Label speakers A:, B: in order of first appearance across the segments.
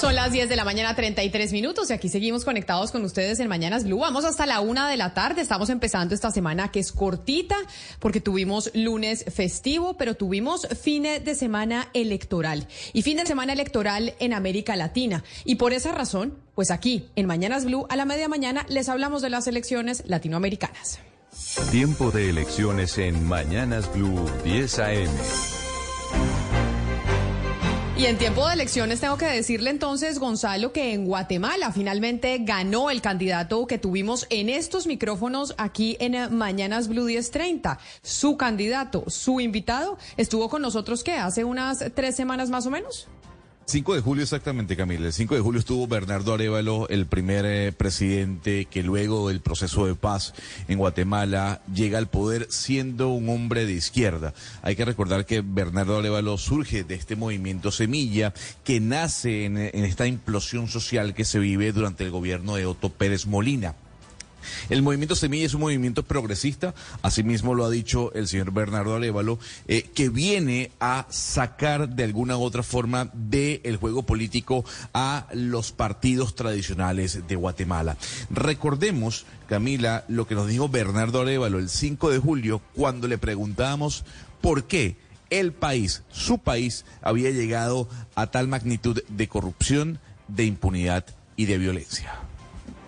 A: Son las 10 de la mañana, 33 minutos, y aquí seguimos conectados con ustedes en Mañanas Blue. Vamos hasta la una de la tarde. Estamos empezando esta semana que es cortita, porque tuvimos lunes festivo, pero tuvimos fin de semana electoral. Y fin de semana electoral en América Latina. Y por esa razón, pues aquí, en Mañanas Blue, a la media mañana, les hablamos de las elecciones latinoamericanas.
B: Tiempo de elecciones en Mañanas Blue 10 AM.
A: Y en tiempo de elecciones tengo que decirle entonces, Gonzalo, que en Guatemala finalmente ganó el candidato que tuvimos en estos micrófonos aquí en Mañanas Blue 1030. Su candidato, su invitado, estuvo con nosotros, ¿qué? Hace unas tres semanas más o menos.
C: 5 de julio exactamente, Camila. El 5 de julio estuvo Bernardo Arevalo, el primer eh, presidente que luego del proceso de paz en Guatemala llega al poder siendo un hombre de izquierda. Hay que recordar que Bernardo Arevalo surge de este movimiento Semilla que nace en esta implosión social que se vive durante el gobierno de Otto Pérez Molina. El movimiento Semilla es un movimiento progresista, asimismo lo ha dicho el señor Bernardo Alévalo, eh, que viene a sacar de alguna u otra forma del juego político a los partidos tradicionales de Guatemala. Recordemos, Camila, lo que nos dijo Bernardo Alévalo el 5 de julio cuando le preguntábamos por qué el país, su país, había llegado a tal magnitud de corrupción, de impunidad y de violencia.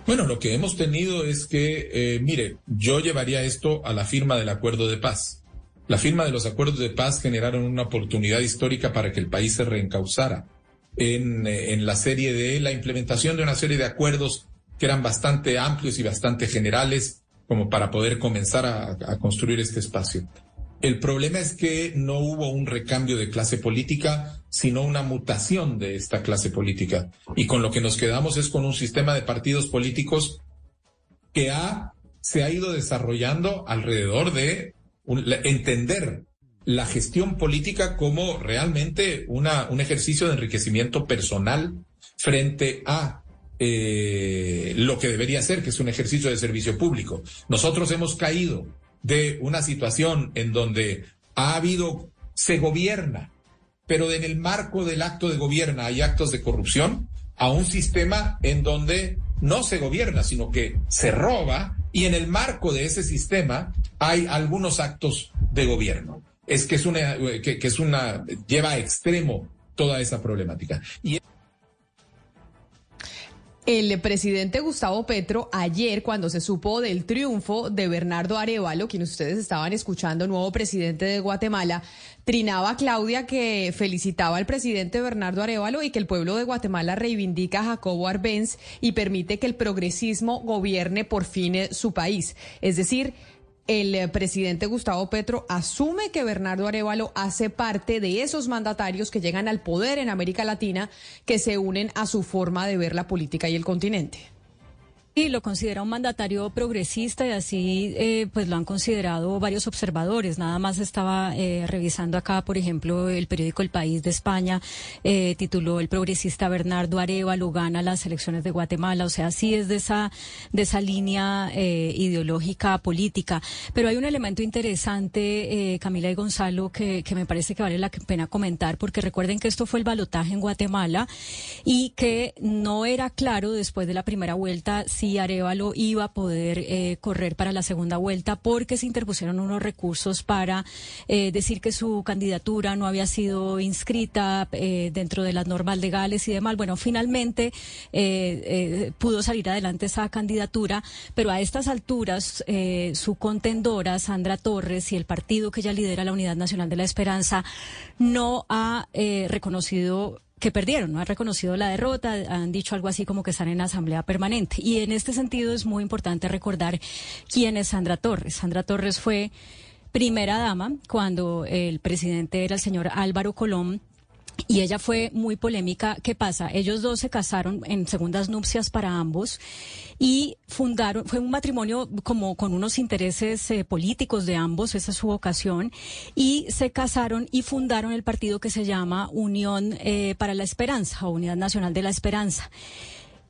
D: Bueno, lo que hemos tenido es que, eh, mire, yo llevaría esto a la firma del acuerdo de paz. La firma de los acuerdos de paz generaron una oportunidad histórica para que el país se reencauzara en, eh, en la serie de la implementación de una serie de acuerdos que eran bastante amplios y bastante generales como para poder comenzar a, a construir este espacio. El problema es que no hubo un recambio de clase política, sino una mutación de esta clase política. Y con lo que nos quedamos es con un sistema de partidos políticos que ha, se ha ido desarrollando alrededor de entender la gestión política como realmente una, un ejercicio de enriquecimiento personal frente a eh, lo que debería ser, que es un ejercicio de servicio público. Nosotros hemos caído de una situación en donde ha habido, se gobierna, pero en el marco del acto de gobierna hay actos de corrupción, a un sistema en donde no se gobierna, sino que se roba y en el marco de ese sistema hay algunos actos de gobierno. Es que es una, que, es una, lleva a extremo toda esa problemática. Y
A: el presidente Gustavo Petro ayer, cuando se supo del triunfo de Bernardo Arevalo, quien ustedes estaban escuchando, nuevo presidente de Guatemala, trinaba Claudia que felicitaba al presidente Bernardo Arevalo y que el pueblo de Guatemala reivindica a Jacobo Arbenz y permite que el progresismo gobierne por fin su país. Es decir, el eh, presidente Gustavo Petro asume que Bernardo Arevalo hace parte de esos mandatarios que llegan al poder en América Latina que se unen a su forma de ver la política y el continente.
E: Y lo considera un mandatario progresista y así eh, pues lo han considerado varios observadores. Nada más estaba eh, revisando acá, por ejemplo, el periódico El País de España eh, tituló El progresista Bernardo Arevalo gana las elecciones de Guatemala. O sea, sí es de esa de esa línea eh, ideológica política. Pero hay un elemento interesante, eh, Camila y Gonzalo, que, que me parece que vale la pena comentar, porque recuerden que esto fue el balotaje en Guatemala y que no era claro después de la primera vuelta Arevalo iba a poder eh, correr para la segunda vuelta porque se interpusieron unos recursos para eh, decir que su candidatura no había sido inscrita eh, dentro de las normas legales y demás. Bueno, finalmente pudo salir adelante esa candidatura, pero a estas alturas su contendora, Sandra Torres, y el partido que ella lidera, la Unidad Nacional de la Esperanza, no ha reconocido que perdieron, no han reconocido la derrota, han dicho algo así como que están en asamblea permanente. Y en este sentido es muy importante recordar quién es Sandra Torres. Sandra Torres fue primera dama cuando el presidente era el señor Álvaro Colón y ella fue muy polémica. ¿Qué pasa? Ellos dos se casaron en segundas nupcias para ambos y fundaron, fue un matrimonio como con unos intereses eh, políticos de ambos, esa es su vocación, y se casaron y fundaron el partido que se llama Unión eh, para la Esperanza, o Unidad Nacional de la Esperanza.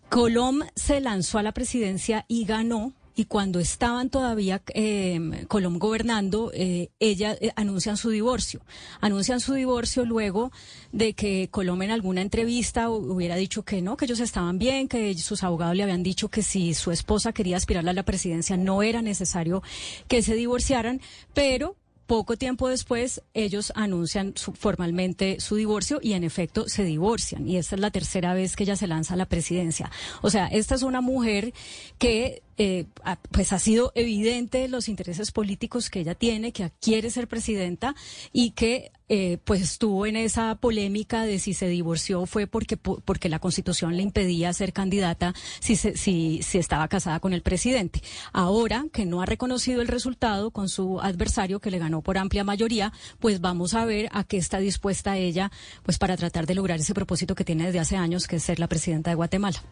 E: Colom se lanzó a la presidencia y ganó y cuando estaban todavía eh, Colom gobernando, eh, ella eh, anuncian su divorcio. Anuncian su divorcio luego de que Colom en alguna entrevista hubiera dicho que no, que ellos estaban bien, que sus abogados le habían dicho que si su esposa quería aspirar a la presidencia no era necesario que se divorciaran, pero poco tiempo después, ellos anuncian formalmente su divorcio y en efecto se divorcian. Y esta es la tercera vez que ella se lanza a la presidencia. O sea, esta es una mujer que eh, pues ha sido evidente los intereses políticos que ella tiene, que quiere ser presidenta y que eh, pues estuvo en esa polémica de si se divorció fue porque porque la Constitución le impedía ser candidata si si si estaba casada con el presidente. Ahora que no ha reconocido el resultado con su adversario que le ganó por amplia mayoría, pues vamos a ver a qué está dispuesta ella pues para tratar de lograr ese propósito que tiene desde hace años que es ser la presidenta de Guatemala.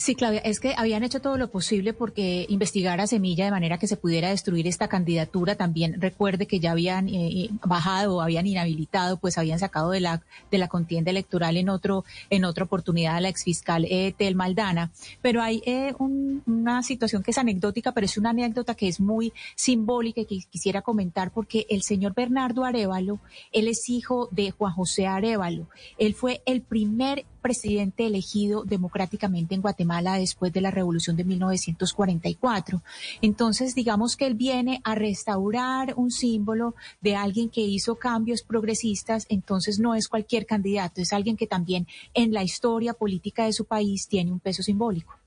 F: Sí, Claudia, es que habían hecho todo lo posible porque investigara Semilla de manera que se pudiera destruir esta candidatura. También recuerde que ya habían eh, eh, bajado habían inhabilitado, pues habían sacado de la de la contienda electoral en otro en otra oportunidad a la exfiscal eh, Tel Maldana. Pero hay eh, una situación que es anecdótica, pero es una anécdota que es muy simbólica y que quisiera comentar porque el señor Bernardo Arevalo, él es hijo de Juan José Arevalo. Él fue el primer presidente elegido democráticamente en Guatemala después de la revolución de 1944. Entonces, digamos que él viene a restaurar un símbolo de alguien que hizo cambios progresistas, entonces no es cualquier candidato, es alguien que también en la historia política de su país tiene un peso simbólico.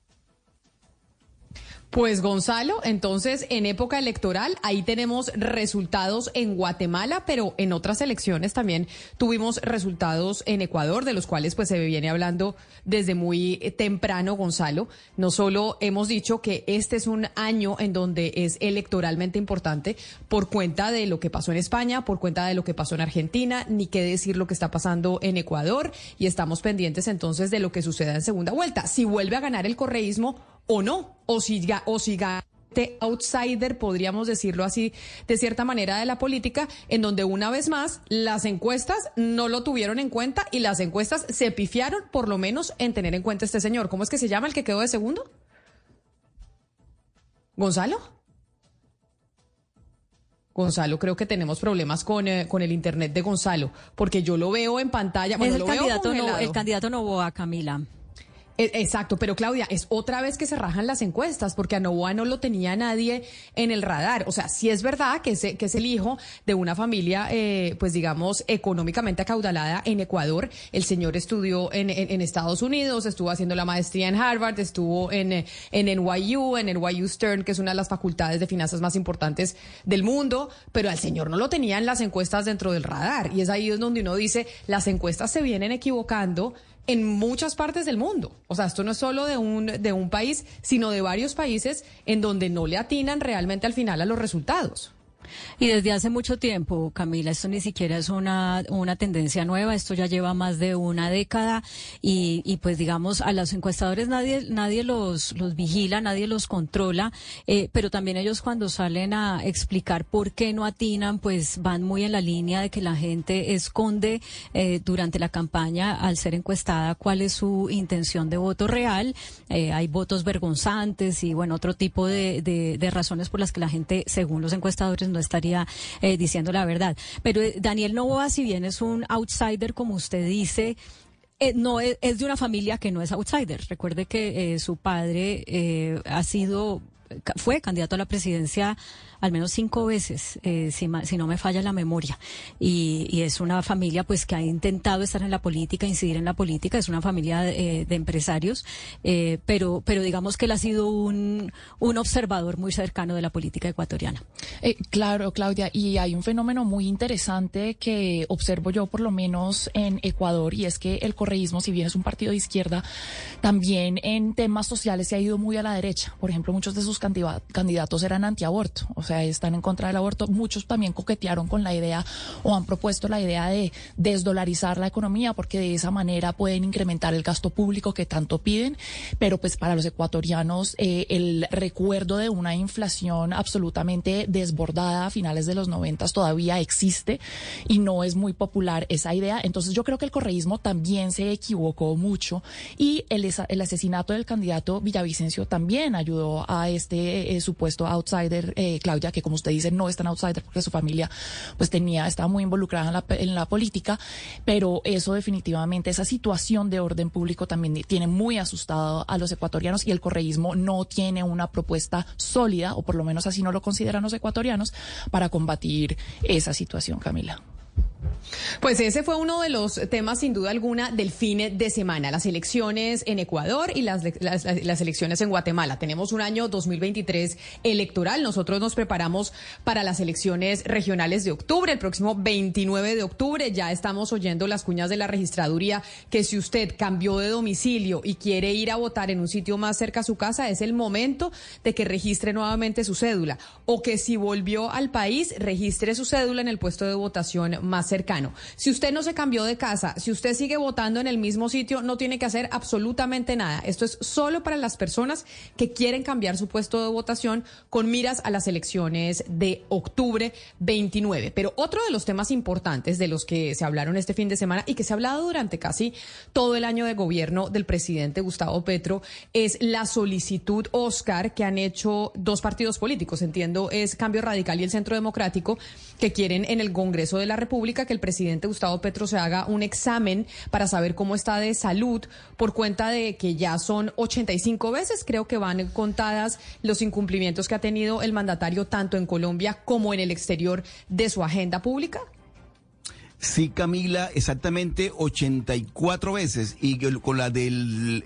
A: Pues Gonzalo, entonces en época electoral ahí tenemos resultados en Guatemala, pero en otras elecciones también tuvimos resultados en Ecuador, de los cuales pues se viene hablando desde muy temprano, Gonzalo. No solo hemos dicho que este es un año en donde es electoralmente importante por cuenta de lo que pasó en España, por cuenta de lo que pasó en Argentina, ni qué decir lo que está pasando en Ecuador y estamos pendientes entonces de lo que suceda en segunda vuelta. Si vuelve a ganar el correísmo o no, o si, o si outsider, podríamos decirlo así, de cierta manera de la política, en donde una vez más las encuestas no lo tuvieron en cuenta y las encuestas se pifiaron por lo menos en tener en cuenta este señor. ¿Cómo es que se llama el que quedó de segundo? ¿Gonzalo? Gonzalo, creo que tenemos problemas con, eh, con el internet de Gonzalo, porque yo lo veo en pantalla.
E: Bueno,
A: el,
E: candidato no, el candidato Novoa, Camila.
A: E, exacto, pero Claudia, es otra vez que se rajan las encuestas, porque a Novoa no lo tenía nadie en el radar. O sea, sí es verdad que es, que es el hijo de una familia, eh, pues digamos, económicamente acaudalada en Ecuador. El señor estudió en, en, Estados Unidos, estuvo haciendo la maestría en Harvard, estuvo en, en NYU, en NYU Stern, que es una de las facultades de finanzas más importantes del mundo, pero al señor no lo tenían las encuestas dentro del radar. Y es ahí donde uno dice, las encuestas se vienen equivocando en muchas partes del mundo. O sea, esto no es solo de un, de un país, sino de varios países en donde no le atinan realmente al final a los resultados.
E: Y desde hace mucho tiempo, Camila, esto ni siquiera es una, una tendencia nueva, esto ya lleva más de una década y, y pues digamos, a los encuestadores nadie, nadie los, los vigila, nadie los controla, eh, pero también ellos cuando salen a explicar por qué no atinan, pues van muy en la línea de que la gente esconde eh, durante la campaña al ser encuestada cuál es su intención de voto real, eh, hay votos vergonzantes y bueno, otro tipo de, de, de razones por las que la gente, según los encuestadores, no estaría eh, diciendo la verdad. Pero eh, Daniel Novoa, si bien es un outsider, como usted dice, eh, no es, de una familia que no es outsider. Recuerde que su padre ha sido fue candidato a la presidencia al menos cinco veces, eh, si, si, no me falla la memoria. Y, y, es una familia pues que ha intentado estar en la política, incidir en la política, es una familia de, eh, de empresarios, eh, pero, pero digamos que él ha sido un, un observador muy cercano de la política ecuatoriana.
G: Eh, claro, Claudia, y hay un fenómeno muy interesante que observo yo por lo menos en Ecuador, y es que el correísmo, si bien es un partido de izquierda, también en temas sociales se ha ido muy a la derecha. Por ejemplo, muchos de sus candidatos eran antiaborto, o sea, sea, están en contra del aborto. Muchos también coquetearon con la idea o han propuesto la idea de desdolarizar la economía porque de esa manera pueden incrementar el gasto público que tanto piden, pero pues para los ecuatorianos eh, el recuerdo de una inflación absolutamente desbordada a finales de los noventas todavía existe y no es muy popular esa idea. Entonces yo creo que el correísmo también se equivocó mucho y el, el asesinato del candidato Villavicencio también ayudó a este eh, supuesto outsider, eh, Claudia, que como usted dice no es tan outsider porque su familia pues tenía, estaba muy involucrada en la, en la política, pero eso definitivamente, esa situación de orden público también tiene muy asustado a los ecuatorianos y el correísmo no tiene una propuesta sólida, o por lo menos así no lo consideran los ecuatorianos, para combatir esa situación, Camila.
A: Pues ese fue uno de los temas, sin duda alguna, del fin de semana. Las elecciones en Ecuador y las, elecciones en Guatemala. Tenemos un año 2023 electoral. Nosotros nos preparamos para las elecciones regionales de octubre, el próximo 29 de octubre. Ya estamos oyendo las cuñas de la registraduría que si usted cambió de domicilio y quiere ir a votar en un sitio más cerca a su casa, es el momento de que registre nuevamente su cédula. O que si volvió al país, registre su cédula en el puesto de votación más cercano. Si usted no se cambió de casa, si usted sigue votando en el mismo sitio, no tiene que hacer absolutamente nada. Esto es solo para las personas que quieren cambiar su puesto de votación con miras a las elecciones de octubre 29. Pero otro de los temas importantes de los que se hablaron este fin de semana y que se ha hablado durante casi todo el año de gobierno del presidente Gustavo Petro es la solicitud Oscar que han hecho dos partidos políticos, entiendo, es Cambio Radical y el Centro Democrático, que quieren en el Congreso de la República que el presidente Gustavo Petro se haga un examen para saber cómo está de salud por cuenta de que ya son 85 veces, creo que van contadas los incumplimientos que ha tenido el mandatario tanto en Colombia como en el exterior de su agenda pública?
H: Sí, Camila, exactamente 84 veces. Y con la del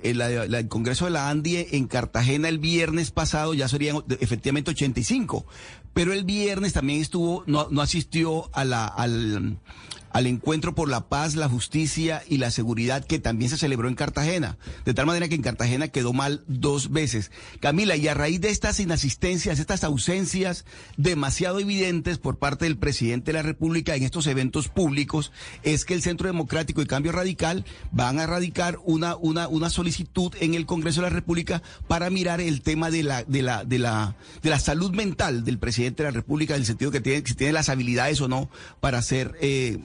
H: Congreso de la ANDI en Cartagena el viernes pasado ya serían efectivamente 85. Pero el viernes también estuvo, no, no asistió a la, al, al encuentro por la paz, la justicia y la seguridad que también se celebró en Cartagena. De tal manera que en Cartagena quedó mal dos veces. Camila, y a raíz de estas inasistencias, estas ausencias demasiado evidentes por parte del presidente de la República en estos eventos públicos, es que el Centro Democrático y Cambio Radical van a radicar una, una, una solicitud en el Congreso de la República para mirar el tema de la, de la, de la, de la salud mental del presidente de la República, en el sentido que tiene, si tiene las habilidades o no para ser eh,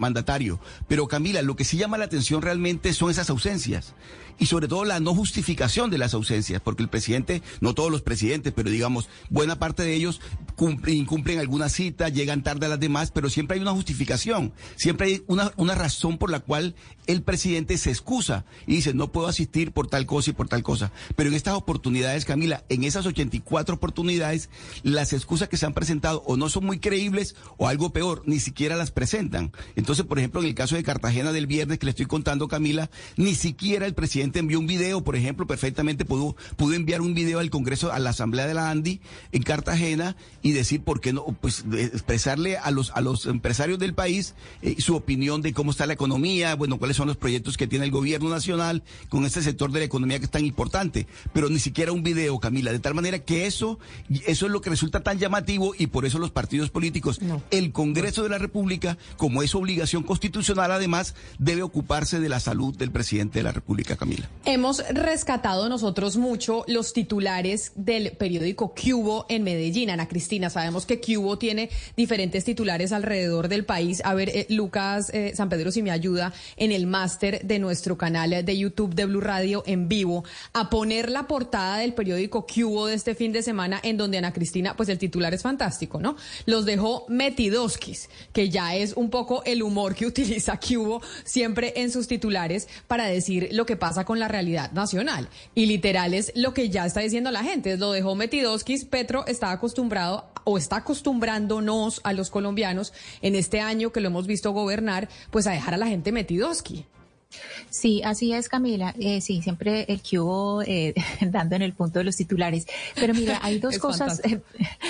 H: pero Camila, lo que sí llama la atención realmente son esas ausencias y sobre todo la no justificación de las ausencias, porque el presidente, no todos los presidentes, pero digamos, buena parte de ellos incumplen alguna cita, llegan tarde a las demás, pero siempre hay una justificación, siempre hay una, una razón por la cual el presidente se excusa y dice, no puedo asistir por tal cosa y por tal cosa. Pero en estas oportunidades, Camila, en esas 84 oportunidades, las excusas que se han presentado o no son muy creíbles o algo peor, ni siquiera las presentan. Entonces, por ejemplo, en el caso de Cartagena del viernes que le estoy contando, Camila, ni siquiera el presidente envió un video, por ejemplo, perfectamente pudo, pudo enviar un video al Congreso, a la Asamblea de la ANDI en Cartagena y decir por qué no, pues expresarle a los, a los empresarios del país eh, su opinión de cómo está la economía, bueno, cuáles son los proyectos que tiene el gobierno nacional con este sector de la economía que es tan importante, pero ni siquiera un video, Camila, de tal manera que eso, eso es lo que resulta tan llamativo y por eso los partidos políticos, el Congreso de la República, como es obligación constitucional, además, debe ocuparse de la salud del presidente de la República, Camila.
A: Hemos rescatado nosotros mucho los titulares del periódico Cubo en Medellín. Ana Cristina, sabemos que Cubo tiene diferentes titulares alrededor del país. A ver, eh, Lucas eh, San Pedro, si me ayuda en el máster de nuestro canal de YouTube de Blue Radio en vivo, a poner la portada del periódico Cubo de este fin de semana, en donde Ana Cristina, pues el titular es fantástico, ¿no? Los dejó metidoskis, que ya es un poco el humor que utiliza Cubo siempre en sus titulares para decir lo que pasa con la realidad nacional. Y literal es lo que ya está diciendo la gente, lo dejó Metidoskis, Petro está acostumbrado o está acostumbrándonos a los colombianos en este año que lo hemos visto gobernar, pues a dejar a la gente Metidoski.
F: Sí, así es, Camila. Eh, sí, siempre el que hubo eh, dando en el punto de los titulares. Pero mira, hay dos cosas.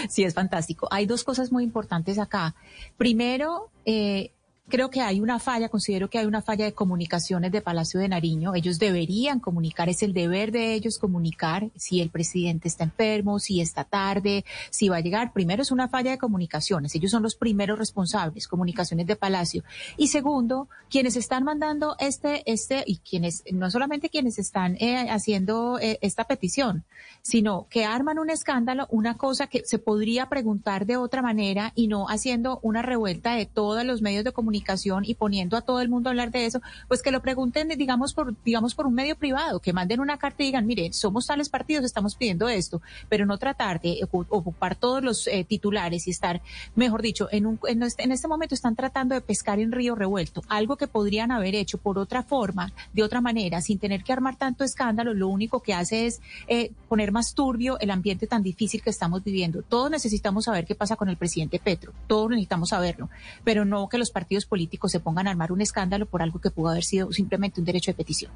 F: sí, es fantástico. Hay dos cosas muy importantes acá. Primero, eh, creo que hay una falla, considero que hay una falla de comunicaciones de Palacio de Nariño. Ellos deberían comunicar, es el deber de ellos comunicar si el presidente está enfermo, si está tarde, si va a llegar. Primero es una falla de comunicaciones, ellos son los primeros responsables, comunicaciones de Palacio. Y segundo, quienes están mandando este, este, y quienes, no solamente quienes están eh, haciendo eh, esta petición, sino que arman un escándalo, una cosa que se podría preguntar de otra manera y no haciendo una revuelta de todos los medios de comunicación comunicación y poniendo a todo el mundo a hablar de eso, pues que lo pregunten, digamos, por, digamos, por un medio privado, que manden una carta y digan, miren, somos tales partidos, estamos pidiendo esto, pero no tratar de ocupar todos los eh, titulares y estar, mejor dicho, en, un, en, este, en este momento están tratando de pescar en río revuelto, algo que podrían haber hecho por otra forma, de otra manera, sin tener que armar tanto escándalo, lo único que hace es eh, poner más turbio el ambiente tan difícil que estamos viviendo. Todos necesitamos saber qué pasa con el presidente Petro, todos necesitamos saberlo, pero no que los partidos políticos se pongan a armar un escándalo por algo que pudo haber sido simplemente un derecho de petición.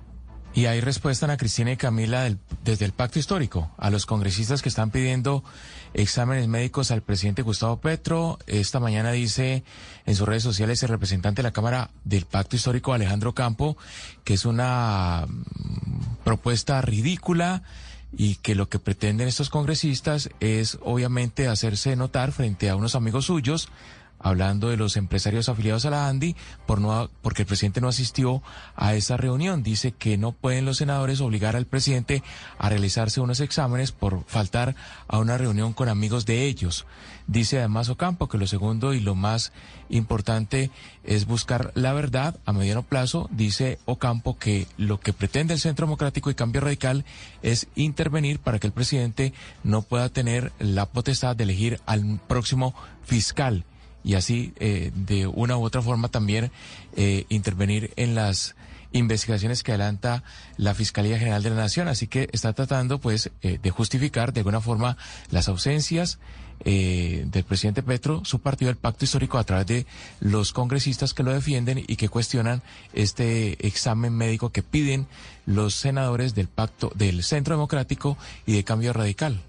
I: Y hay respuesta, Ana Cristina y Camila, desde el pacto histórico, a los congresistas que están pidiendo exámenes médicos al presidente Gustavo Petro. Esta mañana dice en sus redes sociales el representante de la Cámara del Pacto Histórico, Alejandro Campo, que es una mm, propuesta ridícula y que lo que pretenden estos congresistas es obviamente hacerse notar frente a unos amigos suyos hablando de los empresarios afiliados a la ANDI, por no, porque el presidente no asistió a esa reunión. Dice que no pueden los senadores obligar al presidente a realizarse unos exámenes por faltar a una reunión con amigos de ellos. Dice además Ocampo que lo segundo y lo más importante es buscar la verdad a mediano plazo. Dice Ocampo que lo que pretende el Centro Democrático y Cambio Radical es intervenir para que el presidente no pueda tener la potestad de elegir al próximo fiscal y así eh, de una u otra forma también eh, intervenir en las investigaciones que adelanta la Fiscalía General de la Nación. Así que está tratando pues eh, de justificar de alguna forma las ausencias del presidente Petro, su partido, el pacto histórico, a través de los congresistas que lo defienden y que cuestionan este examen médico que piden los senadores del pacto del Centro Democrático y de Cambio Radical.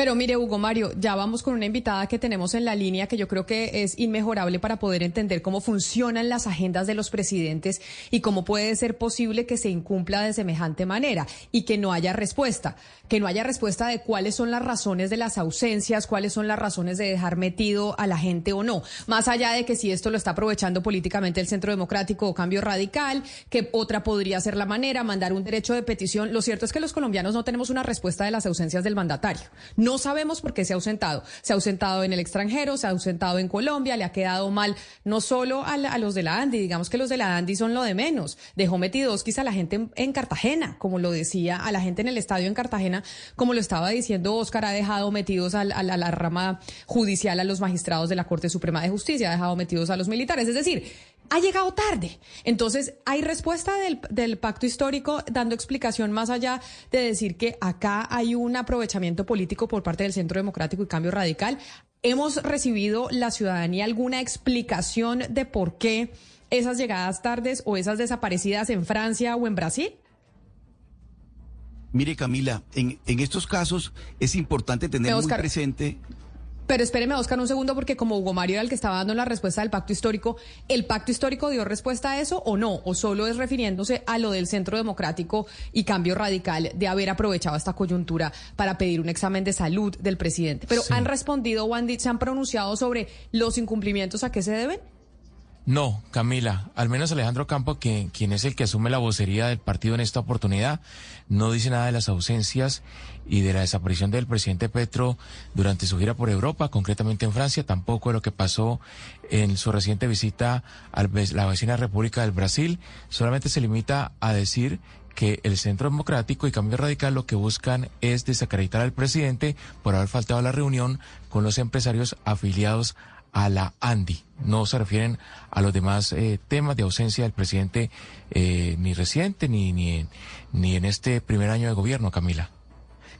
A: Pero mire, Hugo Mario, ya vamos con una invitada que tenemos en la línea que yo creo que es inmejorable para poder entender cómo funcionan las agendas de los presidentes y cómo puede ser posible que se incumpla de semejante manera y que no haya respuesta, que no haya respuesta de cuáles son las razones de las ausencias, cuáles son las razones de dejar metido a la gente o no, más allá de que si esto lo está aprovechando políticamente el Centro Democrático o Cambio Radical, que otra podría ser la manera, mandar un derecho de petición. Lo cierto es que los colombianos no tenemos una respuesta de las ausencias del mandatario. Sabemos por qué se ha ausentado. Se ha ausentado en el extranjero, se ha ausentado en Colombia, le ha quedado mal no solo a, los de la ANDI, digamos que los de la ANDI son lo de menos. Dejó metidos quizá a la gente en, Cartagena, como lo decía, a la gente en el estadio en Cartagena, como lo estaba diciendo Oscar, ha dejado metidos a, la rama judicial a los magistrados de la Corte Suprema de Justicia, ha dejado metidos a los militares. Es decir, ha llegado tarde. Entonces, hay respuesta del, pacto histórico dando explicación más allá de decir que acá hay un aprovechamiento político por parte del Centro Democrático y Cambio Radical. ¿Hemos recibido la ciudadanía alguna explicación de por qué esas llegadas tardes o esas desaparecidas en Francia o en Brasil?
H: Mire, Camila, en, estos casos es importante tener muy presente
A: pero espéreme, Oscar, un segundo, porque como Hugo Mario era el que estaba dando la respuesta del pacto histórico, ¿el pacto histórico dio respuesta a eso o no? ¿O solo es refiriéndose a lo del Centro Democrático y Cambio Radical de haber aprovechado esta coyuntura para pedir un examen de salud del presidente? Pero ¿han respondido, Wandy, se han pronunciado sobre los incumplimientos a qué se deben?
I: No, Camila, al menos Alejandro Campo, quien es el que asume la vocería del partido en esta oportunidad, no dice nada de las ausencias y de la desaparición del presidente Petro durante su gira por Europa, concretamente en Francia, tampoco de lo que pasó en su reciente visita a la vecina República del Brasil, solamente se limita a decir que el Centro Democrático y Cambio Radical lo que buscan es desacreditar al presidente por haber faltado a la reunión con los empresarios afiliados a la ANDI. No se refieren a los demás eh, temas de ausencia del presidente eh, ni reciente ni, ni, en, ni en este primer año de gobierno, Camila.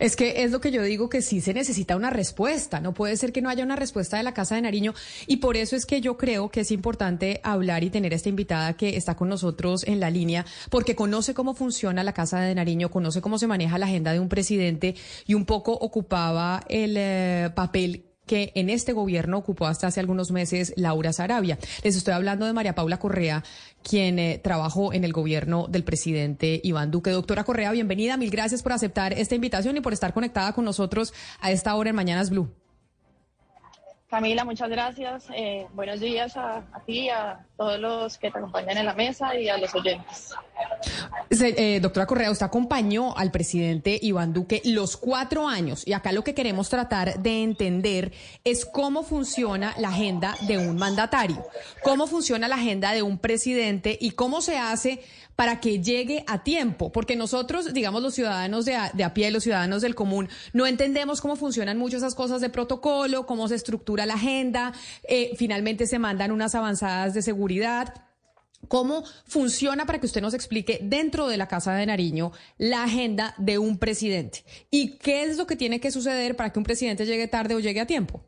A: Es que es lo que yo digo que sí se necesita una respuesta. No puede ser que no haya una respuesta de la Casa de Nariño. Y por eso es que yo creo que es importante hablar y tener esta invitada que está con nosotros en la línea, porque conoce cómo funciona la Casa de Nariño, conoce cómo se maneja la agenda de un presidente y un poco ocupaba el eh, papel que en este gobierno ocupó hasta hace algunos meses Laura Sarabia. Les estoy hablando de María Paula Correa, quien eh, trabajó en el gobierno del presidente Iván Duque. Doctora Correa, bienvenida. Mil gracias por aceptar esta invitación y por estar conectada con nosotros a esta hora en Mañanas Blue.
J: Camila, muchas gracias. Eh, buenos días a, ti, a todos los que te acompañan en la mesa y a los oyentes.
A: Eh, doctora Correa, usted acompañó al presidente Iván Duque los cuatro años y acá lo que queremos tratar de entender es cómo funciona la agenda de un mandatario, cómo funciona la agenda de un presidente y cómo se hace para que llegue a tiempo, porque nosotros, digamos, los ciudadanos de a, de a pie, los ciudadanos del común, no entendemos cómo funcionan muchas esas cosas de protocolo, cómo se estructura la agenda, eh, finalmente se mandan unas avanzadas de seguridad. ¿Cómo funciona para que usted nos explique dentro de la Casa de Nariño la agenda de un presidente? ¿Y qué es lo que tiene que suceder para que un presidente llegue tarde o llegue a tiempo?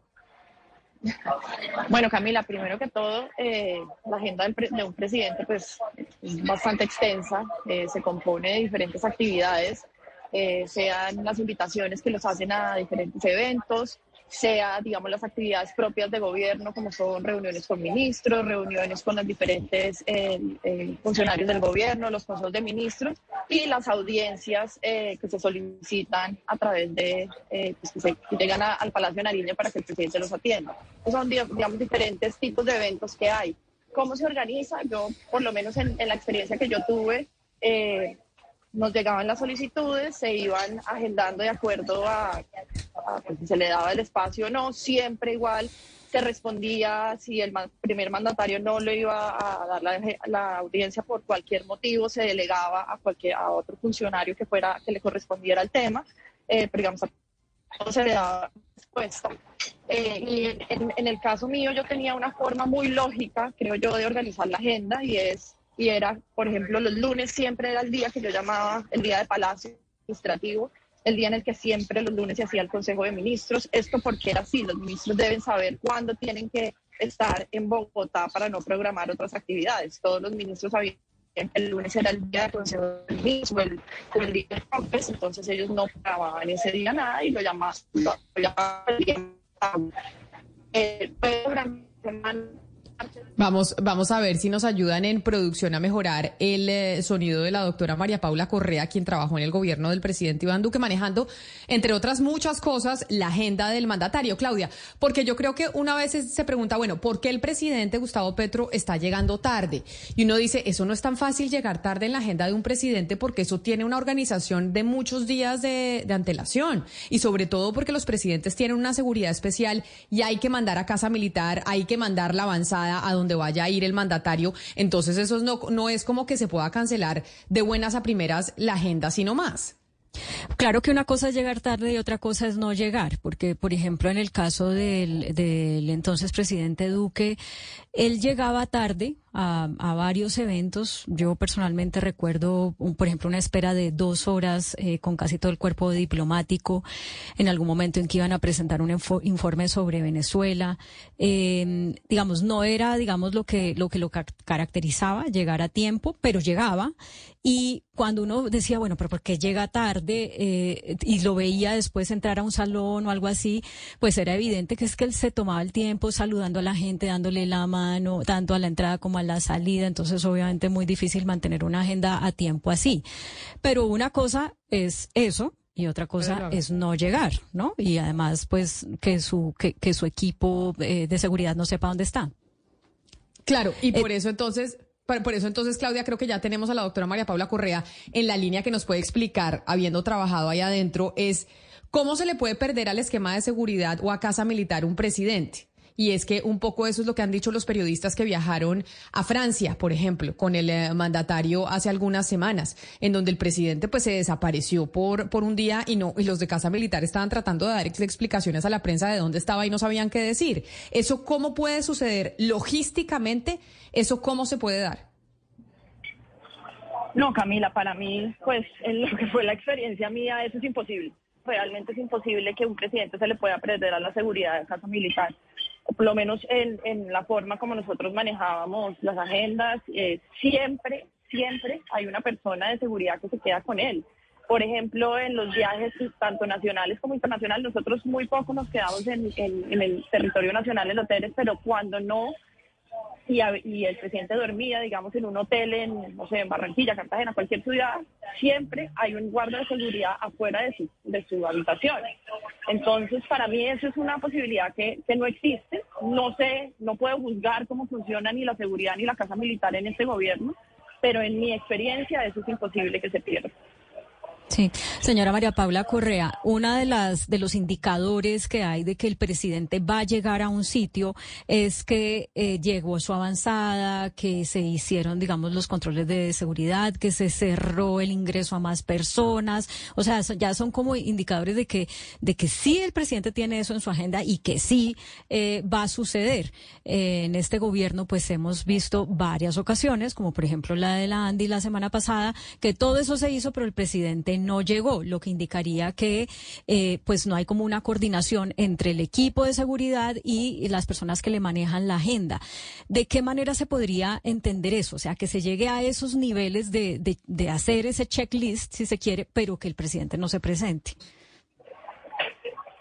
J: Bueno, Camila, primero que todo, eh, la agenda de un presidente pues, es bastante extensa, eh, se compone de diferentes actividades, eh, sean las invitaciones que los hacen a diferentes eventos, sea, digamos, las actividades propias de gobierno, como son reuniones con ministros, reuniones con los diferentes eh, eh, funcionarios del gobierno, los consejos de ministros y las audiencias eh, que se solicitan a través de, pues que, se, llegan al Palacio de Nariño para que el presidente los atienda. son, digamos, diferentes tipos de eventos que hay. ¿Cómo se organiza? Yo, por lo menos en, en la experiencia que yo tuve, nos llegaban las solicitudes, se iban agendando de acuerdo a, pues, si se le daba el espacio o no, siempre igual se respondía si el primer mandatario no le iba a dar la, audiencia por cualquier motivo, se delegaba a cualquier a otro funcionario que fuera que le correspondiera el tema, eh, pero digamos no se le daba respuesta. Eh, y en, en el caso mío yo tenía una forma muy lógica, creo yo, de organizar la agenda y es y era, por ejemplo, los lunes siempre era el día que yo llamaba el día de Palacio Administrativo, el día en el que siempre los lunes se hacía el Consejo de Ministros. Esto porque era así, los ministros deben saber cuándo tienen que estar en Bogotá para no programar otras actividades. Todos los ministros sabían que el lunes era el día del Consejo de Ministros o el, día de Congreso, entonces ellos no programaban ese día nada y lo llamaban, lo, llamaban el día. Eh,
A: Vamos, vamos a ver si nos ayudan en producción a mejorar el eh, sonido de la doctora María Paula Correa, quien trabajó en el gobierno del presidente Iván Duque, manejando, entre otras muchas cosas, la agenda del mandatario. Claudia, porque yo creo que una vez se pregunta, bueno, ¿por qué el presidente Gustavo Petro está llegando tarde? Y uno dice, eso no es tan fácil llegar tarde en la agenda de un presidente porque eso tiene una organización de muchos días de, de antelación. Y sobre todo porque los presidentes tienen una seguridad especial y hay que mandar a casa militar, hay que mandar la avanzada a donde vaya a ir el mandatario. Entonces eso no, no es como que se pueda cancelar de buenas a primeras la agenda, sino más.
E: Claro que una cosa es llegar tarde y otra cosa es no llegar, porque, por ejemplo, en el caso del, del entonces presidente Duque, él llegaba tarde a, varios eventos. Yo personalmente recuerdo, por ejemplo, una espera de dos horas eh, con casi todo el cuerpo diplomático, en algún momento en que iban a presentar un informe sobre Venezuela. Eh, digamos, no era, digamos, lo que, lo que lo caracterizaba, llegar a tiempo, pero llegaba. Y cuando uno decía, bueno, pero ¿por qué llega tarde? Eh, y lo veía después entrar a un salón o algo así, pues era evidente que es que él se tomaba el tiempo saludando a la gente, dándole la mano tanto a la entrada como a la salida, entonces obviamente muy difícil mantener una agenda a tiempo así. Pero una cosa es eso, y otra cosa es no llegar, ¿no? Y además, pues, que su, que, que su equipo eh, de seguridad no sepa dónde está.
A: Claro, y por eh, eso entonces, por eso entonces, Claudia, creo que ya tenemos a la doctora María Paula Correa en la línea que nos puede explicar, habiendo trabajado ahí adentro, es cómo se le puede perder al esquema de seguridad o a casa militar un presidente. Y es que un poco eso es lo que han dicho los periodistas que viajaron a Francia, por ejemplo, con el eh, mandatario hace algunas semanas, en donde el presidente pues se desapareció por, por un día y no, y los de Casa Militar estaban tratando de dar explicaciones a la prensa de dónde estaba y no sabían qué decir. ¿Eso cómo puede suceder logísticamente? ¿Eso cómo se puede dar?
J: No, Camila, para mí, pues en lo que fue la experiencia mía, eso es imposible. Realmente es imposible que un presidente se le pueda perder a la seguridad de Casa Militar por lo menos en, en la forma como nosotros manejábamos las agendas, eh, siempre, siempre hay una persona de seguridad que se queda con él. Por ejemplo, en los viajes tanto nacionales como internacionales, nosotros muy poco nos quedamos en, en el territorio nacional en hoteles, pero cuando no, y, el presidente dormía, digamos, en un hotel en, no sé, en Barranquilla, Cartagena, cualquier ciudad, siempre hay un guardia de seguridad afuera de su, de su habitación. Entonces, para mí eso es una posibilidad que, que no existe. No sé, no puedo juzgar cómo funciona ni la seguridad ni la casa militar en este gobierno, pero en mi experiencia eso es imposible que se pierda.
E: Sí, señora María Paula Correa, una de las de los indicadores que hay de que el presidente va a llegar a un sitio es que eh, llegó su avanzada, que se hicieron, digamos, los controles de seguridad, que se cerró el ingreso a más personas, o sea, ya son como indicadores de que de que sí el presidente tiene eso en su agenda y que sí eh, va a suceder. Eh, en este gobierno, pues hemos visto varias ocasiones, como por ejemplo la de la Andy la semana pasada, que todo eso se hizo, pero el presidente no llegó, lo que indicaría que eh, pues no hay como una coordinación entre el equipo de seguridad y las personas que le manejan la agenda. ¿De qué manera se podría entender eso? O sea, que se llegue a esos niveles de, de, hacer ese checklist, si se quiere, pero que el presidente no se presente.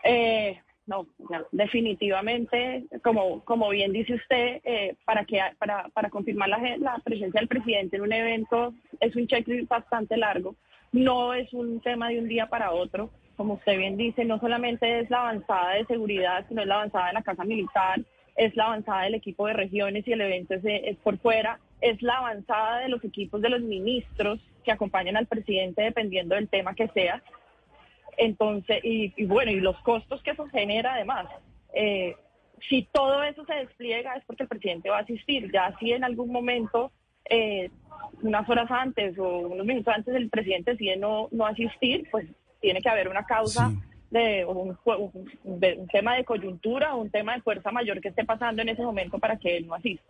J: Eh, no, definitivamente, como, como bien dice usted, eh, para, que, para, para confirmar la, la presencia del presidente en un evento es un checklist bastante largo. No es un tema de un día para otro. Como usted bien dice, no solamente es la avanzada de seguridad, sino es la avanzada de la Casa Militar, es la avanzada del equipo de regiones y el evento es, por fuera, es la avanzada de los equipos de los ministros que acompañan al presidente dependiendo del tema que sea. Entonces, y, bueno, y los costos que eso genera además. Eh, si todo eso se despliega es porque el presidente va a asistir. Ya si en algún momento eh, unas horas antes o unos minutos antes el presidente decide no, no asistir, pues tiene que haber una causa de un, un, tema de coyuntura o un tema de fuerza mayor que esté pasando en ese momento para que él no asista.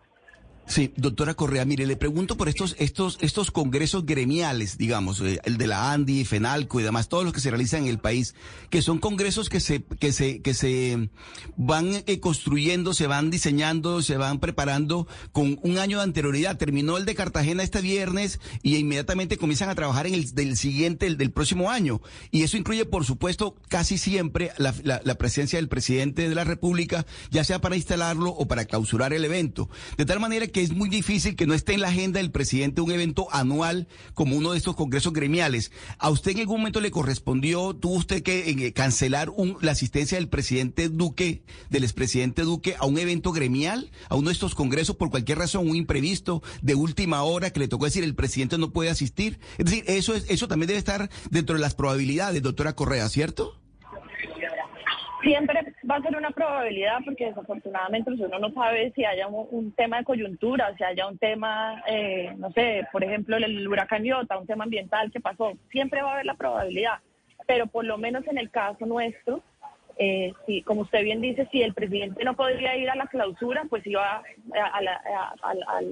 H: Sí, doctora Correa, mire, le pregunto por estos, estos, estos congresos gremiales, digamos, eh, el de la ANDI, FENALCO y demás, todos los que se realizan en el país, que son congresos que se, que se, que se van eh, construyendo, se van diseñando, se van preparando con un año de anterioridad. Terminó el de Cartagena este viernes y inmediatamente comienzan a trabajar en el del siguiente, el del próximo año. Y eso incluye, por supuesto, casi siempre la, la, la presencia del presidente de la República, ya sea para instalarlo o para clausurar el evento. De tal manera que es muy difícil que no esté en la agenda del presidente un evento anual como uno de estos congresos gremiales. ¿A usted en algún momento le correspondió, tuvo usted que eh, cancelar la asistencia del presidente Duque, del expresidente Duque, a un evento gremial, a uno de estos congresos por cualquier razón, un imprevisto de última hora que le tocó decir el presidente no puede asistir? Es decir, eso, es, eso también debe estar dentro de las probabilidades, doctora Correa, ¿cierto?
J: Siempre va a ser una probabilidad porque desafortunadamente pues, uno no sabe si haya un, tema de coyuntura, si haya un tema, eh, no sé, por ejemplo el, huracán Iota, un tema ambiental que pasó. Siempre va a haber la probabilidad, pero por lo menos en el caso nuestro, eh, si, como usted bien dice, si el presidente no podría ir a la clausura, pues iba a, la,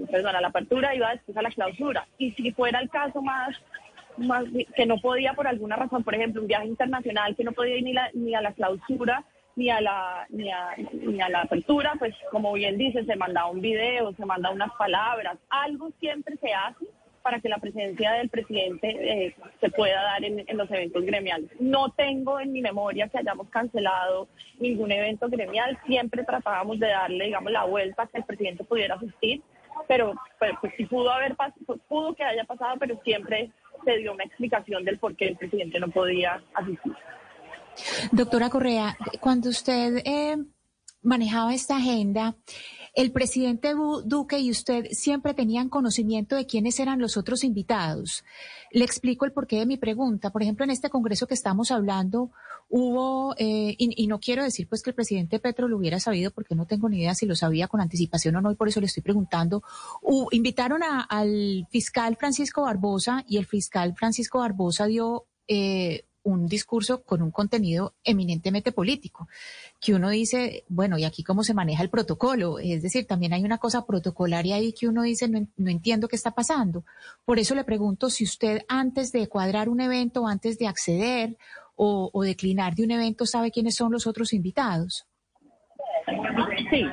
J: perdón, a la apertura, iba después a la clausura. Y si fuera el caso más que no podía por alguna razón, por ejemplo, un viaje internacional que no podía ir ni, ni a la clausura ni a la ni a, ni a la apertura, pues como bien dice, se manda un video, se manda unas palabras, algo siempre se hace para que la presencia del presidente eh, se pueda dar en, los eventos gremiales. No tengo en mi memoria que hayamos cancelado ningún evento gremial, siempre tratábamos de darle, digamos, la vuelta que el presidente pudiera asistir, pero pues, pues sí pudo haber pudo que haya pasado, pero siempre se dio una explicación del por qué el presidente no podía asistir.
F: Doctora Correa, cuando usted eh, manejaba esta agenda, el presidente Duque y usted siempre tenían conocimiento de quiénes eran los otros invitados. Le explico el porqué de mi pregunta. Por ejemplo, en este congreso que estamos hablando, hubo, eh, y, no quiero decir pues que el presidente Petro lo hubiera sabido, porque no tengo ni idea si lo sabía con anticipación o no, y por eso le estoy preguntando. invitaron al fiscal Francisco Barbosa y el fiscal Francisco Barbosa dio eh, un discurso con un contenido eminentemente político, que uno dice, bueno, ¿y aquí cómo se maneja el protocolo? Es decir, también hay una cosa protocolaria ahí que uno dice, no, entiendo qué está pasando. Por eso le pregunto si usted antes de cuadrar un evento, antes de acceder o, declinar de un evento, sabe quiénes son los otros invitados.
J: Sí,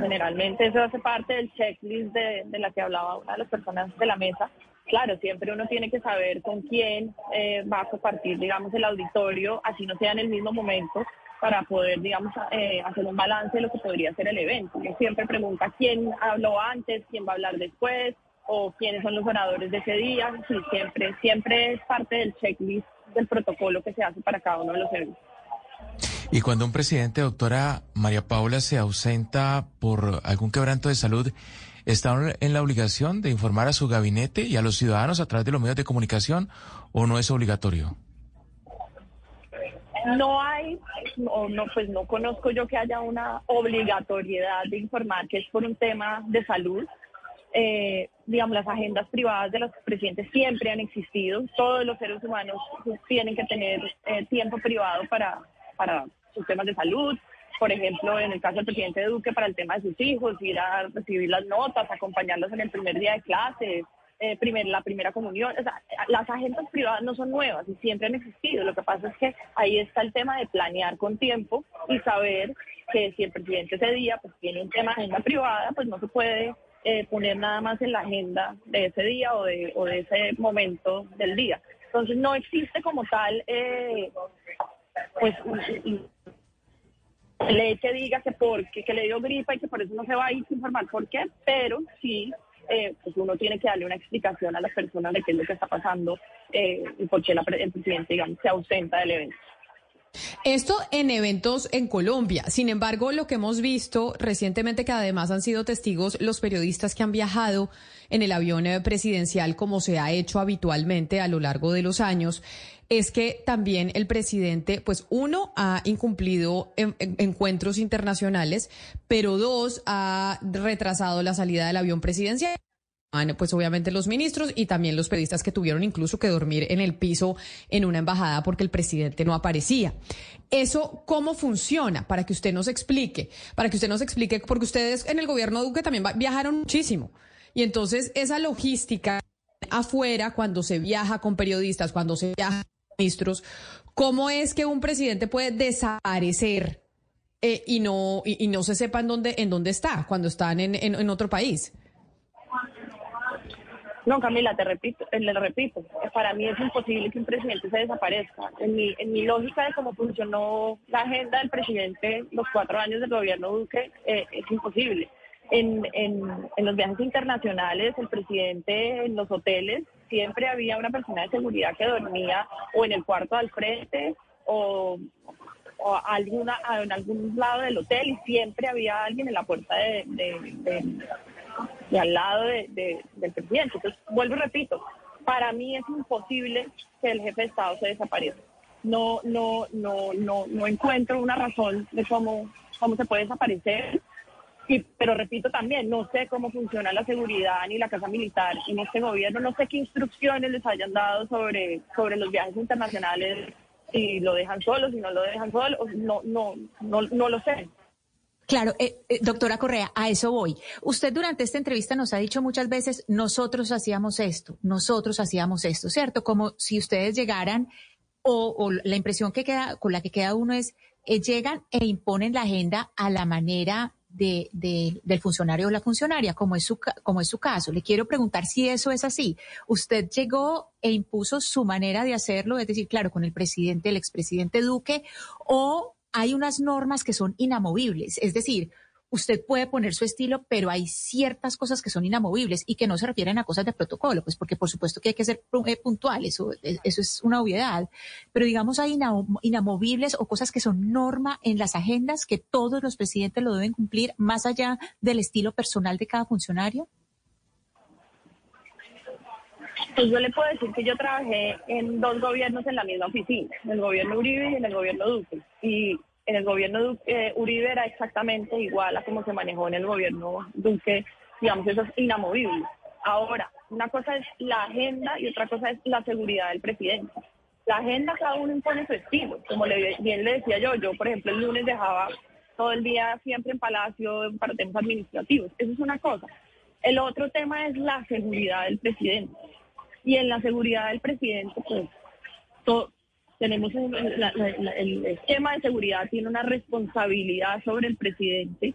J: generalmente eso hace parte del checklist de, de la que hablaba una de las personas de la mesa. Claro, siempre uno tiene que saber con quién eh, va a compartir, digamos, el auditorio, así no sea en el mismo momento, para poder, digamos, eh, hacer un balance de lo que podría ser el evento. Uno siempre pregunta quién habló antes, quién va a hablar después, o quiénes son los oradores de ese día. Sí, siempre, siempre es parte del checklist del protocolo que se hace para cada uno de los eventos.
I: Y cuando un presidente, doctora María Paula, se ausenta por algún quebranto de salud, ¿está en la obligación de informar a su gabinete y a los ciudadanos a través de los medios de comunicación o no es obligatorio?
J: No hay, o no, pues no conozco yo que haya una obligatoriedad de informar que es por un tema de salud. Eh, digamos, las agendas privadas de los presidentes siempre han existido. Todos los seres humanos tienen que tener eh, tiempo privado para, para sus temas de salud. Por ejemplo, en el caso del presidente Duque, para el tema de sus hijos, ir a recibir las notas, acompañarlos en el primer día de clase, eh, primer, la primera comunión. O sea, las agendas privadas no son nuevas y siempre han existido. Lo que pasa es que ahí está el tema de planear con tiempo y saber que si el presidente ese día pues tiene un tema de agenda privada, pues no se puede eh, poner nada más en la agenda de ese día o de, o de ese momento del día. Entonces no existe como tal eh, pues le que diga que porque que le dio gripa y que por eso no se va a ir a informar por qué, pero sí eh, pues uno tiene que darle una explicación a las personas de qué es lo que está pasando eh, y por qué la, el presidente digamos, se ausenta del evento.
A: Esto en eventos en Colombia. Sin embargo, lo que hemos visto recientemente, que además han sido testigos los periodistas que han viajado en el avión eh, presidencial, como se ha hecho habitualmente a lo largo de los años, es que también el presidente, pues uno, ha incumplido encuentros internacionales, pero dos, ha retrasado la salida del avión presidencial pues obviamente los ministros y también los periodistas que tuvieron incluso que dormir en el piso en una embajada porque el presidente no aparecía. Eso, ¿cómo funciona? Para que usted nos explique, para que usted nos explique, porque ustedes en el gobierno Duque también viajaron muchísimo. Y entonces esa logística afuera, cuando se viaja con periodistas, cuando se viaja ministros, ¿cómo es que un presidente puede desaparecer eh, y, no, y, no se sepa en dónde, en dónde está cuando están en, en otro país?
J: No, Camila, te repito, eh, le repito, para mí es imposible que un presidente se desaparezca. En mi, en mi lógica de cómo funcionó la agenda del presidente los cuatro años del gobierno Duque, eh, es imposible. En, en, en los viajes internacionales, el presidente en los hoteles, siempre había una persona de seguridad que dormía o en el cuarto al frente o, alguna, en algún lado del hotel y siempre había alguien en la puerta de y al lado de, del presidente. Entonces, vuelvo y repito, para mí es imposible que el jefe de Estado se desaparezca. No, no, no, no, no encuentro una razón de cómo, cómo se puede desaparecer. Y, pero repito también, no sé cómo funciona la seguridad ni la casa militar en este gobierno, no sé qué instrucciones les hayan dado sobre, sobre los viajes internacionales, si lo dejan solo, si no lo dejan solo, no, no, no, no lo sé.
F: Claro, eh, eh, doctora Correa, a eso voy. Usted durante esta entrevista nos ha dicho muchas veces, nosotros hacíamos esto, nosotros hacíamos esto, ¿cierto? Como si ustedes llegaran o, la impresión que queda, con la que queda uno es, eh, llegan e imponen la agenda a la manera de, del funcionario o la funcionaria, como es, su, como es su caso. Le quiero preguntar si eso es así. Usted llegó e impuso su manera de hacerlo, es decir, claro, con el presidente, el expresidente Duque, o hay unas normas que son inamovibles, es decir, usted puede poner su estilo, pero hay ciertas cosas que son inamovibles y que no se refieren a cosas de protocolo, pues porque por supuesto que hay que ser eh, puntual, eso, eso es una obviedad, pero digamos hay inamovibles o cosas que son norma en las agendas que todos los presidentes lo deben cumplir más allá del estilo personal de cada funcionario.
J: Pues yo le puedo decir que yo trabajé en dos gobiernos en la misma oficina, en el gobierno Uribe y en el gobierno Duque. Y en el gobierno eh, Uribe era exactamente igual a como se manejó en el gobierno Duque, digamos, eso es inamovible. Ahora, una cosa es la agenda y otra cosa es la seguridad del presidente. La agenda cada uno impone su estilo, como bien le decía yo, yo por ejemplo el lunes dejaba todo el día siempre en Palacio para temas administrativos, eso es una cosa. El otro tema es la seguridad del presidente. Y en la seguridad del presidente, pues tenemos el esquema de seguridad tiene una responsabilidad sobre el presidente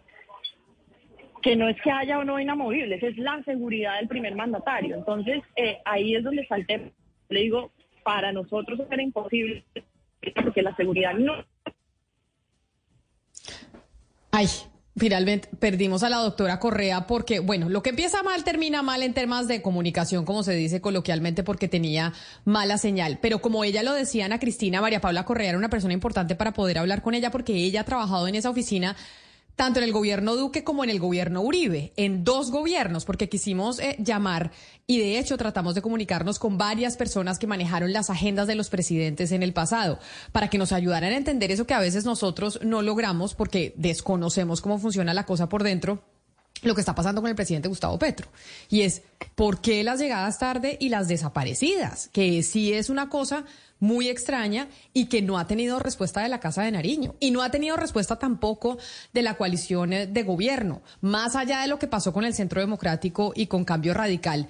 J: que no es que haya o no inamovibles, es la seguridad del primer mandatario. Entonces, eh, ahí es donde tema. Le digo, para nosotros era imposible, porque la seguridad no...
A: Ay, Finalmente perdimos a la doctora Correa porque, bueno, lo que empieza mal termina mal en temas de comunicación, como se dice coloquialmente, porque tenía mala señal. Pero como ella lo decía, Ana Cristina, María Paula Correa era una persona importante para poder hablar con ella porque ella ha trabajado en esa oficina tanto en el gobierno Duque como en el gobierno Uribe, en dos gobiernos, porque quisimos eh, llamar y de hecho tratamos de comunicarnos con varias personas que manejaron las agendas de los presidentes en el pasado, para que nos ayudaran a entender eso que a veces nosotros no logramos porque desconocemos cómo funciona la cosa por dentro lo que está pasando con el presidente Gustavo Petro. Y es, ¿por qué las llegadas tarde y las desaparecidas? Que sí es una cosa muy extraña y que no ha tenido respuesta de la Casa de Nariño y no ha tenido respuesta tampoco de la coalición eh, de gobierno. Más allá de lo que pasó con el Centro Democrático y con Cambio Radical,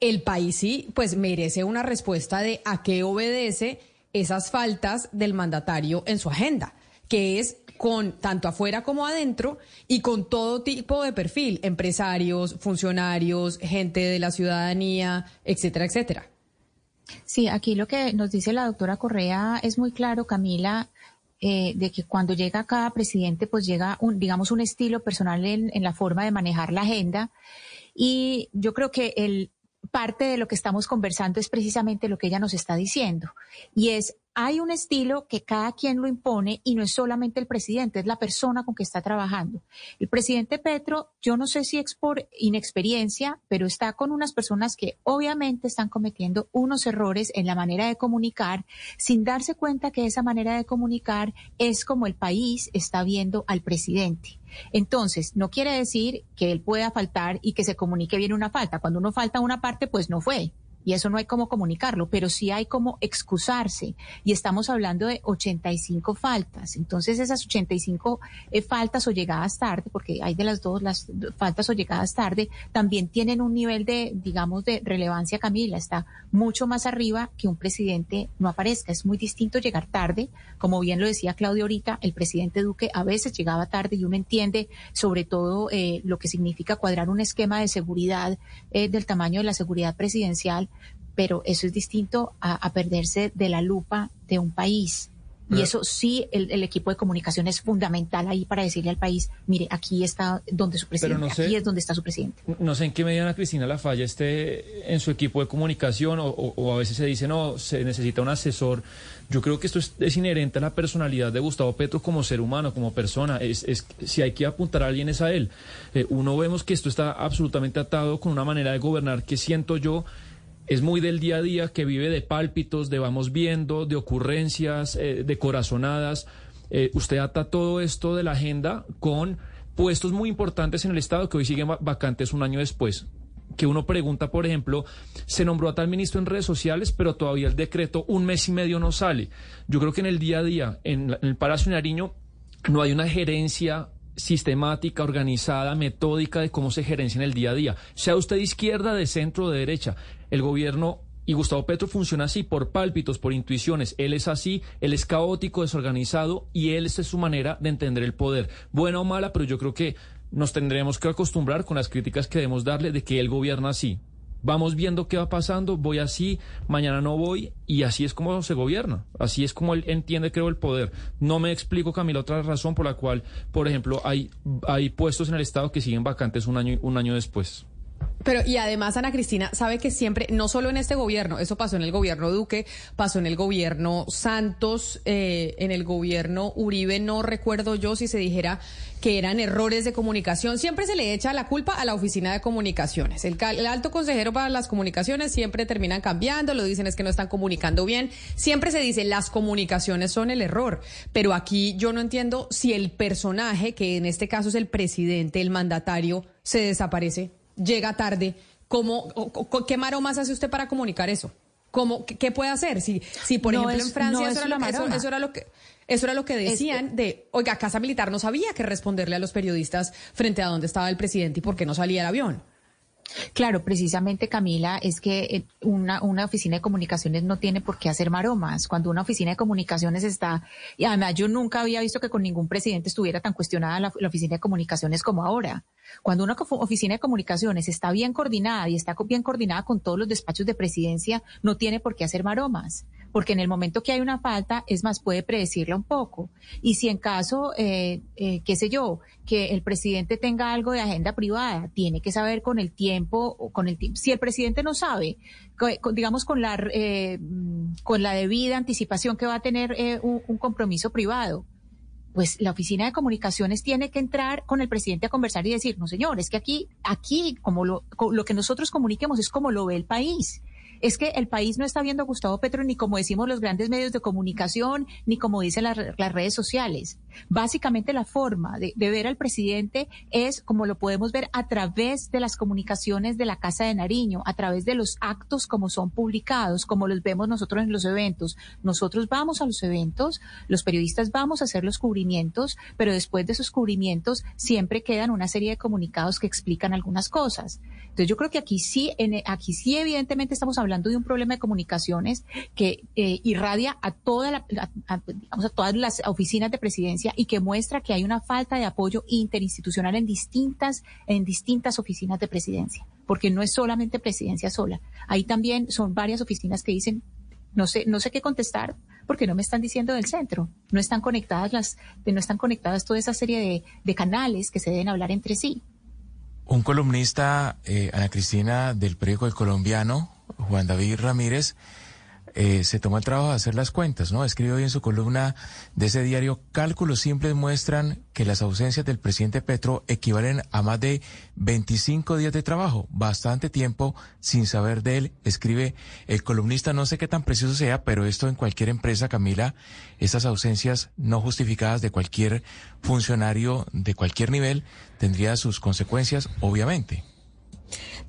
A: el país sí, pues merece una respuesta de a qué obedece esas faltas del mandatario en su agenda, que es con tanto afuera como adentro y con todo tipo de perfil, empresarios, funcionarios, gente de la ciudadanía, etcétera, etcétera.
F: Sí, aquí lo que nos dice la doctora Correa es muy claro, Camila, eh, de que cuando llega cada presidente, pues llega un, digamos, un estilo personal en, en la forma de manejar la agenda. Y yo creo que el parte de lo que estamos conversando es precisamente lo que ella nos está diciendo. Y es hay un estilo que cada quien lo impone y no es solamente el presidente, es la persona con que está trabajando. El presidente Petro, yo no sé si es por inexperiencia, pero está con unas personas que obviamente están cometiendo unos errores en la manera de comunicar sin darse cuenta que esa manera de comunicar es como el país está viendo al presidente. Entonces, no quiere decir que él pueda faltar y que se comunique bien una falta. Cuando uno falta una parte, pues no fue y eso no hay cómo comunicarlo, pero sí hay cómo excusarse. Y estamos hablando de 85 faltas. Entonces, esas 85 eh, faltas o llegadas tarde, porque hay de las dos, las faltas o llegadas tarde, también tienen un nivel de, digamos, de relevancia, Camila. Está mucho más arriba que un presidente no aparezca. Es muy distinto llegar tarde. Como bien lo decía Claudio ahorita, el presidente Duque a veces llegaba tarde y uno entiende sobre todo eh, lo que significa cuadrar un esquema de seguridad eh, del tamaño de la seguridad presidencial pero eso es distinto a, perderse de la lupa de un país. Y eso sí, el, equipo de comunicación es fundamental ahí para decirle al país, mire, aquí está donde su presidente, aquí es donde está su presidente.
K: No sé en qué medida Cristina La Falla esté en su equipo de comunicación o, a veces se dice, no, se necesita un asesor. Yo creo que esto es, inherente a la personalidad de Gustavo Petro como ser humano, como persona. Es, es si hay que apuntar a alguien es a él. Eh, uno vemos que esto está absolutamente atado con una manera de gobernar que siento yo es muy del día a día que vive de pálpitos, de vamos viendo, de ocurrencias, eh, de corazonadas. Eh, usted ata todo esto de la agenda con puestos muy importantes en el Estado que hoy siguen vacantes un año después. Que uno pregunta, por ejemplo, se nombró a tal ministro en redes sociales, pero todavía el decreto un mes y medio no sale. Yo creo que en el día a día, en, el Palacio Nariño, no hay una gerencia sistemática, organizada, metódica de cómo se gerencia en el día a día. Sea usted de izquierda, de centro de derecha, el gobierno y Gustavo Petro funciona así, por pálpitos, por intuiciones. Él es así, él es caótico, desorganizado y él es su manera de entender el poder. Buena o mala, pero yo creo que nos tendremos que acostumbrar con las críticas que debemos darle de que él gobierna así. Vamos viendo qué va pasando, voy así, mañana no voy, y así es como se gobierna, así es como él entiende, creo, el poder. No me explico, Camila, otra razón por la cual, por ejemplo, hay, hay puestos en el Estado que siguen vacantes un año, un año después.
A: Pero y además Ana Cristina sabe que siempre, no solo en este gobierno, eso pasó en el gobierno Duque, pasó en el gobierno Santos, eh, en el gobierno Uribe, no recuerdo yo si se dijera que eran errores de comunicación. Siempre se le echa la culpa a la oficina de comunicaciones. El, alto consejero para las comunicaciones siempre terminan cambiando, lo dicen es que no están comunicando bien. Siempre se dice las comunicaciones son el error. Pero aquí yo no entiendo si el personaje, que en este caso es el presidente, el mandatario, se desaparece llega tarde, ¿cómo, ¿qué maromas hace usted para comunicar eso? ¿Cómo, qué, puede hacer? Si, si por ejemplo, en Francia eso, era lo, eso, era lo que... Eso era lo que decían de, oiga, Casa Militar no sabía qué responderle a los periodistas frente a dónde estaba el presidente y por qué no salía el avión.
F: Claro, precisamente Camila, es que eh, una, una oficina de comunicaciones no tiene por qué hacer maromas. Cuando una oficina de comunicaciones está, y además yo nunca había visto que con ningún presidente estuviera tan cuestionada la, la oficina de comunicaciones como ahora. Cuando una oficina de comunicaciones está bien coordinada y está bien coordinada con todos los despachos de presidencia, no tiene por qué hacer maromas, porque en el momento que hay una falta, es más, puede predecirla un poco. Y si en caso, eh, eh, qué sé yo, que el presidente tenga algo de agenda privada, tiene que saber con el tiempo, con el Si el presidente no sabe, digamos con la eh, con la debida anticipación que va a tener un compromiso privado, pues la oficina de comunicaciones tiene que entrar con el presidente a conversar y decir, no señor, es que aquí, aquí, como lo, lo que nosotros comuniquemos es como lo ve el país es que el país no está viendo a Gustavo Petro ni como decimos los grandes medios de comunicación, ni como dicen las, redes sociales. Básicamente la forma de, ver al presidente es como lo podemos ver a través de las comunicaciones de la Casa de Nariño, a través de los actos como son publicados, como los vemos nosotros en los eventos. Nosotros vamos a los eventos, los periodistas vamos a hacer los cubrimientos, pero después de esos cubrimientos siempre quedan una serie de comunicados que explican algunas cosas. Entonces yo creo que aquí sí, en, aquí sí evidentemente estamos hablando de un problema de comunicaciones que eh, irradia a, toda la, a, a todas las oficinas de presidencia y que muestra que hay una falta de apoyo interinstitucional en distintas, en distintas oficinas de presidencia, porque no es solamente presidencia sola. Ahí también son varias oficinas que dicen no sé, no sé qué contestar porque no me están diciendo del centro, no están conectadas las, no están conectadas toda esa serie de, canales que se deben hablar entre sí.
I: Un columnista, eh, Ana Cristina, del periódico El Colombiano, Juan David Ramírez, eh, se tomó el trabajo de hacer las cuentas, ¿no? Escribió hoy en su columna de ese diario, cálculos simples muestran que las ausencias del presidente Petro equivalen a más de 25 días de trabajo, bastante tiempo sin saber de él, escribe el columnista, no sé qué tan precioso sea, pero esto en cualquier empresa, Camila, estas ausencias no justificadas de cualquier funcionario de cualquier nivel tendría sus consecuencias, obviamente.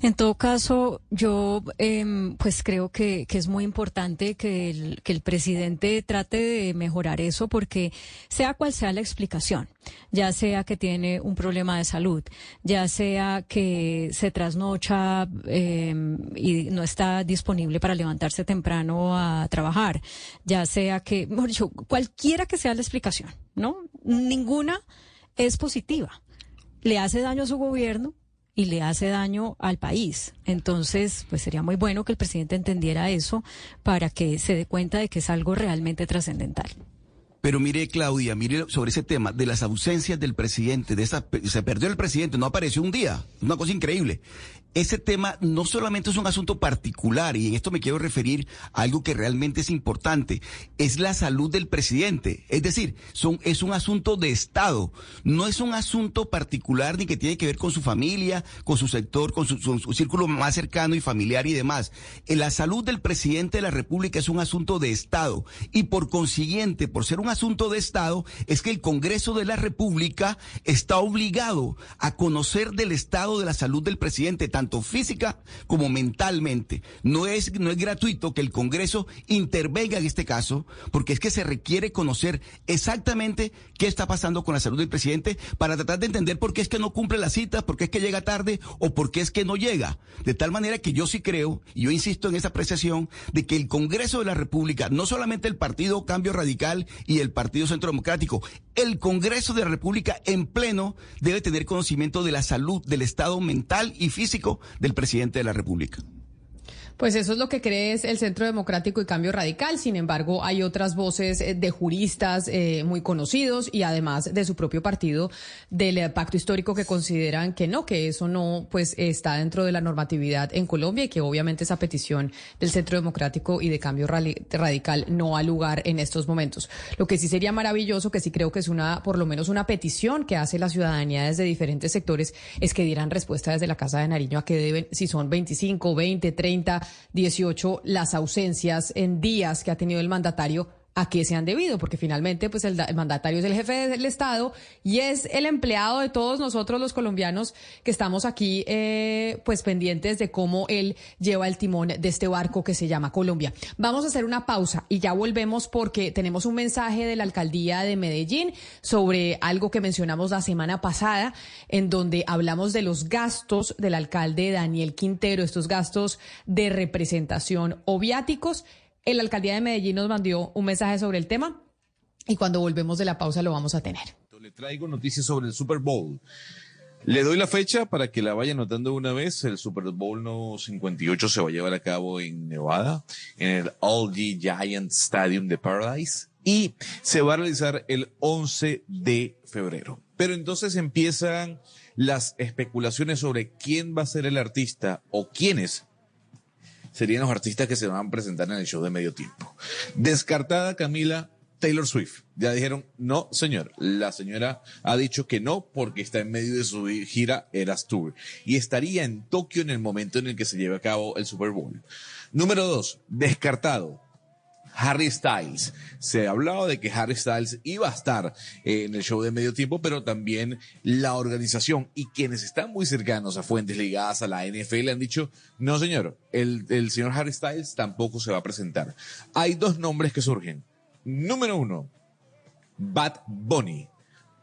E: En todo caso, yo em, pues creo que, es muy importante que el, que el presidente trate de mejorar eso porque sea cual sea la explicación, ya sea que tiene un problema de salud, ya sea que se trasnocha em, y no está disponible para levantarse temprano a trabajar, ya sea que, mejor dicho, cualquiera que sea la explicación, ¿no? Ninguna es positiva. Le hace daño a su gobierno, y le hace daño al país. Entonces, pues sería muy bueno que el presidente entendiera eso para que se dé cuenta de que es algo realmente trascendental.
H: Pero mire, Claudia, mire sobre ese tema de las ausencias del presidente, de esa, se perdió el presidente, no apareció un día, una cosa increíble ese tema no solamente es un asunto particular, y en esto me quiero referir a algo que realmente es importante, es la salud del presidente. Es decir, son, es un asunto de Estado, no es un asunto particular ni que tiene que ver con su familia, con su sector, con su, círculo más cercano y familiar y demás. Eh, la salud del presidente de la República es un asunto de Estado, y por consiguiente, por ser un asunto de Estado, es que el Congreso de la República está obligado a conocer del estado de la salud del presidente, física como mentalmente. No es, no es gratuito que el Congreso intervenga en este caso, porque es que se requiere conocer exactamente qué está pasando con la salud del presidente para tratar de entender por qué es que no cumple las citas, por qué es que llega tarde o por qué es que no llega. De tal manera que yo sí creo, y yo insisto en esa apreciación, de que el Congreso de la República, no solamente el Partido Cambio Radical y el Partido Centro Democrático, el Congreso de la República en pleno debe tener conocimiento de la salud, del estado mental y físico del presidente de la República.
A: Pues eso es lo que cree el Centro Democrático y Cambio Radical. Sin embargo, hay otras voces eh, de juristas eh, muy conocidos y además de su propio partido del eh, pacto histórico que consideran que no, que eso no pues está dentro de la normatividad en Colombia y que obviamente esa petición del Centro Democrático y de Cambio Radical no ha lugar en estos momentos. Lo que sí sería maravilloso, que sí creo que es una, por lo menos una petición que hace la ciudadanía desde diferentes sectores, es que dieran respuesta desde la Casa de Nariño a qué deben, si son 25, 20, 30 18 las ausencias en días que ha tenido el mandatario a qué se han debido, porque finalmente pues el, mandatario es el jefe del Estado y es el empleado de todos nosotros los colombianos que estamos aquí eh, pues pendientes de cómo él lleva el timón de este barco que se llama Colombia. Vamos a hacer una pausa y ya volvemos porque tenemos un mensaje de la alcaldía de Medellín sobre algo que mencionamos la semana pasada, en donde hablamos de los gastos del alcalde Daniel Quintero, estos gastos de representación o viáticos el alcaldía de Medellín nos mandó un mensaje sobre el tema y cuando volvemos de la pausa lo vamos a tener.
C: Le traigo noticias sobre el Super Bowl. Le doy la fecha para que la vaya notando una vez. El Super Bowl no 58 se va a llevar a cabo en Nevada, en el Aldi Giant Stadium de Paradise, y se va a realizar el 11 de febrero. Pero entonces empiezan las especulaciones sobre quién va a ser el artista o quiénes serían los artistas que se van a presentar en el show de medio tiempo. Descartada Camila Taylor Swift. Ya dijeron, no, señor. La señora ha dicho que no porque está en medio de su gira Eras Tour y estaría en Tokio en el momento en el que se lleve a cabo el Super Bowl. Número dos, descartado. Harry Styles. Se ha hablado de que Harry Styles iba a estar eh, en el show de medio tiempo, pero también la organización y quienes están muy cercanos a fuentes ligadas a la NFL han dicho, no señor, el, el señor Harry Styles tampoco se va a presentar. Hay dos nombres que surgen. Número uno, Bad Bunny.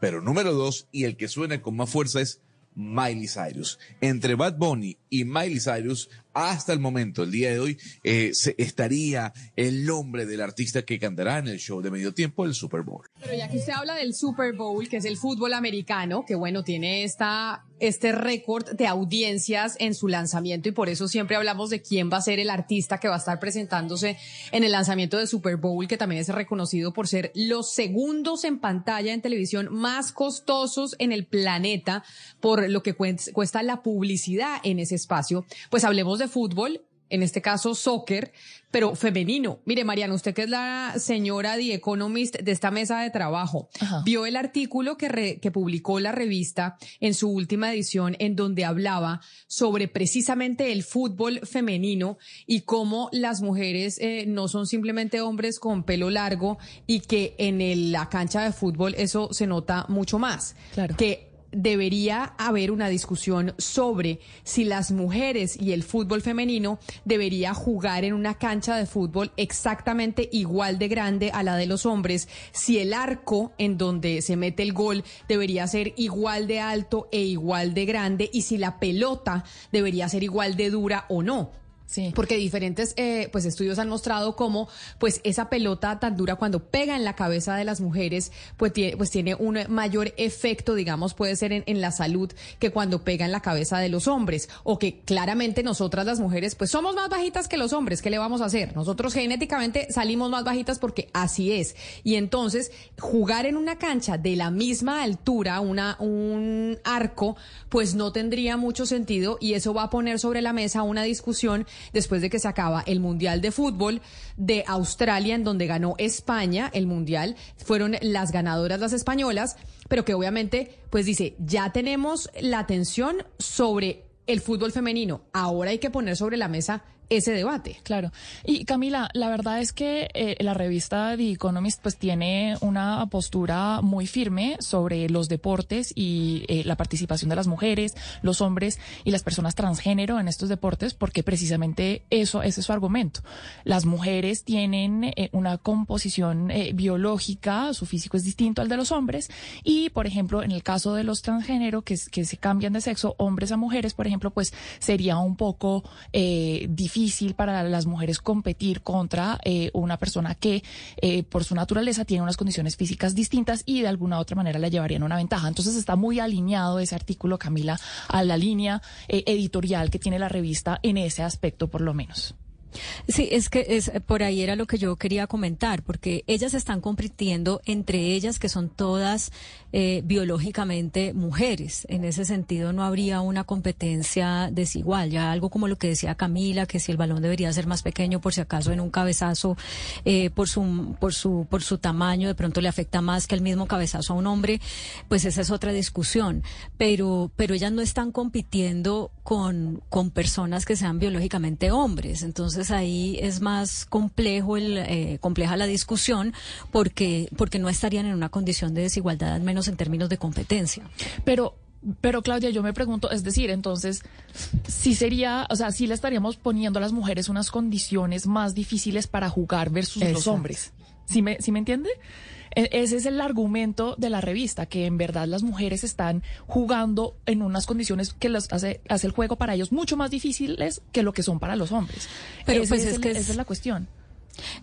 C: Pero número dos, y el que suena con más fuerza es Miley Cyrus. Entre Bad Bunny y Miley Cyrus hasta el momento, el día de hoy, eh, se estaría el nombre del artista que cantará en el show de medio tiempo, el Super Bowl.
A: Pero ya que usted habla del Super Bowl, que es el fútbol americano, que bueno, tiene esta, este récord de audiencias en su lanzamiento y por eso siempre hablamos de quién va a ser el artista que va a estar presentándose en el lanzamiento de Super Bowl, que también es reconocido por ser los segundos en pantalla en televisión más costosos en el planeta por lo que cuesta la publicidad en ese espacio. Pues hablemos de fútbol, en este caso soccer, pero femenino. Mire, Mariana, usted que es la señora The Economist de esta mesa de trabajo, vio el artículo que, que publicó la revista en su última edición en donde hablaba sobre precisamente el fútbol femenino y cómo las mujeres eh, no son simplemente hombres con pelo largo y que en la cancha de fútbol eso se nota mucho más. Claro. Que debería haber una discusión sobre si las mujeres y el fútbol femenino debería jugar en una cancha de fútbol exactamente igual de grande a la de los hombres, si el arco en donde se mete el gol debería ser igual de alto e igual de grande y si la pelota debería ser igual de dura o no. Porque diferentes eh, pues estudios han mostrado cómo pues esa pelota tan dura cuando pega en la cabeza de las mujeres pues tiene, pues tiene un mayor efecto, digamos, puede ser en, la salud que cuando pega en la cabeza de los hombres o que claramente nosotras las mujeres pues somos más bajitas que los hombres, ¿qué le vamos a hacer? Nosotros genéticamente salimos más bajitas porque así es. Y entonces jugar en una cancha de la misma altura, una, un arco, pues no tendría mucho sentido y eso va a poner sobre la mesa una discusión después de que se acaba el Mundial de Fútbol de Australia, en donde ganó España el Mundial. Fueron las ganadoras las españolas, pero que obviamente, pues dice, ya tenemos la atención sobre el fútbol femenino. Ahora hay que poner sobre la mesa ese debate.
G: Claro. Y Camila, la verdad es que eh, la revista The Economist pues tiene una postura muy firme sobre los deportes y eh, la participación de las mujeres, los hombres y las personas transgénero en estos deportes porque precisamente eso es su argumento. Las mujeres tienen eh, una composición biológica, su físico es distinto al de los hombres y por ejemplo, en el caso de los transgénero que, que se cambian de sexo, hombres a mujeres, por ejemplo, pues sería un poco difícil difícil para las mujeres competir contra eh, una persona que eh, por su naturaleza tiene unas condiciones físicas distintas y de alguna u otra manera la llevarían una ventaja. Entonces está muy alineado ese artículo, Camila, a la línea eh, editorial que tiene la revista en ese aspecto por lo menos.
E: Sí, es que es por ahí era lo que yo quería comentar, porque ellas están compitiendo entre ellas, que son todas eh, biológicamente mujeres. En ese sentido, no habría una competencia desigual. Ya algo como lo que decía Camila, que si el balón debería ser más pequeño, por si acaso en un cabezazo, eh, por su por su por su tamaño, de pronto le afecta más que el mismo cabezazo a un hombre, pues esa es otra discusión. Pero pero ellas no están compitiendo con con personas que sean biológicamente hombres. Entonces entonces ahí es más complejo el, eh, compleja la discusión porque, porque no estarían en una condición de desigualdad, al menos en términos de competencia.
G: Pero pero Claudia, yo me pregunto, es decir, entonces, si sería, o sea, si le estaríamos poniendo a las mujeres unas condiciones más difíciles para jugar versus los hombres. ¿Sí me, ¿Sí me entiende? E, ese es el argumento de la revista, que en verdad las mujeres están jugando en unas condiciones que les hace, hace el juego para ellos mucho más difíciles que lo que son para los hombres. Pero pues es, que esa es la cuestión.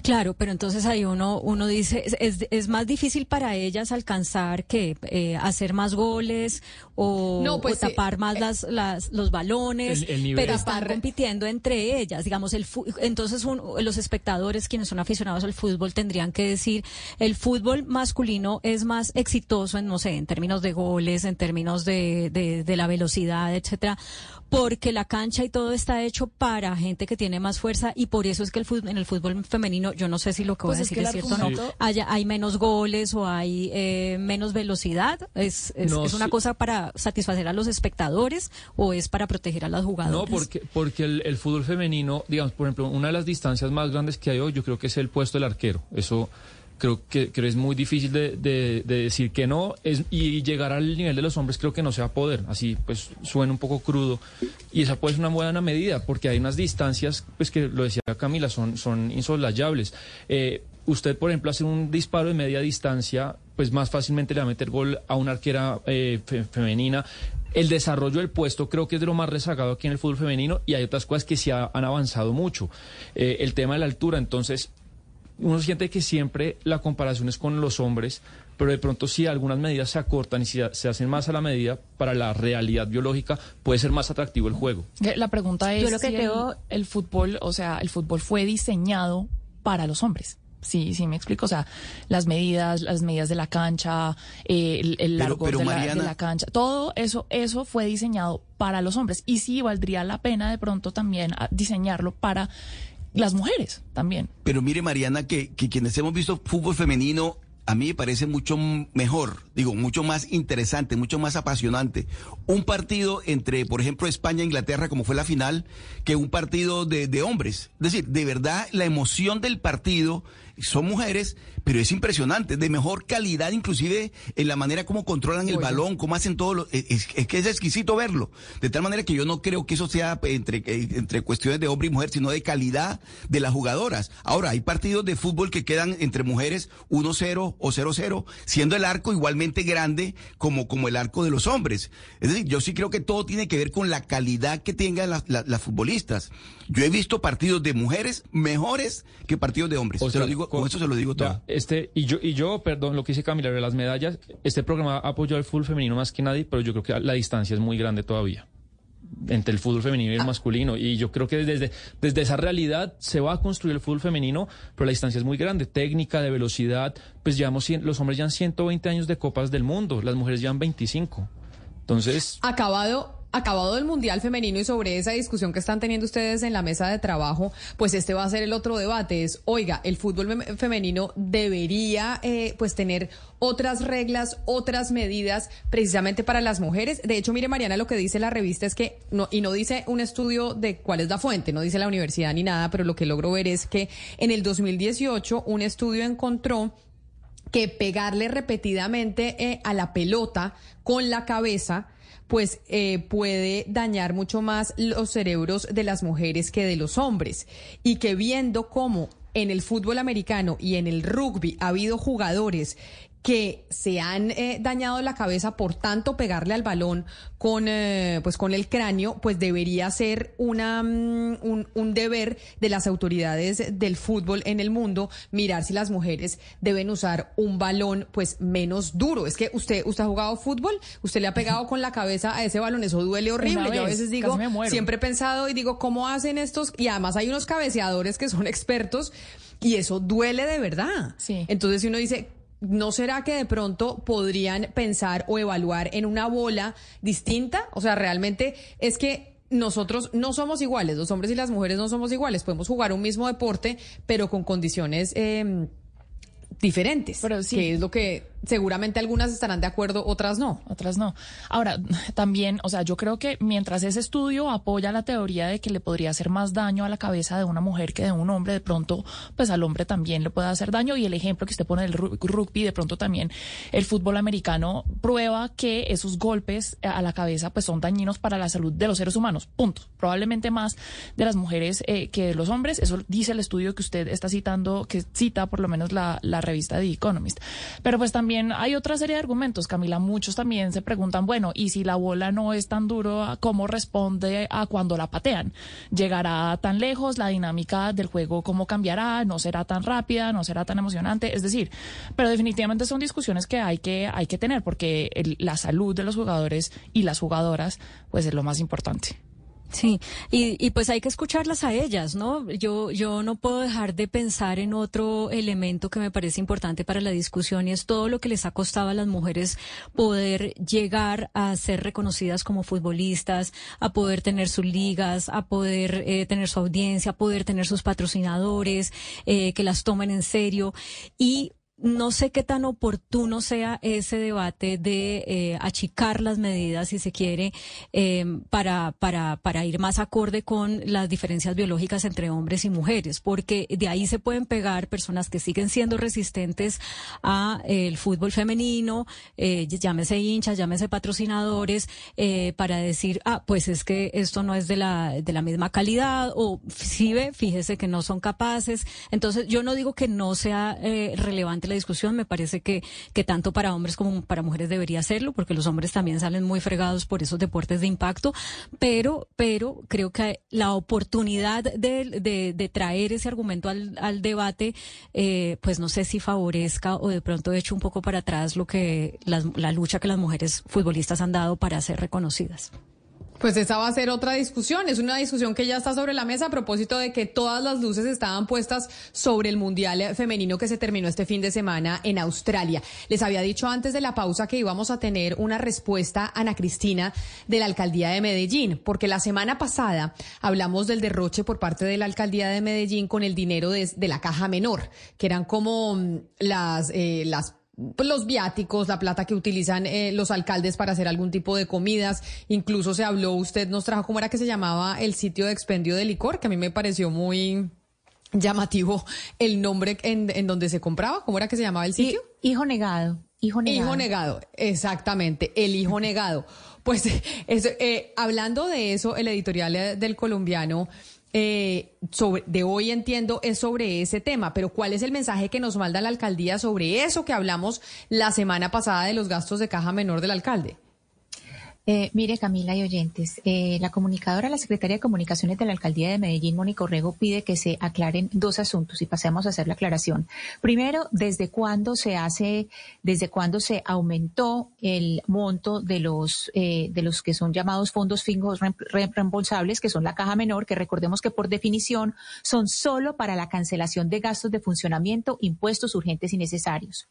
E: Claro, pero entonces ahí uno, uno dice, es, es más difícil para ellas alcanzar que eh, hacer más goles o, pues, tapar más eh, las, las, los balones, pero están compitiendo entre ellas. Digamos, el entonces los espectadores, quienes son aficionados al fútbol, tendrían que decir, el fútbol masculino es más exitoso en, no sé, en términos de goles, en términos de, de, de la velocidad, etcétera porque la cancha y todo está hecho para gente que tiene más fuerza y por eso es que el fútbol, en el fútbol femenino, yo no sé si lo que voy a pues decir es, cierto o no, hay menos goles o hay eh, menos velocidad. Es, es, una cosa para satisfacer a los espectadores o es para proteger a las jugadoras?
K: No, porque, porque el, el fútbol femenino, digamos, por ejemplo, una de las distancias más grandes que hay hoy, yo creo que es el puesto del arquero. Eso creo que, es muy difícil de, decir que no. Es, y llegar al nivel de los hombres creo que no se va a poder. Así pues suena un poco crudo. Y esa puede ser una buena medida porque hay unas distancias pues que lo decía Camila son, son insolayables eh, usted por ejemplo hace un disparo de media distancia pues más fácilmente le va a meter gol a una arquera eh, femenina. El desarrollo del puesto creo que es de lo más rezagado aquí en el fútbol femenino y hay otras cosas que sí han avanzado mucho. Eh, el tema de la altura, entonces, uno siente que siempre la comparación es con los hombres, pero de pronto si algunas medidas se acortan y si se hacen más a la medida para la realidad biológica, puede ser más atractivo el juego.
G: La pregunta es si el, fútbol, o sea, el fútbol fue diseñado para los hombres. Sí, sí, me explico. O sea, las medidas, las medidas de la cancha, eh, el, el largo de, la, de, la, cancha, todo eso, eso fue diseñado para los hombres. Y sí valdría la pena de pronto también ah, diseñarlo para las mujeres también.
H: Pero mire, Mariana, que, que quienes hemos visto fútbol femenino a mí me parece mucho mejor, digo, mucho más interesante, mucho más apasionante. Un partido entre, por ejemplo, España e Inglaterra, como fue la final, que un partido de, de hombres. Es decir, de verdad, la emoción del partido son mujeres, pero es impresionante, de mejor calidad inclusive en la manera como controlan el balón, cómo hacen todo lo, es, que es exquisito verlo, de tal manera que yo no creo que eso sea entre, eh, entre cuestiones de hombre y mujer, sino de calidad de las jugadoras. Ahora, hay partidos de fútbol que quedan entre mujeres 1-0 o 0-0, siendo el arco igualmente grande como, como el arco de los hombres. Es decir, yo sí creo que todo tiene que ver con la calidad que tengan las, futbolistas. Yo he visto partidos de mujeres mejores que partidos de hombres. O lo digo, con, eso se lo digo todo.
K: este, y yo, y yo, perdón, lo que hice Camila de las medallas, este programa apoyó al fútbol femenino más que nadie, pero yo creo que la distancia es muy grande todavía entre el fútbol femenino y el ah. masculino. Y yo creo que desde, desde esa realidad se va a construir el fútbol femenino, pero la distancia es muy grande. Técnica, de velocidad, pues llevamos, los hombres llevan 120 años de copas del mundo, las mujeres llevan 25. Entonces...
A: Acabado acabado el Mundial Femenino y sobre esa discusión que están teniendo ustedes en la mesa de trabajo, pues este va a ser el otro debate. Es, oiga, el fútbol femenino debería eh, pues tener otras reglas, otras medidas precisamente para las mujeres. De hecho, mire Mariana, lo que dice la revista es que, no, y no dice un estudio de cuál es la fuente, no dice la universidad ni nada, pero lo que logro ver es que en el 2018 un estudio encontró que pegarle repetidamente eh, a la pelota con la cabeza pues eh, puede dañar mucho más los cerebros de las mujeres que de los hombres. Y que viendo cómo en el fútbol americano y en el rugby ha habido jugadores que se han eh, dañado la cabeza por tanto pegarle al balón con eh, pues con el cráneo pues debería ser una mm, un, un, deber de las autoridades del fútbol en el mundo mirar si las mujeres deben usar un balón pues menos duro es que usted usted ha jugado fútbol usted le ha pegado con la cabeza a ese balón eso duele horrible yo a veces digo siempre he pensado y digo cómo hacen estos y además hay unos cabeceadores que son expertos y eso duele de verdad. Sí. Entonces, si uno dice, ¿No será que de pronto podrían pensar o evaluar en una bola distinta? O sea, realmente es que nosotros no somos iguales, los hombres y las mujeres no somos iguales. Podemos jugar un mismo deporte, pero con condiciones eh, diferentes. Pero sí. Que es lo que seguramente algunas estarán de acuerdo, otras no.
G: Otras no. Ahora, también, o sea, yo creo que mientras ese estudio apoya la teoría de que le podría hacer más daño a la cabeza de una mujer que de un hombre, de pronto, pues al hombre también le puede hacer daño. Y el ejemplo que usted pone del rugby, de pronto también el fútbol americano prueba que esos golpes a la cabeza pues son dañinos para la salud de los seres humanos. Punto. Probablemente más de las mujeres eh, que de los hombres. Eso dice el estudio que usted está citando, que cita por lo menos la, la revista The Economist. Pero pues también hay otra serie de argumentos, Camila. Muchos también se preguntan, bueno, ¿y si la bola no es tan duro, cómo responde a cuando la patean? ¿Llegará tan lejos? ¿La dinámica del juego cómo cambiará? ¿No será tan rápida? ¿No será tan emocionante? Es decir, pero definitivamente son discusiones que hay que, hay que tener porque la salud de los jugadores y las jugadoras pues es lo más importante.
E: Sí, y, y, pues hay que escucharlas a ellas, ¿no? Yo, yo no puedo dejar de pensar en otro elemento que me parece importante para la discusión y es todo lo que les ha costado a las mujeres poder llegar a ser reconocidas como futbolistas, a poder tener sus ligas, a poder eh, tener su audiencia, a poder tener sus patrocinadores, eh, que las tomen en serio. Y no sé qué tan oportuno sea ese debate de eh, achicar las medidas, si se quiere, eh, para, para, para ir más acorde con las diferencias biológicas entre hombres y mujeres, porque de ahí se pueden pegar personas que siguen siendo resistentes a eh, el fútbol femenino, llámese hinchas, llámese patrocinadores, para decir, ah, pues es que esto no es de la, de la misma calidad, o si ve, fíjese que no son capaces. Entonces, yo no digo que no sea relevante la discusión. Me parece que, que tanto para hombres como para mujeres debería serlo, porque los hombres también salen muy fregados por esos deportes de impacto, pero, pero creo que la oportunidad de, de, traer ese argumento al, al debate, eh, pues no sé si favorezca o de pronto eche un poco para atrás lo que la lucha que las mujeres futbolistas han dado para ser reconocidas.
A: Pues esa va a ser otra discusión. Es una discusión que ya está sobre la mesa a propósito de que todas las luces estaban puestas sobre el Mundial Femenino que se terminó este fin de semana en Australia. Les había dicho antes de la pausa que íbamos a tener una respuesta, Ana Cristina, de la Alcaldía de Medellín, porque la semana pasada hablamos del derroche por parte de la Alcaldía de Medellín con el dinero de, la caja menor, que eran como mm, las, eh, las los viáticos, la plata que utilizan eh, los alcaldes para hacer algún tipo de comidas. Incluso se habló, usted nos trajo, ¿cómo era que se llamaba el sitio de expendio de licor? Que a mí me pareció muy llamativo el nombre en, en donde se compraba. ¿Cómo era que se llamaba el sitio?
F: hijo negado. Hijo negado.
A: Hijo negado, exactamente, el hijo negado. Pues eh, hablando de eso, el editorial del colombiano eh, sobre, de hoy entiendo es sobre ese tema, pero ¿cuál es el mensaje que nos manda la alcaldía sobre eso que hablamos la semana pasada de los gastos de caja menor del alcalde?
F: Eh, mire, Camila y oyentes, eh, la comunicadora, la secretaria de Comunicaciones de la Alcaldía de Medellín, Mónica Orrego, pide que se aclaren dos asuntos y pasemos a hacer la aclaración. Primero, ¿desde cuándo se hace, desde cuándo se aumentó el monto de los, eh, de los que son llamados fondos fijos reembolsables, que son la caja menor, que recordemos que por definición son solo para la cancelación de gastos de funcionamiento, impuestos urgentes y necesarios?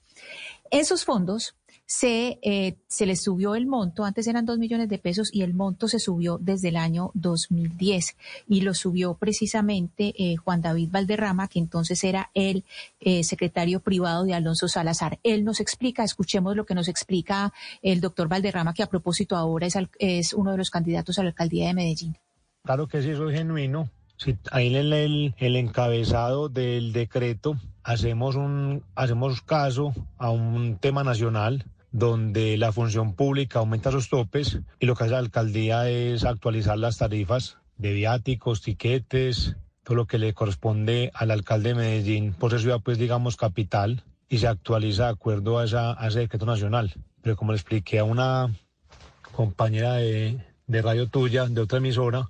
F: Esos fondos se, eh, se les subió el monto, antes eran dos millones de pesos y el monto se subió desde el año 2010 y lo subió precisamente eh, Juan David Valderrama, que entonces era el eh, secretario privado de Alonso Salazar. Él nos explica, escuchemos lo que nos explica el doctor Valderrama, que a propósito ahora es, es uno de los candidatos a la alcaldía de Medellín.
L: Claro que sí, eso es genuino. Ahí el, el encabezado del decreto hacemos un hacemos caso a un tema nacional donde la función pública aumenta sus topes y lo que hace la alcaldía es actualizar las tarifas de viáticos, tiquetes, todo lo que le corresponde al alcalde de Medellín por ser ciudad, pues digamos, capital, y se actualiza de acuerdo a, esa, ese decreto nacional. Pero como le expliqué a una compañera de, de radio tuya, de otra emisora,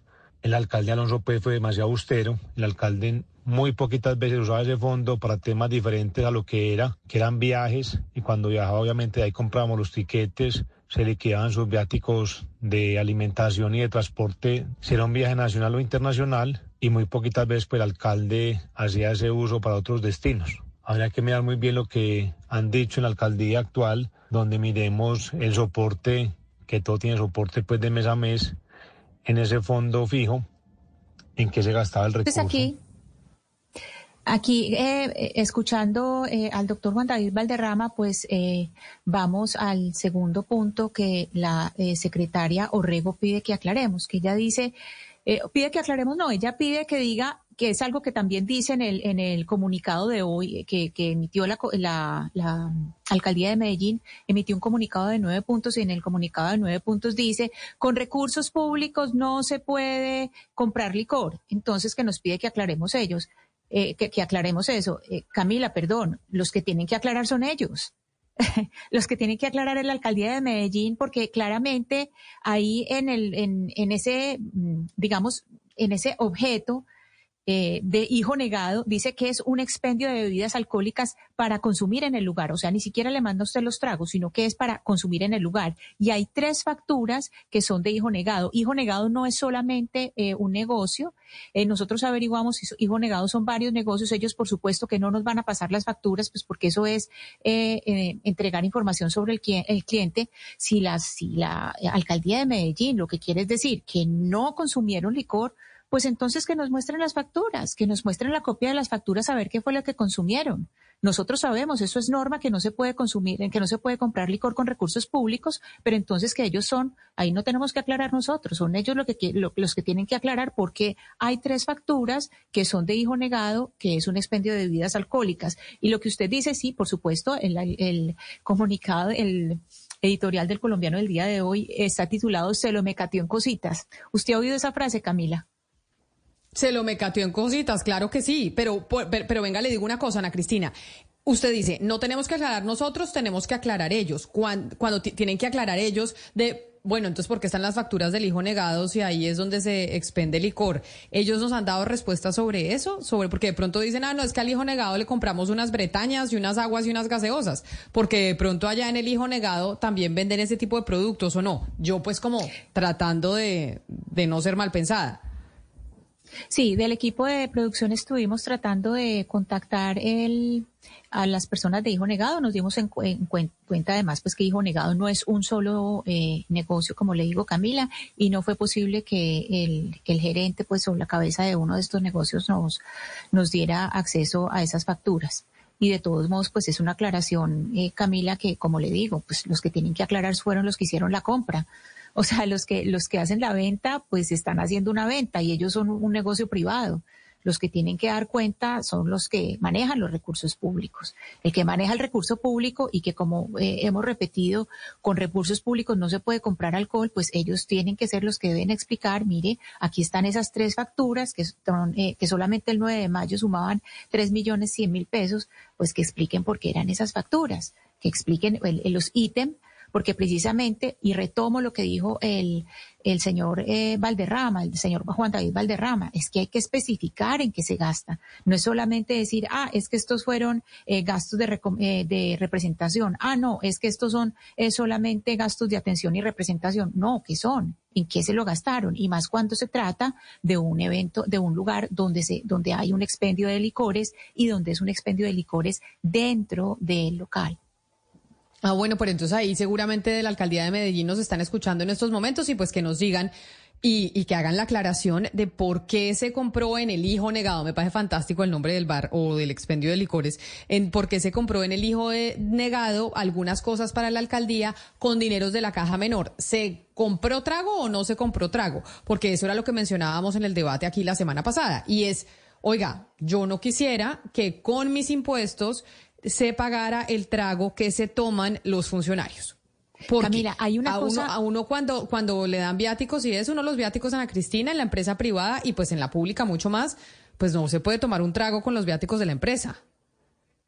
L: el alcalde Alonso pues fue demasiado austero, el alcalde muy poquitas veces usaba ese fondo para temas diferentes a lo que era, que eran viajes, y cuando viajaba obviamente ahí comprábamos los tiquetes, se liquidaban sus viáticos de alimentación y de transporte, si era un viaje nacional o internacional, y muy poquitas veces pues, el alcalde hacía ese uso para otros destinos. Habría que mirar muy bien lo que han dicho en la alcaldía actual, donde miremos el soporte, que todo tiene soporte pues de mes a mes, en ese fondo fijo, en que se gastaba el recurso.
F: aquí Aquí, eh, escuchando eh, al doctor Juan David Valderrama, pues eh, vamos al segundo punto que la secretaria Orrego pide que aclaremos, que ella dice, pide que aclaremos, no, ella pide que diga que es algo que también dice en el, en el comunicado de hoy que, que emitió la, la, la, alcaldía de Medellín, emitió un comunicado de nueve puntos y en el comunicado de nueve puntos dice, con recursos públicos no se puede comprar licor. Entonces, que nos pide que aclaremos ellos. Eh, que, aclaremos eso. Eh, Camila, perdón, los que tienen que aclarar son ellos. los que tienen que aclarar es la alcaldía de Medellín, porque claramente ahí en el, en ese, mm, digamos, en ese objeto eh, de hijo negado dice que es un expendio de bebidas alcohólicas para consumir en el lugar. O sea, ni siquiera le manda usted los tragos, sino que es para consumir en el lugar. Y hay tres facturas que son de hijo negado. Hijo negado no es solamente eh, un negocio. Eh, nosotros averiguamos si hijo negado son varios negocios. Ellos, por supuesto, que no nos van a pasar las facturas, pues porque eso es entregar información sobre el, el cliente. Si la, si la alcaldía de Medellín lo que quiere es decir que no consumieron licor, pues entonces que nos muestren las facturas, que nos muestren la copia de las facturas a ver qué fue lo que consumieron. Nosotros sabemos, eso es norma que no se puede consumir, que no se puede comprar licor con recursos públicos, pero entonces que ellos son, ahí no tenemos que aclarar nosotros, son ellos lo que, los que tienen que aclarar porque hay tres facturas que son de hijo negado, que es un expendio de bebidas alcohólicas. Y lo que usted dice, sí, por supuesto, el, el comunicado, el editorial del colombiano del día de hoy está titulado Se lo me en cositas. ¿Usted ha oído esa frase, Camila?
A: Se lo mecateó en cositas, claro que sí, pero, pero, venga, le digo una cosa, Ana Cristina. Usted dice, no tenemos que aclarar nosotros, tenemos que aclarar ellos. Cuando, cuando tienen que aclarar ellos de, bueno, entonces, ¿por qué están las facturas del hijo negados y ahí es donde se expende licor? ¿Ellos nos han dado respuesta sobre eso? Sobre, porque de pronto dicen, ah, no, es que al hijo negado le compramos unas bretañas y unas aguas y unas gaseosas, porque de pronto allá en el hijo negado también venden ese tipo de productos o no. Yo pues como tratando de, de no ser mal pensada.
F: Sí, del equipo de producción estuvimos tratando de contactar el, a las personas de Hijo Negado. Nos dimos en, cuenta además pues que Hijo Negado no es un solo eh, negocio, como le digo Camila, y no fue posible que el, el gerente pues sobre la cabeza de uno de estos negocios nos, nos diera acceso a esas facturas. Y de todos modos, pues es una aclaración, eh, Camila, que como le digo, pues los que tienen que aclarar fueron los que hicieron la compra o sea, los que, los que hacen la venta, pues están haciendo una venta y ellos son un negocio privado. Los que tienen que dar cuenta son los que manejan los recursos públicos. El que maneja el recurso público y que como eh, hemos repetido, con recursos públicos no se puede comprar alcohol, pues ellos tienen que ser los que deben explicar, mire, aquí están esas tres facturas que, son, eh, que solamente el 9 de mayo sumaban 3 millones 100 mil pesos, pues que expliquen por qué eran esas facturas, que expliquen los ítems porque precisamente, y retomo lo que dijo el, el señor eh, Valderrama, el señor Juan David Valderrama, es que hay que especificar en qué se gasta. No es solamente decir, ah, es que estos fueron eh, gastos de, eh, de, representación. Ah, no, es que estos son solamente gastos de atención y representación. No, ¿qué son? ¿En qué se lo gastaron? Y más cuando se trata de un evento, de un lugar donde, se, donde hay un expendio de licores y donde es un expendio de licores dentro del local.
A: Ah, bueno, pues entonces ahí seguramente de la alcaldía de Medellín nos están escuchando en estos momentos y pues que nos digan y, que hagan la aclaración de por qué se compró en el hijo negado. Me parece fantástico el nombre del bar o del expendio de licores. En por qué se compró en el hijo negado algunas cosas para la alcaldía con dineros de la caja menor. ¿Se compró trago o no se compró trago? Porque eso era lo que mencionábamos en el debate aquí la semana pasada. Y es, oiga, yo no quisiera que con mis impuestos se pagara el trago que se toman los funcionarios.
F: Porque Camila, hay una
A: a
F: cosa...
A: Uno, a uno cuando, cuando le dan viáticos y es uno los viáticos a la Cristina en la empresa privada y pues en la pública mucho más, pues no se puede tomar un trago con los viáticos de la empresa.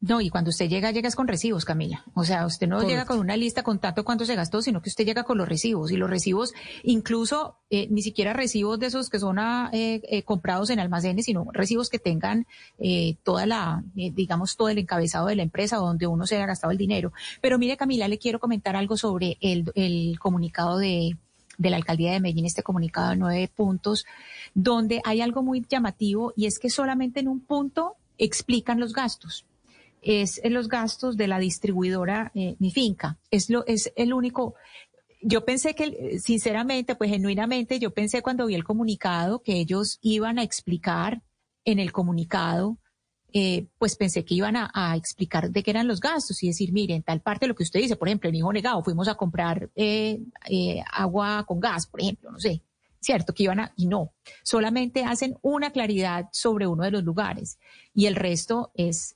F: No, y cuando usted llega, llegas con recibos, Camila. O sea, usted no llega con una lista con tanto cuánto se gastó, sino que usted llega con los recibos. Y los recibos, incluso eh, ni siquiera recibos de esos que son ah, eh, eh, comprados en almacenes, sino recibos que tengan toda la, digamos, todo el encabezado de la empresa donde uno se haya gastado el dinero. Pero mire, Camila, le quiero comentar algo sobre el, el comunicado de, de la alcaldía de Medellín, este comunicado de nueve puntos, donde hay algo muy llamativo y es que solamente en un punto explican los gastos es los gastos de la distribuidora eh, Mi Finca. Es, lo, es el único. Yo pensé que, sinceramente, pues genuinamente, yo pensé cuando vi el comunicado que ellos iban a explicar en el comunicado eh, pues pensé que iban a, explicar de qué eran los gastos y decir, miren, tal parte de lo que usted dice, por ejemplo, en hijo negado, fuimos a comprar eh, eh, agua con gas, por ejemplo, no sé, cierto, que iban a, y no, solamente hacen una claridad sobre uno de los lugares y el resto es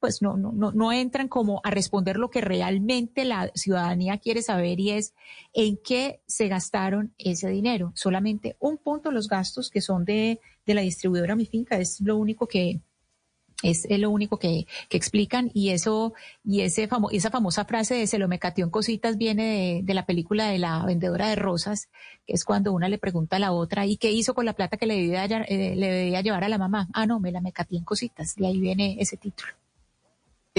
F: pues no, no, no, no entran como a responder lo que realmente la ciudadanía quiere saber y es en qué se gastaron ese dinero. Solamente un punto los gastos que son de, de la distribuidora Mi Finca es lo único que, es lo único que, que, explican y eso y ese famo, esa famosa frase de se lo me en cositas viene de, de, la película de la vendedora de rosas que es cuando una le pregunta a la otra y qué hizo con la plata que le debía, eh, le debía llevar a la mamá ah no me la mecateó en cositas de ahí viene ese título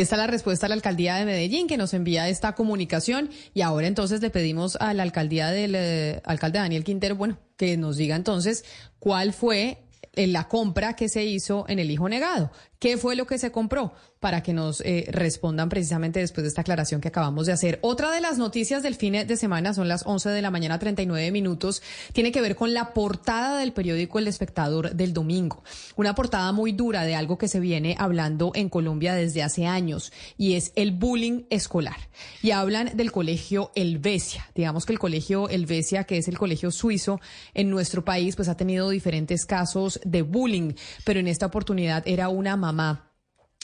A: esta es la respuesta a la alcaldía de Medellín que nos envía esta comunicación y ahora entonces le pedimos a la alcaldía del eh, alcalde Daniel Quintero, bueno, que nos diga entonces cuál fue eh, la compra que se hizo en el hijo negado. ¿Qué fue lo que se compró? Para que nos eh, respondan precisamente después de esta aclaración que acabamos de hacer. Otra de las noticias del fin de semana son las 11 de la mañana, 39 minutos. Tiene que ver con la portada del periódico El Espectador del domingo. Una portada muy dura de algo que se viene hablando en Colombia desde hace años y es el bullying escolar. Y hablan del colegio Helvecia. Digamos que el colegio Helvecia, que es el colegio suizo en nuestro país, pues ha tenido diferentes casos de bullying, pero en esta oportunidad era una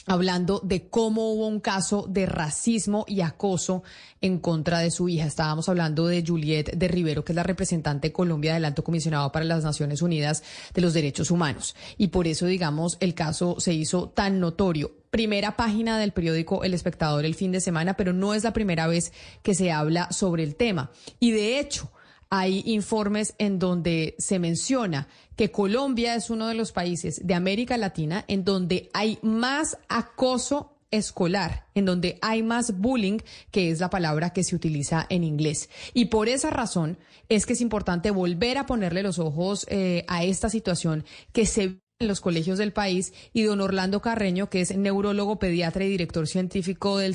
A: hablando de cómo hubo un caso de racismo y acoso en contra de su hija. Estábamos hablando de Juliet de Rivero, que es la representante de Colombia del Alto Comisionado para las Naciones Unidas de los Derechos Humanos. Y por eso, digamos, el caso se hizo tan notorio. Primera página del periódico El Espectador el fin de semana, pero no es la primera vez que se habla sobre el tema. Y de hecho, hay informes en donde se menciona que Colombia es uno de los países de América Latina en donde hay más acoso escolar, en donde hay más bullying, que es la palabra que se utiliza en inglés. Y por esa razón es que es importante volver a ponerle los ojos eh, a esta situación que se en los colegios del país y don Orlando Carreño, que es neurólogo, pediatra y director científico del,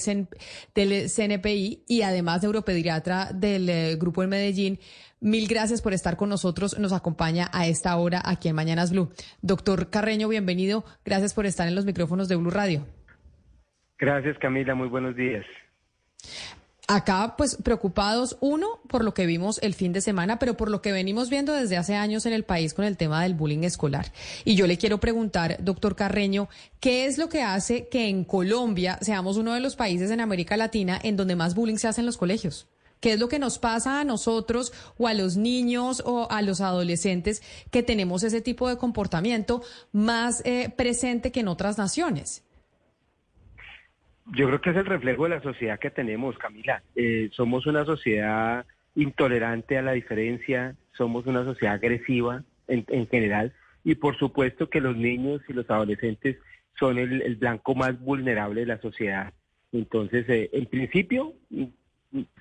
A: del CNPI y además neuropediatra del eh, grupo en Medellín, Mil gracias por estar con nosotros. Nos acompaña a esta hora aquí en Mañanas Blue. Doctor Carreño, bienvenido. Gracias por estar en los micrófonos de Blue Radio.
M: Gracias, Camila. Muy buenos días.
A: Acá, pues preocupados, uno, por lo que vimos el fin de semana, pero por lo que venimos viendo desde hace años en el país con el tema del bullying escolar. Y yo le quiero preguntar, doctor Carreño, ¿qué es lo que hace que en Colombia seamos uno de los países en América Latina en donde más bullying se hace en los colegios? ¿Qué es lo que nos pasa a nosotros o a los niños o a los adolescentes que tenemos ese tipo de comportamiento más eh, presente que en otras naciones?
M: Yo creo que es el reflejo de la sociedad que tenemos, Camila. Eh, somos una sociedad intolerante a la diferencia, somos una sociedad agresiva en, general y por supuesto que los niños y los adolescentes son el, blanco más vulnerable de la sociedad. Entonces, eh, en principio,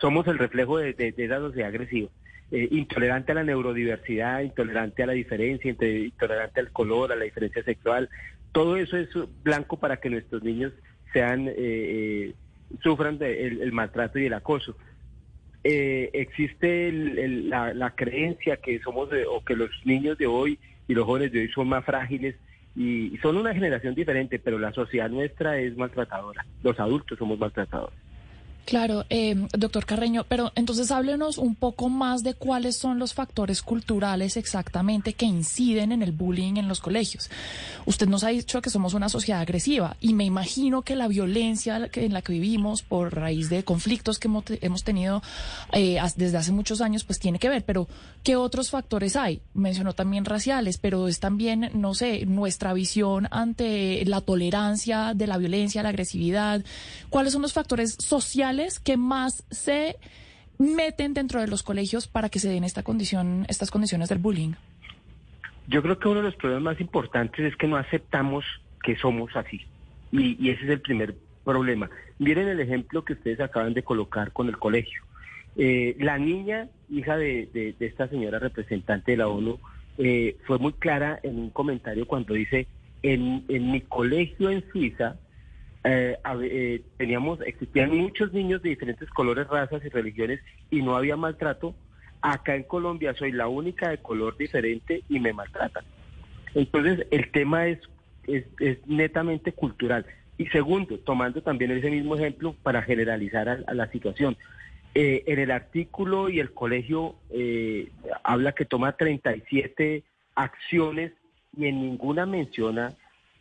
M: somos el reflejo de, de, esa sociedad agresiva. Eh, intolerante a la neurodiversidad, intolerante a la diferencia, intolerante al color, a la diferencia sexual. Todo eso es blanco para que nuestros niños sean eh, eh sufran de el, maltrato y el acoso. Eh, existe la, la, creencia que somos o que los niños de hoy y los jóvenes de hoy son más frágiles y son una generación diferente, pero la sociedad nuestra es maltratadora. Los adultos somos maltratadores.
G: Claro, eh, doctor Carreño, pero entonces háblenos un poco más de cuáles son los factores culturales exactamente que inciden en el bullying en los colegios. Usted nos ha dicho que somos una sociedad agresiva y me imagino que la violencia en la que vivimos por raíz de conflictos que hemos tenido eh, desde hace muchos años, pues tiene que ver, pero ¿qué otros factores hay? Mencionó también raciales, pero es también, no sé, nuestra visión ante la tolerancia de la violencia, la agresividad. ¿Cuáles son los factores sociales? Que más se meten dentro de los colegios para que se den esta condición, estas condiciones del bullying?
M: Yo creo que uno de los problemas más importantes es que no aceptamos que somos así. Y, ese es el primer problema. Miren el ejemplo que ustedes acaban de colocar con el colegio. Eh, la niña, hija de, esta señora representante de la ONU, eh, fue muy clara en un comentario cuando dice, en mi colegio en Suiza eh, eh, teníamos, existían muchos niños de diferentes colores, razas y religiones y no había maltrato. Acá en Colombia soy la única de color diferente y me maltratan. Entonces el tema es es, netamente cultural. Y segundo, tomando también ese mismo ejemplo para generalizar a, la situación. Eh, en el artículo y el colegio eh, habla que toma 37 acciones y en ninguna menciona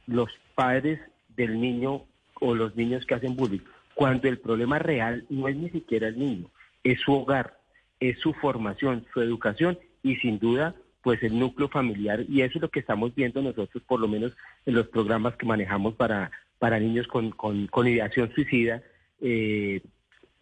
M: los padres del niño o los niños que hacen bullying, cuando el problema real no es ni siquiera el niño, es su hogar, es su formación, su educación y sin duda pues el núcleo familiar. Y eso es lo que estamos viendo nosotros por lo menos en los programas que manejamos para, para niños con, con, ideación suicida, eh,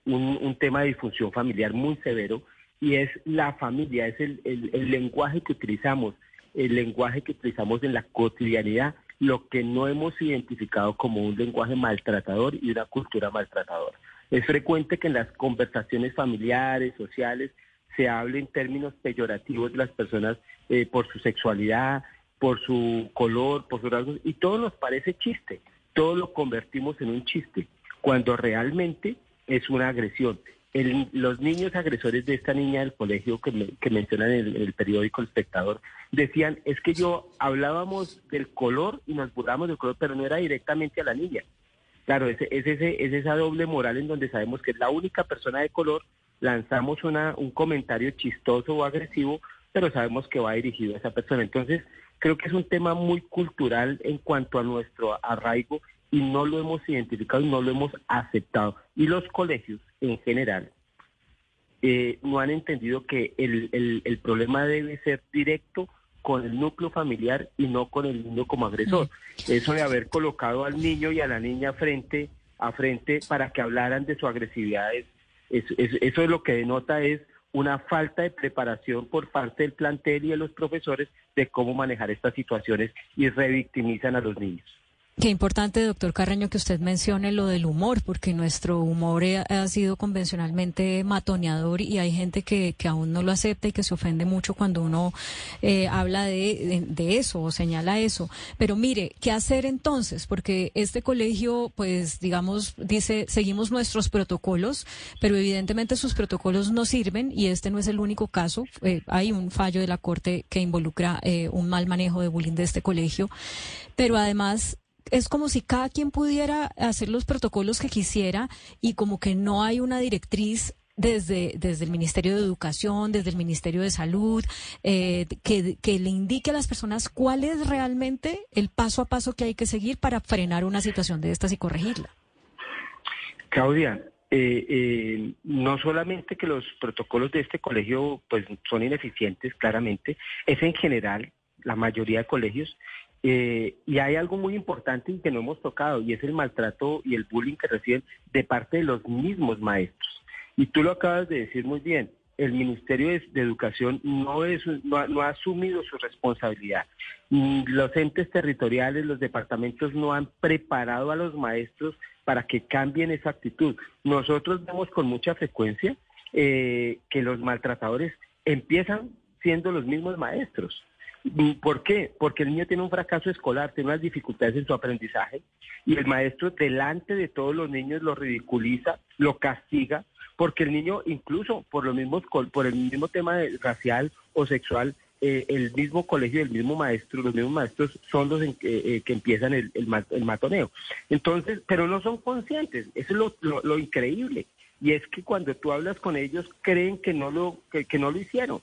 M: un, tema de disfunción familiar muy severo y es la familia, es el, el lenguaje que utilizamos, el lenguaje que utilizamos en la cotidianidad, lo que no hemos identificado como un lenguaje maltratador y una cultura maltratadora. Es frecuente que en las conversaciones familiares, sociales, se hable en términos peyorativos de las personas eh, por su sexualidad, por su color, por sus rasgos, y todo nos parece chiste, todo lo convertimos en un chiste, cuando realmente es una agresión. Los niños agresores de esta niña del colegio que, que mencionan en el, periódico El Espectador decían, es que yo hablábamos del color y nos burlamos del color, pero no era directamente a la niña. Claro, es, es, ese, es esa doble moral en donde sabemos que es la única persona de color lanzamos una, un comentario chistoso o agresivo, pero sabemos que va dirigido a esa persona. Entonces, creo que es un tema muy cultural en cuanto a nuestro arraigo y no lo hemos identificado y no lo hemos aceptado. Y los colegios en general eh, no han entendido que el, el, el, problema debe ser directo con el núcleo familiar y no con el niño como agresor. Eso de haber colocado al niño y a la niña frente a frente para que hablaran de su agresividad es eso, eso, es lo que denota es una falta de preparación por parte del plantel y de los profesores de cómo manejar estas situaciones y revictimizan a los niños.
E: Qué importante, doctor Carreño, que usted mencione lo del humor, porque nuestro humor ha sido convencionalmente matoneador y hay gente que, que aún no lo acepta y que se ofende mucho cuando uno eh, habla de, de, eso o señala eso. Pero mire, ¿qué hacer entonces? Porque este colegio, pues, digamos, dice, seguimos nuestros protocolos, pero evidentemente sus protocolos no sirven y este no es el único caso. Eh, hay un fallo de la Corte que involucra eh, un mal manejo de bullying de este colegio, pero además es como si cada quien pudiera hacer los protocolos que quisiera y como que no hay una directriz desde, desde el Ministerio de Educación, desde el Ministerio de Salud, eh, que, le indique a las personas cuál es realmente el paso a paso que hay que seguir para frenar una situación de estas y corregirla.
M: Claudia, eh, eh, no solamente que los protocolos de este colegio pues son ineficientes, claramente, es en general la mayoría de colegios, eh, y hay algo muy importante que no hemos tocado y es el maltrato y el bullying que reciben de parte de los mismos maestros. Y tú lo acabas de decir muy bien, el Ministerio de, Educación no, es, no, ha, asumido su responsabilidad. Los entes territoriales, los departamentos no han preparado a los maestros para que cambien esa actitud. Nosotros vemos con mucha frecuencia eh, que los maltratadores empiezan siendo los mismos maestros. ¿Por qué? Porque el niño tiene un fracaso escolar, tiene unas dificultades en su aprendizaje y el maestro delante de todos los niños lo ridiculiza, lo castiga, porque el niño incluso por por el mismo tema racial o sexual eh, el mismo colegio, el mismo maestro, los mismos maestros son los eh, que empiezan el, matoneo. Entonces, pero no son conscientes, eso es lo, increíble. Y es que cuando tú hablas con ellos, creen que no lo, que no lo hicieron,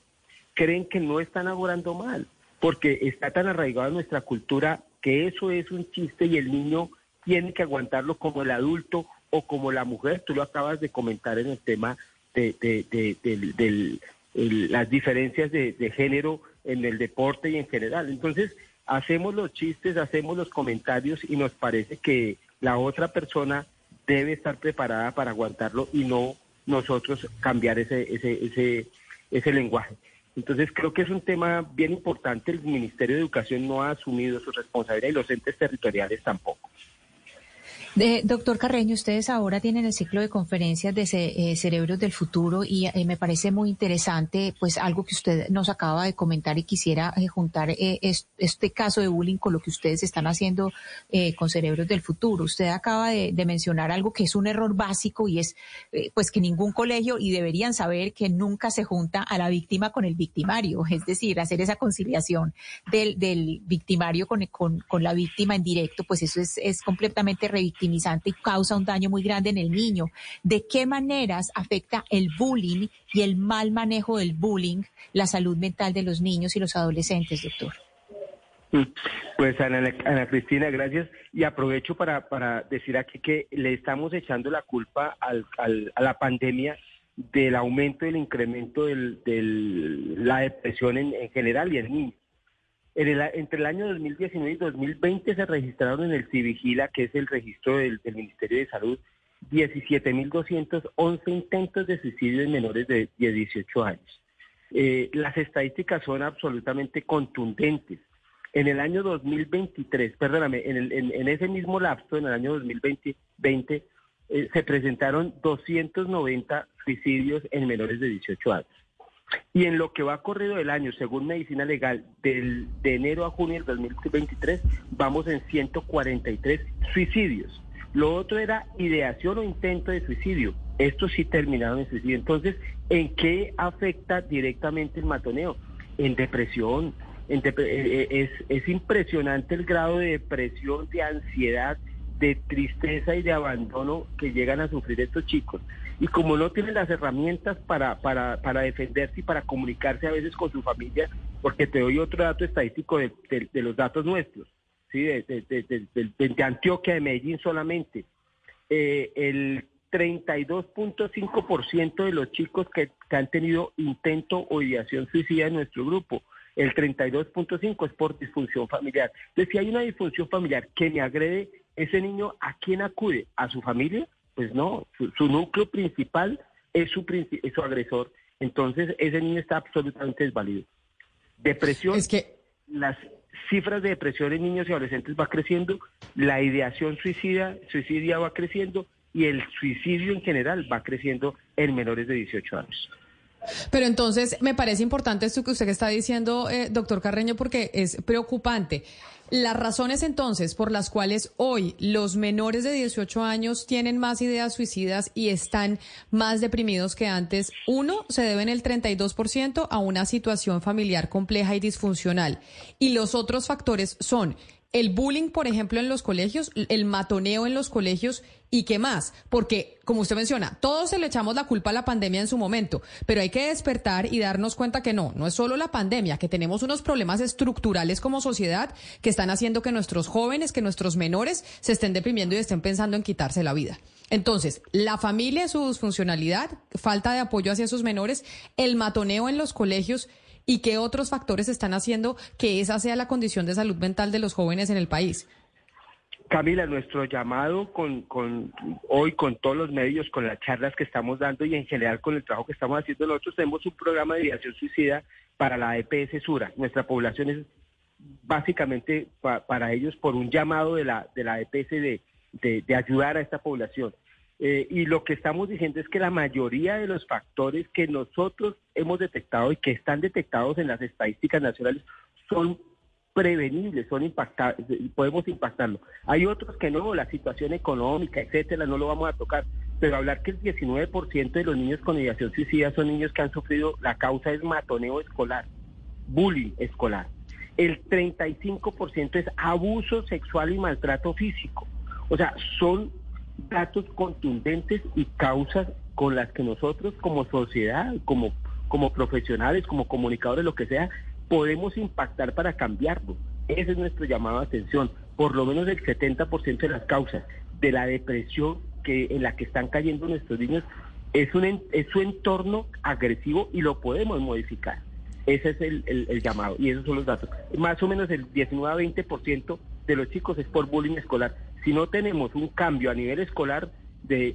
M: creen que no están laborando mal porque está tan arraigado en nuestra cultura que eso es un chiste y el niño tiene que aguantarlo como el adulto o como la mujer. Tú lo acabas de comentar en el tema de, las diferencias de, género en el deporte y en general. Entonces, hacemos los chistes, hacemos los comentarios y nos parece que la otra persona debe estar preparada para aguantarlo y no nosotros cambiar ese, ese, ese, ese lenguaje. Entonces creo que es un tema bien importante. El Ministerio de Educación no ha asumido su responsabilidad y los entes territoriales tampoco.
F: Doctor Carreño, ustedes ahora tienen el ciclo de conferencias de eh, cerebros del futuro y eh, me parece muy interesante, pues algo que usted nos acaba de comentar y quisiera eh, juntar este caso de bullying con lo que ustedes están haciendo con cerebros del futuro. Usted acaba de, mencionar algo que es un error básico y es, pues que ningún colegio y deberían saber que nunca se junta a la víctima con el victimario, es decir, hacer esa conciliación del, del victimario con, con, con, la víctima en directo, pues eso es, es completamente y causa un daño muy grande en el niño. ¿De qué maneras afecta el bullying y el mal manejo del bullying la salud mental de los niños y los adolescentes, doctor?
M: Mm, pues Ana, Cristina, gracias. Y aprovecho para, para decir aquí que le estamos echando la culpa al, a la pandemia del aumento, del incremento de la depresión en, en general y en niños entre el año 2019 y 2020 se registraron en el Civigila, que es el registro del, Ministerio de Salud, 17.211 intentos de suicidio en menores de, 18 años. Eh, las estadísticas son absolutamente contundentes. En el año 2023, perdóname, en, ese mismo lapso, en el año 2020, eh, se presentaron 290 suicidios en menores de 18 años. Y en lo que va corrido del año, según Medicina Legal, del, de enero a junio del 2023, vamos en 143 suicidios. Lo otro era ideación o intento de suicidio. Estos sí terminaron en suicidio. Entonces, ¿en qué afecta directamente el matoneo? En depresión. En eh, eh, es, es impresionante el grado de depresión, de ansiedad, de tristeza y de abandono que llegan a sufrir estos chicos. Y como no tienen las herramientas para, para, para defenderse y para comunicarse a veces con su familia, porque te doy otro dato estadístico de, los datos nuestros, ¿sí? de, Antioquia, de Medellín solamente, eh, el 32.5% de los chicos que, que, han tenido intento o ideación suicida en nuestro grupo, el 32.5% es por disfunción familiar. Entonces, si hay una disfunción familiar que me agrede, ese niño, ¿a quién acude? ¿A su familia? Pues no, su, núcleo principal es su, es su agresor. Entonces, ese niño está absolutamente desvalido. Depresión, es que... las cifras de depresión en niños y adolescentes va creciendo, la ideación suicida, suicidia va creciendo y el suicidio en general va creciendo en menores de 18 años.
A: Pero entonces me parece importante esto que usted está diciendo, eh, doctor Carreño, porque es preocupante. Las razones entonces por las cuales hoy los menores de 18 años tienen más ideas suicidas y están más deprimidos que antes, uno, se deben el 32% a una situación familiar compleja y disfuncional. Y los otros factores son el bullying, por ejemplo, en los colegios, el matoneo en los colegios y qué más. Porque, como usted menciona, todos se le echamos la culpa a la pandemia en su momento, pero hay que despertar y darnos cuenta que no, no es solo la pandemia, que tenemos unos problemas estructurales como sociedad que están haciendo que nuestros jóvenes, que nuestros menores se estén deprimiendo y estén pensando en quitarse la vida. Entonces, la familia, su disfuncionalidad, falta de apoyo hacia sus menores, el matoneo en los colegios y qué otros factores están haciendo que esa sea la condición de salud mental de los jóvenes en el país.
M: Camila, nuestro llamado con, con, hoy con todos los medios, con las charlas que estamos dando y en general con el trabajo que estamos haciendo, nosotros tenemos un programa de ideación suicida para la EPS Sura. Nuestra población es básicamente para ellos por un llamado de la, de la EPS de, de ayudar a esta población. Eh, y lo que estamos diciendo es que la mayoría de los factores que nosotros hemos detectado y que están detectados en las estadísticas nacionales son prevenibles, son impactables, podemos impactarlo. Hay otros que no, la situación económica, etcétera, no lo vamos a tocar. Pero hablar que el 19% de los niños con ideación suicida son niños que han sufrido, la causa es matoneo escolar, bullying escolar. El 35% es abuso sexual y maltrato físico. O sea, son datos contundentes y causas con las que nosotros como sociedad, como, como profesionales, como comunicadores, lo que sea, podemos impactar para cambiarlo. Ese es nuestro llamado a atención. Por lo menos el 70% de las causas de la depresión que, en la que están cayendo nuestros niños es, un, es su entorno agresivo y lo podemos modificar. Ese es el, el, llamado y esos son los datos. Más o menos el 19 a 20% de los chicos es por bullying escolar. Si no tenemos un cambio a nivel escolar de,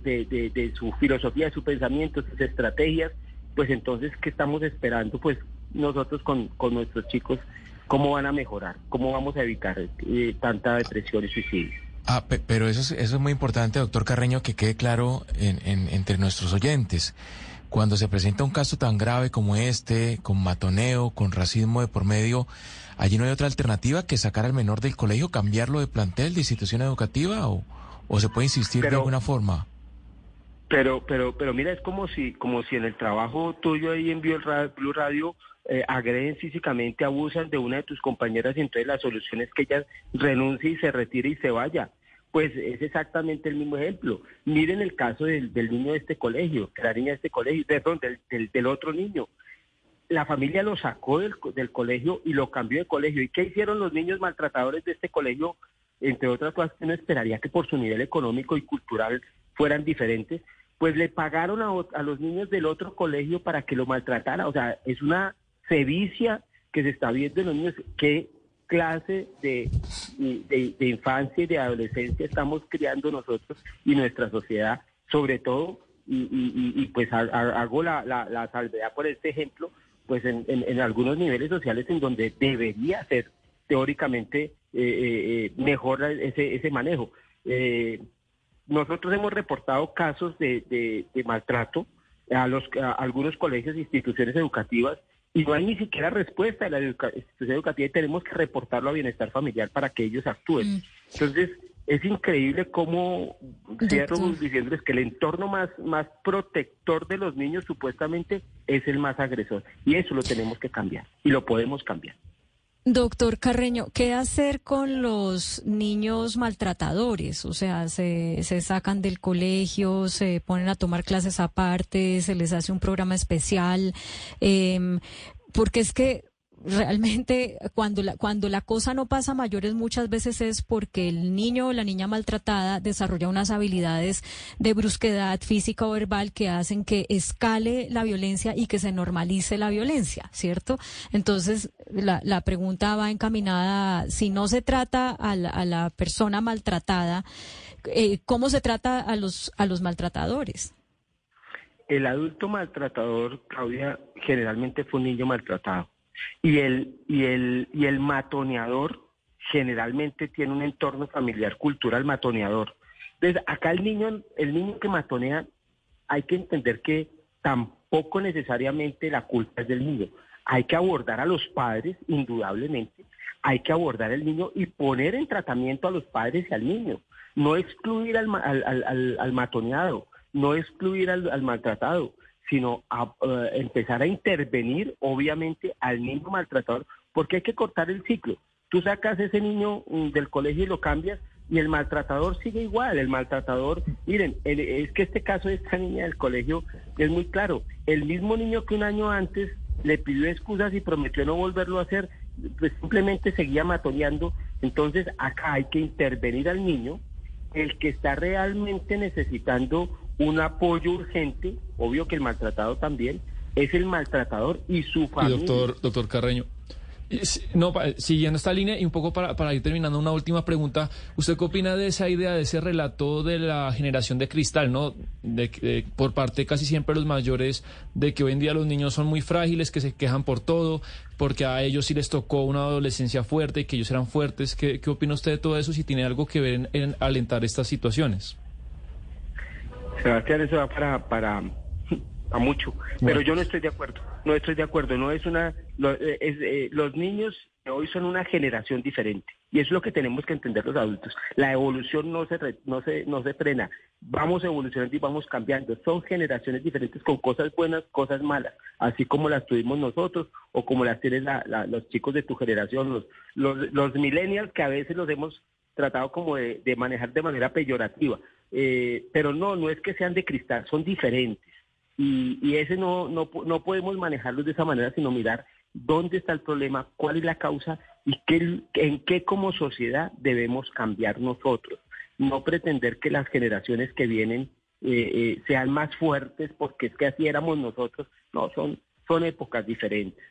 M: de, su filosofía, de su pensamiento, sus estrategias, pues entonces, ¿qué estamos esperando? Pues nosotros con, con nuestros chicos, ¿cómo van a mejorar? ¿Cómo vamos a evitar eh, tanta depresión y suicidio?
I: Ah, pero eso es, eso es muy importante, doctor Carreño, que quede claro entre nuestros oyentes. Cuando se presenta un caso tan grave como este, con matoneo, con racismo de por medio, allí no hay otra alternativa que sacar al menor del colegio, cambiarlo de plantel, de institución educativa, o, o se puede insistir de alguna forma.
M: Pero, pero, pero mira, es como si, como si en el trabajo tuyo ahí en Blue Radio eh, agreden físicamente, abusan de una de tus compañeras y entonces la solución es que ella renuncie y se retire y se vaya. Pues es exactamente el mismo ejemplo. Miren el caso del, niño de este colegio, de la niña de este colegio, perdón, del, del, otro niño. La familia lo sacó del, del colegio y lo cambió de colegio. ¿Y qué hicieron los niños maltratadores de este colegio? Entre otras cosas, uno esperaría que por su nivel económico y cultural fueran diferentes, pues le pagaron a, a, los niños del otro colegio para que lo maltratara. O sea, es una sevicia que se está viendo en los niños. ¿Qué clase de, de, infancia y de adolescencia estamos criando nosotros y nuestra sociedad, sobre todo, y, pues hago la, la, salvedad por este ejemplo, pues en, en, algunos niveles sociales en donde debería ser teóricamente eh, eh, eh mejor ese, ese manejo. Eh, nosotros hemos reportado casos de, de, maltrato a, los, a algunos colegios e instituciones educativas y no hay ni siquiera respuesta de la institución educativa y tenemos que reportarlo a bienestar familiar para que ellos actúen. Mm. Entonces, es increíble cómo cierro diciéndoles que el entorno más, más protector de los niños supuestamente es el más agresor. Y eso lo tenemos que cambiar y lo podemos cambiar.
E: Doctor Carreño, ¿qué hacer con los niños maltratadores? O sea, se, se sacan del colegio, se ponen a tomar clases aparte, se les hace un programa especial, eh, porque es que realmente cuando la, cuando la cosa no pasa a mayores muchas veces es porque el niño o la niña maltratada desarrolla unas habilidades de brusquedad física o verbal que hacen que escale la violencia y que se normalice la violencia, ¿cierto? Entonces, la, la pregunta va encaminada, si no se trata a la, a la persona maltratada, eh, ¿cómo se trata a los, a los maltratadores?
M: El adulto maltratador, Claudia, generalmente fue un niño maltratado y el, y el, y el matoneador generalmente tiene un entorno familiar cultural matoneador. Entonces, acá el niño, el niño que matonea, hay que entender que tampoco necesariamente la culpa es del niño. Hay que abordar a los padres, indudablemente. Hay que abordar al niño y poner en tratamiento a los padres y al niño. No excluir al, al, al, matoneado, no excluir al maltratado, sino a, eh, empezar a intervenir, obviamente, al niño maltratador, porque hay que cortar el ciclo. Tú sacas ese niño mm, del colegio y lo cambias y el maltratador sigue igual. El maltratador, miren, es que este caso de esta niña del colegio es muy claro. El mismo niño que un año antes le pidió excusas y prometió no volverlo a hacer, pues simplemente seguía matoneando. Entonces acá hay que intervenir al niño, el que está realmente necesitando un apoyo urgente, obvio que el maltratado también, es el maltratador y su familia.
K: doctor, doctor Carreño. No, siguiendo esta línea y un poco para, para, ir terminando una última pregunta, ¿usted qué opina de esa idea, de ese relato de la generación de cristal, no? De, por parte casi siempre de los mayores, de que hoy en día los niños son muy frágiles, que se quejan por todo, porque a ellos sí les tocó una adolescencia fuerte y que ellos eran fuertes. ¿Qué, qué opina usted de todo eso? Si tiene algo que ver en alentar estas situaciones.
M: Sebastián, eso va para, para a mucho, pero yo no estoy de acuerdo, no estoy de acuerdo, no es una, eh, eh, los niños hoy son una generación diferente y eso es lo que tenemos que entender los adultos. La evolución no se, no se, no se frena, vamos evolucionando y vamos cambiando, son generaciones diferentes con cosas buenas, cosas malas, así como las tuvimos nosotros o como las tienen los chicos de tu generación, los, los, los millennials que a veces los hemos tratado como de, manejar de manera peyorativa. Eh, pero no, no es que sean de cristal, son diferentes. Y, ese no, no, no podemos manejarlos de esa manera, sino mirar dónde está el problema, cuál es la causa y qué, en qué como sociedad debemos cambiar nosotros. No pretender que las generaciones que vienen eh, eh, sean más fuertes porque es que así éramos nosotros. No, son, son épocas diferentes.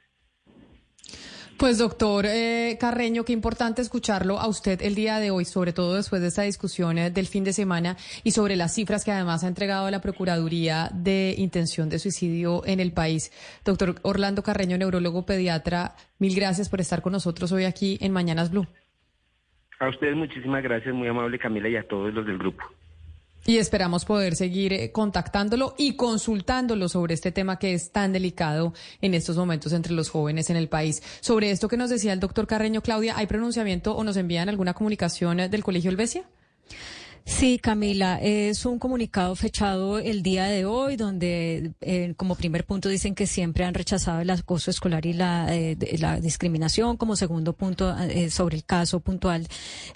A: Pues doctor eh, Carreño, qué importante escucharlo a usted el día de hoy, sobre todo después de esta discusión eh, del fin de semana y sobre las cifras que además ha entregado la Procuraduría de Intención de Suicidio en el país. Doctor Orlando Carreño, neurólogo pediatra, mil gracias por estar con nosotros hoy aquí en Mañanas Blue.
M: A ustedes muchísimas gracias, muy amable Camila y a todos los del grupo.
A: Y esperamos poder seguir eh, contactándolo y consultándolo sobre este tema que es tan delicado en estos momentos entre los jóvenes en el país. Sobre esto que nos decía el doctor Carreño, Claudia, ¿hay pronunciamiento o nos envían alguna comunicación eh, del Colegio Helvecia?
E: Sí, Camila, es un comunicado fechado el día de hoy donde eh, como primer punto dicen que siempre han rechazado el acoso escolar y la, eh, la discriminación. Como segundo punto eh, sobre el caso puntual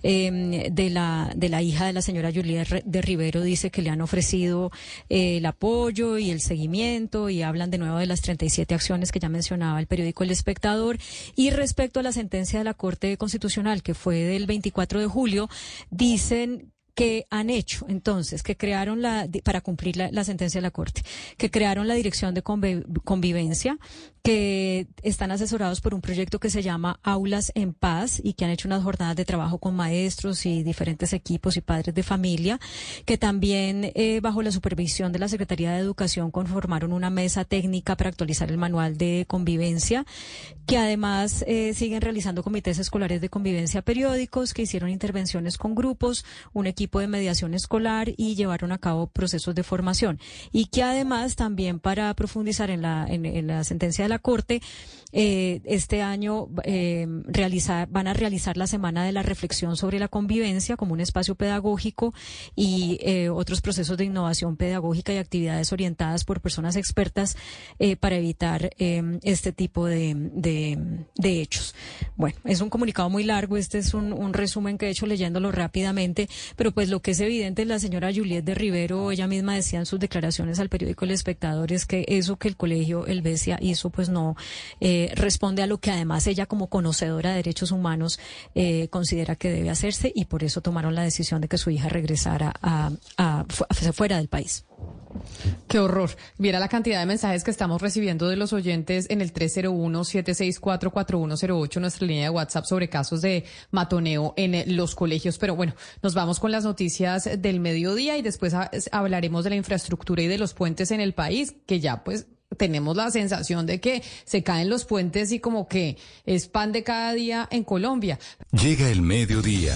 E: em, de la de la hija de la señora Julia de Rivero dice que le han ofrecido el apoyo y el seguimiento y hablan de nuevo de las 37 acciones que ya mencionaba el periódico El Espectador. Y respecto a la sentencia de la Corte Constitucional que fue del 24 de julio, dicen que han hecho entonces, que crearon la, para cumplir la, sentencia de la Corte, que crearon la Dirección de Convivencia, que están asesorados por un proyecto que se llama Aulas en Paz y que han hecho unas jornadas de trabajo con maestros y diferentes equipos y padres de familia, que también eh, bajo la supervisión de la Secretaría de Educación conformaron una mesa técnica para actualizar el manual de convivencia, que además eh, siguen realizando comités escolares de convivencia periódicos, que hicieron intervenciones con grupos, un equipo de mediación escolar y llevaron a cabo procesos de formación. Y que además también para profundizar en la, en la sentencia de la Corte, eh, este año eh, realizar, van a realizar la Semana de la Reflexión sobre la Convivencia como un espacio pedagógico y eh, otros procesos de innovación pedagógica y actividades orientadas por personas expertas para evitar este tipo de, de, hechos. Bueno, es un comunicado muy largo, este es un, un, resumen que he hecho leyéndolo rápidamente, pero pues lo que es evidente, la señora Juliette de Rivero, ella misma decía en sus declaraciones al periódico El Espectador, es que eso que el colegio El Besia hizo, pues no eh, responde a lo que además ella como conocedora de derechos humanos eh, considera que debe hacerse y por eso tomaron la decisión de que su hija regresara a, a, fuera del país.
A: Qué horror. Viera la cantidad de mensajes que estamos recibiendo de los oyentes en el 301-764-4108, nuestra línea de WhatsApp sobre casos de matoneo en los colegios. Pero bueno, nos vamos con las noticias del mediodía y después hablaremos de la infraestructura y de los puentes en el país, que ya pues tenemos la sensación de que se caen los puentes y como que es pan de cada día en Colombia.
B: Llega el mediodía.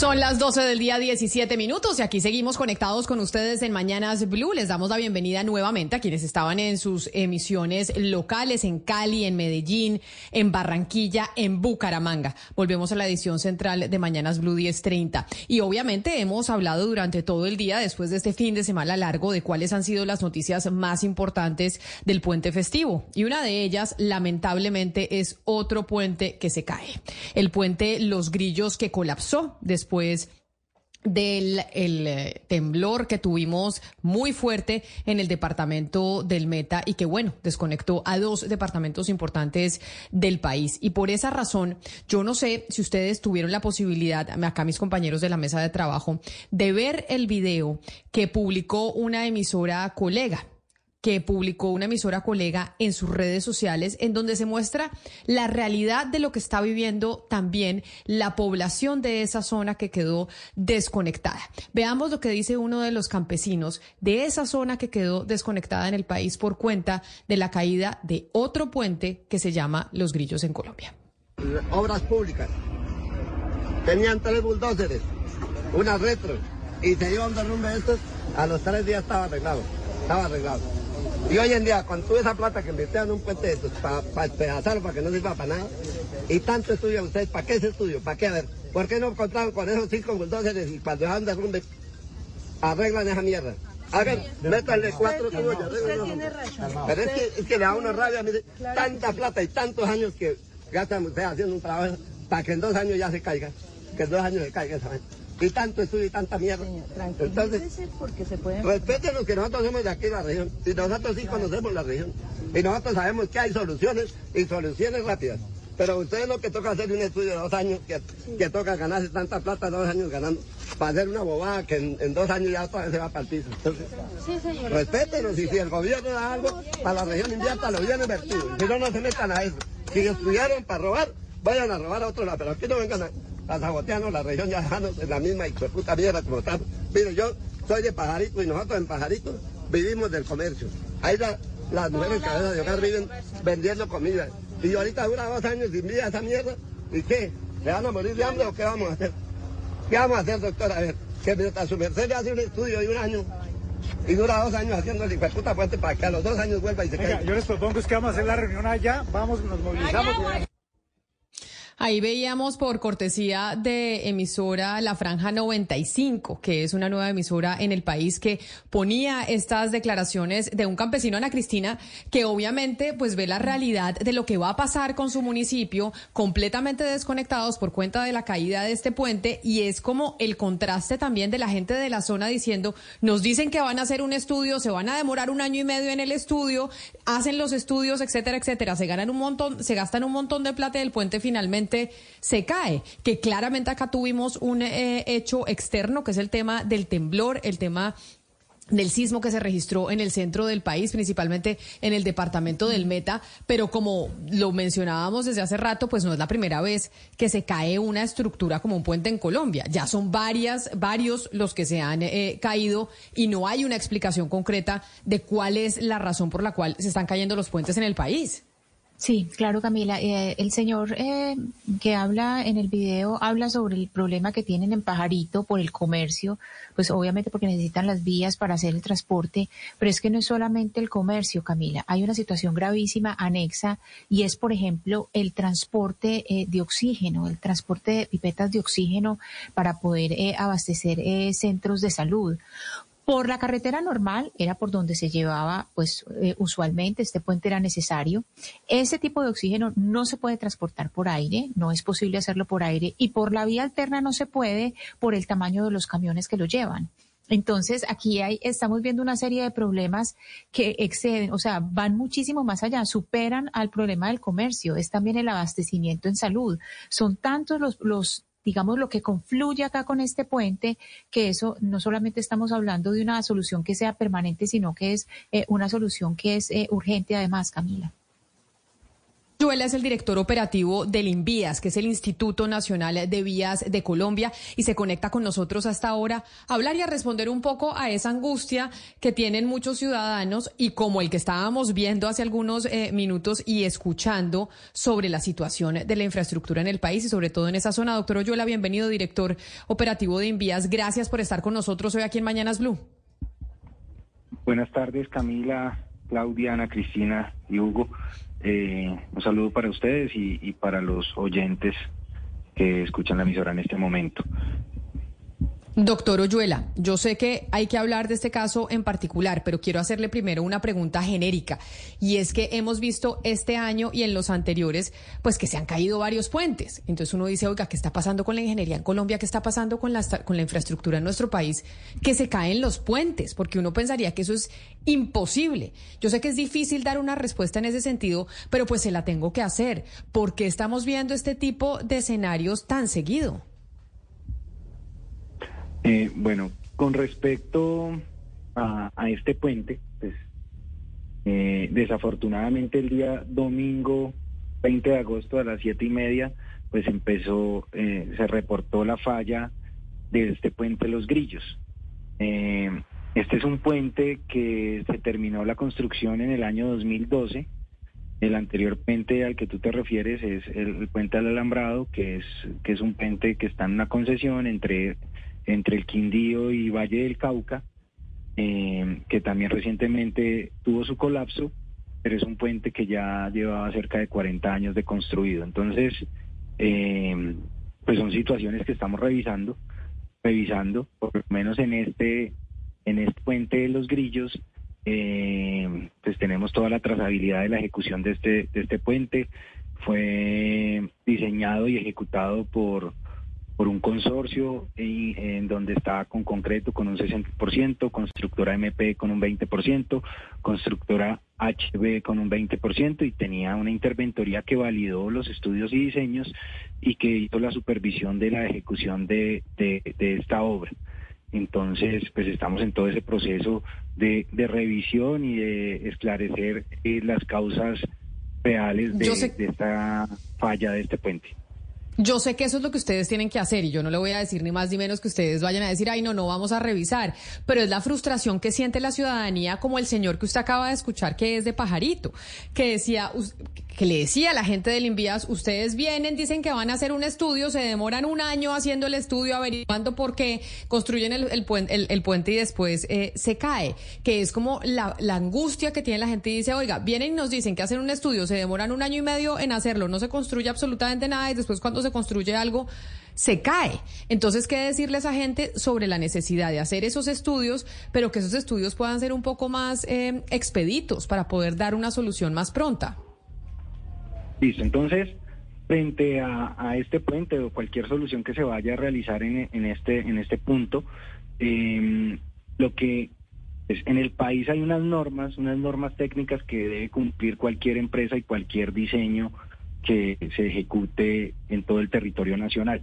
A: Son las 12 del día 17 minutos y aquí seguimos conectados con ustedes en Mañanas Blue. Les damos la bienvenida nuevamente a quienes estaban en sus emisiones locales en Cali, en Medellín, en Barranquilla, en Bucaramanga. Volvemos a la edición central de Mañanas Blue 1030. Y obviamente hemos hablado durante todo el día, después de este fin de semana largo, de cuáles han sido las noticias más importantes del puente festivo. Y una de ellas, lamentablemente, es otro puente que se cae. El puente Los Grillos que colapsó después después del el, eh, temblor que tuvimos muy fuerte en el departamento del Meta y que bueno, desconectó a dos departamentos importantes del país. Y por esa razón, yo no sé si ustedes tuvieron la posibilidad, acá mis compañeros de la mesa de trabajo, de ver el video que publicó una emisora colega que publicó una emisora colega en sus redes sociales, en donde se muestra la realidad de lo que está viviendo también la población de esa zona que quedó desconectada. Veamos lo que dice uno de los campesinos de esa zona que quedó desconectada en el país por cuenta de la caída de otro puente que se llama Los Grillos en Colombia.
N: Obras públicas. Tenían tres bulldozers, una retro, y se iban derrumbe estos, a los tres días estaba arreglado, estaba arreglado. Y hoy en día, con toda esa plata que invirtieron en un puente de estos, para pa despedazarlo, para que no sirva para nada, y tanto estudian ustedes, ¿para qué ese estudio? ¿Para qué? A ver, ¿por qué no contaron con esos cinco bulldozers y cuando dejan de derrumbe, arreglan esa mierda? Hagan, métanle cuatro tubos y arreglan. Pero es que, es que le da una rabia, mire, tanta plata y tantos años que gastan ustedes haciendo un trabajo para que en dos años ya se caiga, que en dos años se caiga esa vez y tanto estudio y tanta mierda. Entonces, porque se puede... respétenos que nosotros somos de aquí de la región y nosotros sí conocemos la región y nosotros sabemos que hay soluciones y soluciones rápidas. Pero ustedes lo que toca hacer un estudio de dos años, que, que toca ganarse tanta plata dos años ganando, para hacer una bobada que en, dos años ya todavía se va el piso. Entonces, sí, señor. respétenos y si el gobierno da algo para la región invierta, lo bien invertido. Si no, no se metan a eso. Si estudiaron para robar, vayan a robar a otro lado, pero aquí no vengan a a sabotearnos la región ya dejarnos en la misma y puta mierda como estamos. Mire, yo soy de Pajarito y nosotros en Pajarito vivimos del comercio. Ahí las mujeres cabezas de hogar viven vendiendo comida. Y ahorita dura dos años sin vida esa mierda. ¿Y qué? ¿Le van a morir de hambre o qué vamos a hacer? ¿Qué vamos a hacer, doctora? A ver, que mientras su merced le hace un estudio de un año y dura dos años haciendo el puta puente para que a los dos años vuelva y se caiga.
O: Yo les propongo es que vamos a hacer la reunión allá, vamos, nos movilizamos.
A: Ahí veíamos por cortesía de emisora La Franja 95, que es una nueva emisora en el país que ponía estas declaraciones de un campesino, Ana Cristina, que obviamente pues ve la realidad de lo que va a pasar con su municipio, completamente desconectados por cuenta de la caída de este puente y es como el contraste también de la gente de la zona diciendo, nos dicen que van a hacer un estudio, se van a demorar un año y medio en el estudio, hacen los estudios, etcétera, etcétera, se ganan un montón, se gastan un montón de plata y el puente finalmente se cae, que claramente acá tuvimos un eh, hecho externo, que es el tema del temblor, el tema del sismo que se registró en el centro del país, principalmente en el departamento del Meta, pero como lo mencionábamos desde hace rato, pues no es la primera vez que se cae una estructura como un puente en Colombia. Ya son varias, varios los que se han eh, caído y no hay una explicación concreta de cuál es la razón por la cual se están cayendo los puentes en el país.
F: Sí, claro, Camila. Eh, el señor eh, que habla en el video habla sobre el problema que tienen en Pajarito por el comercio, pues obviamente porque necesitan las vías para hacer el transporte, pero es que no es solamente el comercio, Camila. Hay una situación gravísima anexa y es, por ejemplo, el transporte eh, de oxígeno, el transporte de pipetas de oxígeno para poder abastecer centros de salud. Por la carretera normal era por donde se llevaba, pues eh, usualmente este puente era necesario. Ese tipo de oxígeno no se puede transportar por aire, no es posible hacerlo por aire y por la vía alterna no se puede por el tamaño de los camiones que lo llevan. Entonces, aquí hay, estamos viendo una serie de problemas que exceden, o sea, van muchísimo más allá, superan al problema del comercio, es también el abastecimiento en salud. Son tantos los, los digamos, lo que confluye acá con este puente, que eso no solamente estamos hablando de una solución que sea permanente, sino que es eh, una solución que es eh, urgente además, Camila.
A: Joel es el director operativo del INVIAS, que es el Instituto Nacional de Vías de Colombia, y se conecta con nosotros hasta ahora a hablar y a responder un poco a esa angustia que tienen muchos ciudadanos y como el que estábamos viendo hace algunos eh, minutos y escuchando sobre la situación de la infraestructura en el país y sobre todo en esa zona. Doctor Oyola, bienvenido, director operativo de INVIAS. Gracias por estar con nosotros hoy aquí en Mañanas Blue.
P: Buenas tardes, Camila, Claudia, Ana Cristina y Hugo. Eh, un saludo para ustedes y, para los oyentes que escuchan la emisora en este momento.
A: Doctor Oyuela, yo sé que hay que hablar de este caso en particular, pero quiero hacerle primero una pregunta genérica. Y es que hemos visto este año y en los anteriores, pues que se han caído varios puentes. Entonces uno dice, oiga, ¿qué está pasando con la ingeniería en Colombia? ¿Qué está pasando con la, con la infraestructura en nuestro país? Que se caen los puentes, porque uno pensaría que eso es imposible. Yo sé que es difícil dar una respuesta en ese sentido, pero pues se la tengo que hacer. ¿Por qué estamos viendo este tipo de escenarios tan seguido?
P: Eh, bueno, con respecto a, este puente, pues eh, desafortunadamente el día domingo 20 de agosto a las siete y media, pues empezó, eh, se reportó la falla de este puente Los Grillos. este es un puente que se terminó la construcción en el año 2012. El anterior puente al que tú te refieres es el, el puente del Alambrado, que es, que es un puente que está en una concesión entre entre el Quindío y Valle del Cauca, eh, que también recientemente tuvo su colapso, pero es un puente que ya llevaba cerca de 40 años de construido. Entonces, eh, pues son situaciones que estamos revisando, revisando, por lo menos en este, en este puente de los grillos, eh, pues tenemos toda la trazabilidad de la ejecución de este, de este puente. Fue diseñado y ejecutado por por un consorcio en, donde está con concreto con un 60%, constructora MP con un 20%, constructora HB con un 20% y tenía una interventoría que validó los estudios y diseños y que hizo la supervisión de la ejecución de, esta obra. Entonces, pues estamos en todo ese proceso de, revisión y de esclarecer eh, las causas reales de esta falla de este puente.
A: Yo sé que eso es lo que ustedes tienen que hacer y yo no le voy a decir ni más ni menos que ustedes vayan a decir, ay, no, no vamos a revisar, pero es la frustración que siente la ciudadanía como el señor que usted acaba de escuchar que es de pajarito, que decía, que le decía a la gente del Invías, ustedes vienen, dicen que van a hacer un estudio, se demoran un año haciendo el estudio, averiguando por qué construyen el, puente y después eh, se cae, que es como la, la angustia que tiene la gente y dice, oiga, vienen y nos dicen que hacen un estudio, se demoran un año y medio en hacerlo, no se construye absolutamente nada y después cuando se construye algo se cae. Entonces, ¿qué decirle a esa gente sobre la necesidad de hacer esos estudios, pero que esos estudios puedan ser un poco más eh, expeditos para poder dar una solución más pronta?
P: Listo, entonces, frente a, este puente o cualquier solución que se vaya a realizar en, este, en este punto, em, lo que es, en el país hay unas normas, unas normas técnicas que debe cumplir cualquier empresa y cualquier diseño que se ejecute en todo el territorio nacional.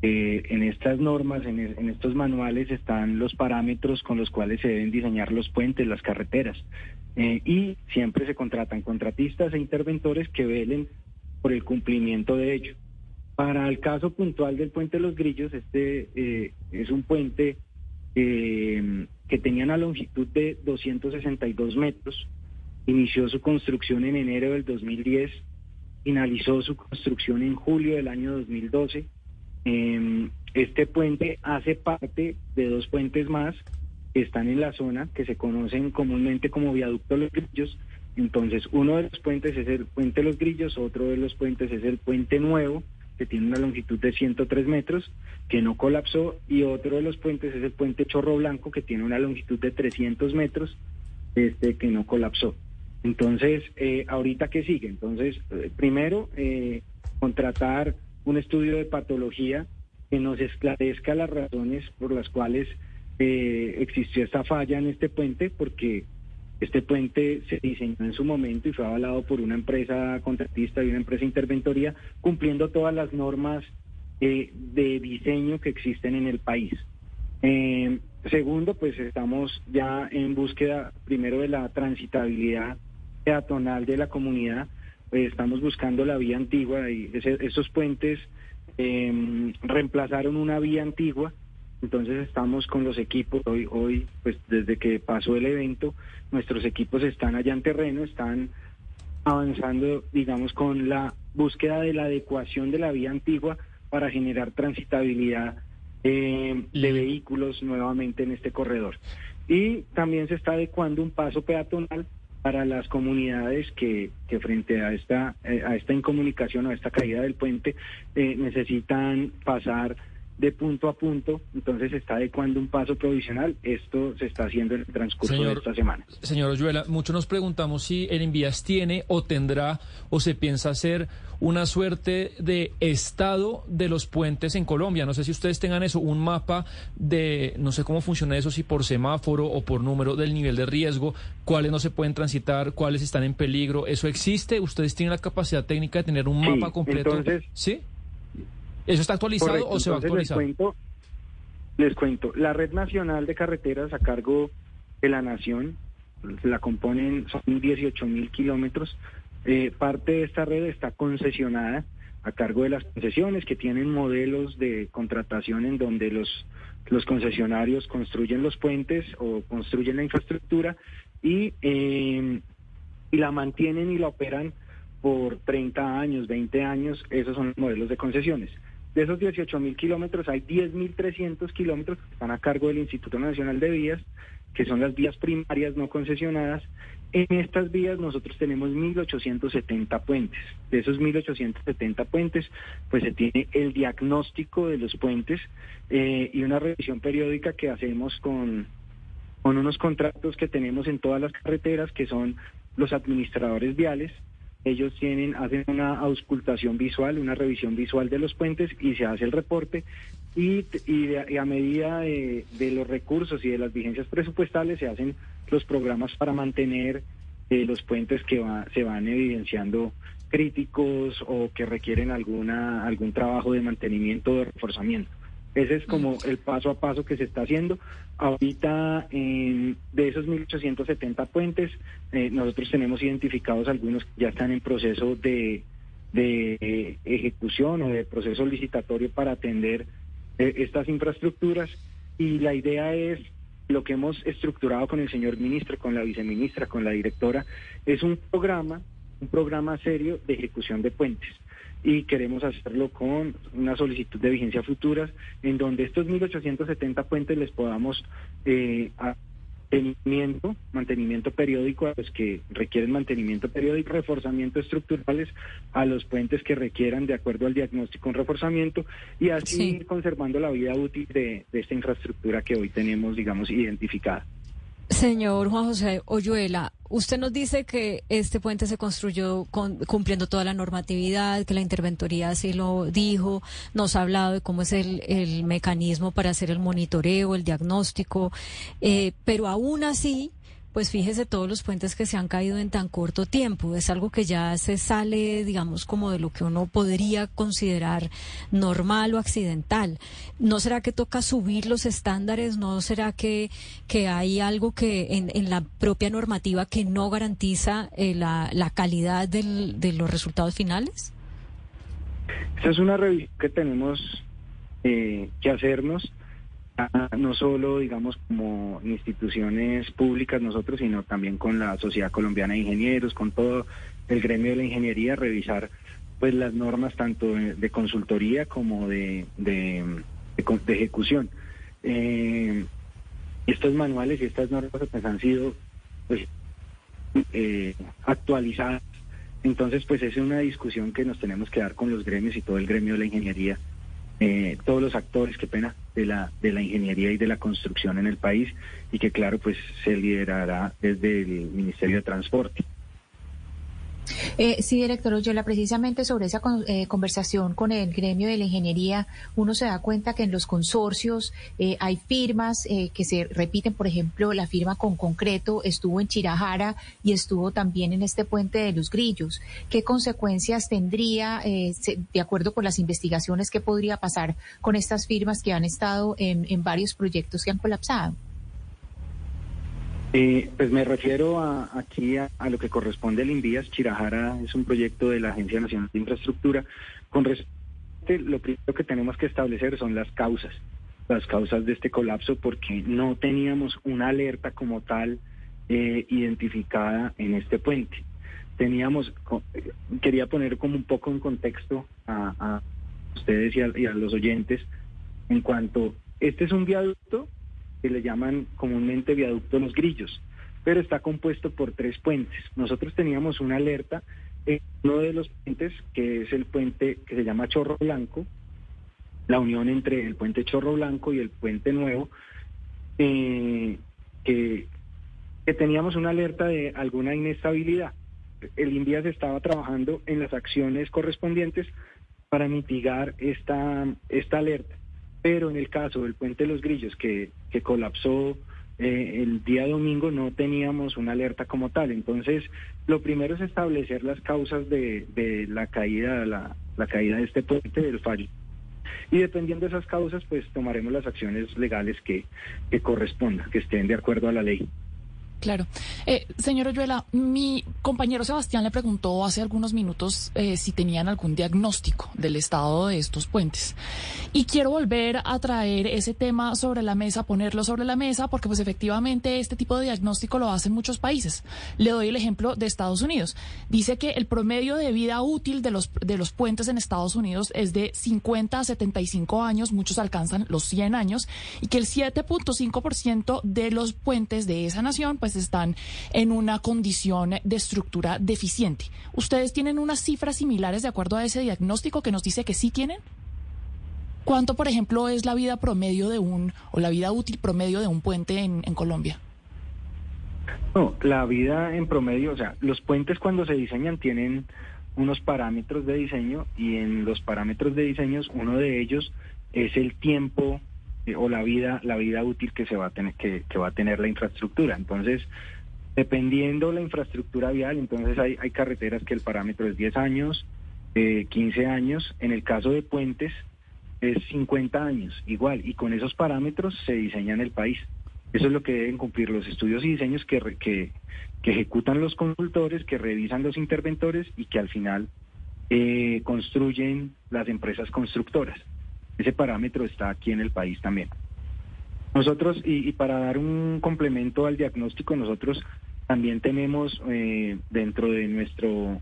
P: Eh, en estas normas, en, estos manuales están los parámetros con los cuales se deben diseñar los puentes, las carreteras. Eh, y siempre se contratan contratistas e interventores que velen por el cumplimiento de ello. Para el caso puntual del puente de los Grillos, este eh, es un puente que tenía una longitud de 262 metros, inició su construcción en enero del 2010 finalizó su construcción en julio del año 2012. Em, este puente hace parte de dos puentes más que están en la zona, que se conocen comúnmente como viaducto Los Grillos. Entonces, uno de los puentes es el puente Los Grillos, otro de los puentes es el puente nuevo, que tiene una longitud de 103 metros, que no colapsó, y otro de los puentes es el puente Chorro Blanco, que tiene una longitud de 300 metros, este que no colapsó. Entonces, eh, ahorita qué sigue? Entonces, eh, primero, eh, contratar un estudio de patología que nos esclarezca las razones por las cuales existió esta falla en este puente, porque este puente se diseñó en su momento y fue avalado por una empresa contratista y una empresa interventoría, cumpliendo todas las normas de diseño que existen en el país. segundo, pues estamos ya en búsqueda primero de la transitabilidad peatonal de la comunidad. Pues, estamos buscando la vía antigua y esos puentes em, reemplazaron una vía antigua. Entonces estamos con los equipos hoy, hoy, pues desde que pasó el evento, nuestros equipos están allá en terreno, están avanzando, digamos, con la búsqueda de la adecuación de la vía antigua para generar transitabilidad em, de vehículos nuevamente en este corredor. Y también se está adecuando un paso peatonal para las comunidades que, que frente a esta, eh, a esta incomunicación o a esta caída del puente eh, necesitan pasar de punto a punto, entonces se está adecuando un paso provisional. Esto se está haciendo en el transcurso de esta semana.
K: Señor Oyuela, muchos nos preguntamos si el Envías tiene o tendrá o se piensa hacer una suerte de estado de los puentes en Colombia. No sé si ustedes tengan eso, un mapa de, no sé cómo funciona eso, si por semáforo o por número del nivel de riesgo, cuáles no se pueden transitar, cuáles están en peligro. ¿Eso existe? ¿Ustedes tienen la capacidad técnica de tener un mapa completo?
P: Entonces,
K: ¿Sí? ¿Eso está actualizado o se va a actualizar?
P: Les cuento, les cuento, la red nacional de carreteras a cargo de la nación, la componen, son 18 mil kilómetros. Eh, parte de esta red está concesionada a cargo de las concesiones que tienen modelos de contratación en donde los, los concesionarios construyen los puentes o construyen la infraestructura y, eh, y la mantienen y la operan por 30 años, 20 años. Esos son los modelos de concesiones. De esos 18 mil kilómetros hay 10.300 kilómetros que están a cargo del Instituto Nacional de Vías, que son las vías primarias no concesionadas. En estas vías nosotros tenemos 1.870 puentes. De esos 1.870 puentes, pues se tiene el diagnóstico de los puentes eh, y una revisión periódica que hacemos con, con unos contratos que tenemos en todas las carreteras, que son los administradores viales, ellos tienen, hacen una auscultación visual, una revisión visual de los puentes y se hace el reporte y, y, a medida de, los recursos y de las vigencias presupuestales se hacen los programas para mantener eh, los puentes que se van evidenciando críticos o que requieren alguna algún trabajo de mantenimiento o de reforzamiento. Ese es como el paso a paso que se está haciendo. Ahorita, de esos 1.870 puentes, eh, nosotros tenemos identificados algunos que ya están en proceso de, de ejecución o de proceso licitatorio para atender eh, estas infraestructuras y la idea es lo que hemos estructurado con el señor ministro, con la viceministra, con la directora, es un programa, un programa serio de ejecución de puentes. Y queremos hacerlo con una solicitud de vigencia futuras, en donde estos 1.870 puentes les podamos eh, mantenimiento, mantenimiento periódico a los que requieren mantenimiento periódico, reforzamiento estructurales a los puentes que requieran de acuerdo al diagnóstico un reforzamiento y así ir conservando la vida útil de, de esta infraestructura que hoy tenemos, digamos, identificada.
E: Señor Juan José Oyuela, usted nos dice que este puente se construyó cumpliendo toda la normatividad, que la interventoría así lo dijo, nos ha hablado de cómo es el, mecanismo para hacer el monitoreo, el diagnóstico, eh, pero aún así pues fíjese todos los puentes que se han caído en tan corto tiempo. Es algo que ya se sale, digamos, como de lo que uno podría considerar normal o accidental. ¿No será que toca subir los estándares? ¿No será que, que hay algo que en, en la propia normativa que no garantiza eh, la, la, calidad de los resultados finales?
P: Esa es una revisión que tenemos eh, que hacernos no solo, digamos, como instituciones públicas nosotros, sino también con la Sociedad Colombiana de Ingenieros, con todo el gremio de la ingeniería, revisar pues las normas tanto de, consultoría como de, de, ejecución. Eh, estos manuales y estas normas pues, han sido pues, eh, actualizadas. Entonces, pues es una discusión que nos tenemos que dar con los gremios y todo el gremio de la ingeniería eh, todos los actores, qué pena, de la, de la ingeniería y de la construcción en el país y que claro, pues se liderará desde el Ministerio de Transporte.
F: Eh, sí, director Oyola, precisamente sobre esa eh, conversación con el gremio de la ingeniería, uno se da cuenta que en los consorcios eh, hay firmas eh, que se repiten, por ejemplo, la firma con concreto estuvo en Chirajara y estuvo también en este puente de los grillos. ¿Qué consecuencias tendría, de acuerdo con las investigaciones, qué podría pasar con estas firmas que han estado en varios proyectos que han colapsado?
P: Eh, pues me refiero a, aquí a, lo que corresponde al INVIAS. Chirajara es un proyecto de la Agencia Nacional de Infraestructura. Con respecto, lo primero que tenemos que establecer son las causas, las causas de este colapso, porque no teníamos una alerta como tal eh, identificada en este puente. Teníamos, quería poner como un poco en contexto a, ustedes y a los oyentes en cuanto, este es un viaducto que le llaman comúnmente viaducto Los Grillos, pero está compuesto por tres puentes. Nosotros teníamos una alerta en uno de los puentes, que es el puente que se llama Chorro Blanco, la unión entre el puente Chorro Blanco y el puente Nuevo, eh, que, teníamos una alerta de alguna inestabilidad. El INVIAS estaba trabajando en las acciones correspondientes para mitigar esta, esta alerta. Pero en el caso del puente los Grillos, que, que colapsó eh, el día domingo, no teníamos una alerta como tal. Entonces, lo primero es establecer las causas de, de la caída, la, la caída de este puente del fallo. Y dependiendo de esas causas, pues tomaremos las acciones legales que, que correspondan, que estén de acuerdo a la ley.
G: Claro. Eh, señor Oyuela, mi compañero Sebastián le preguntó hace algunos minutos eh, si tenían algún diagnóstico del estado de estos puentes. Y quiero volver a traer ese tema sobre la mesa, ponerlo sobre la mesa, porque pues efectivamente este tipo de diagnóstico lo hacen muchos países. Le doy el ejemplo de Estados Unidos. Dice que el promedio de vida útil de los, de los puentes en Estados Unidos es de 50 a 75 años, muchos alcanzan los 100 años, y que el 7.5% de los puentes de esa nación, pues, pues, están en una condición de estructura deficiente. ¿Ustedes tienen unas cifras similares de acuerdo a ese diagnóstico que nos dice que sí tienen? ¿Cuánto, por ejemplo, es la vida promedio de un, o la vida útil promedio de un puente en, en Colombia?
P: No, la vida en promedio, o sea, los puentes cuando se diseñan tienen unos parámetros de diseño y en los parámetros de diseño uno de ellos es el tiempo o la vida, la vida útil que se va a tener, que, va a tener la infraestructura. Entonces, dependiendo la infraestructura vial, entonces hay, carreteras que el parámetro es 10 años, eh, 15 años, en el caso de puentes es 50 años, igual, y con esos parámetros se diseña en el país. Eso es lo que deben cumplir los estudios y diseños que, que, que ejecutan los consultores, que revisan los interventores y que al final eh, construyen las empresas constructoras. Ese parámetro está aquí en el país también. Nosotros, y, para dar un complemento al diagnóstico, nosotros también tenemos eh, dentro de nuestro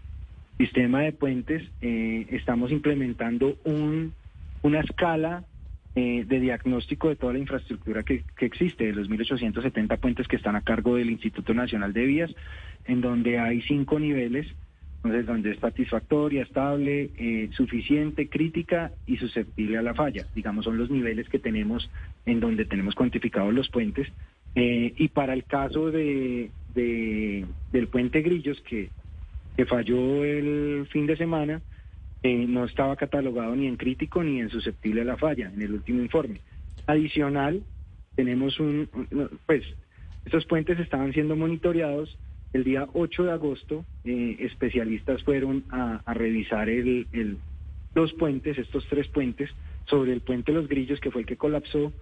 P: sistema de puentes, eh, estamos implementando un, una escala eh, de diagnóstico de toda la infraestructura que, que, existe, de los 1.870 puentes que están a cargo del Instituto Nacional de Vías, en donde hay cinco niveles entonces, donde es satisfactoria, estable, eh, suficiente, crítica y susceptible a la falla. Digamos, son los niveles que tenemos en donde tenemos cuantificados los puentes. Eh, y para el caso de, del puente Grillos, que, que falló el fin de semana, eh, no estaba catalogado ni en crítico ni en susceptible a la falla en el último informe. Adicional, tenemos un, pues, estos puentes estaban siendo monitoreados el día 8 de agosto, eh, especialistas fueron a, revisar el, los puentes, estos tres puentes, sobre el puente Los Grillos, que fue el que colapsó.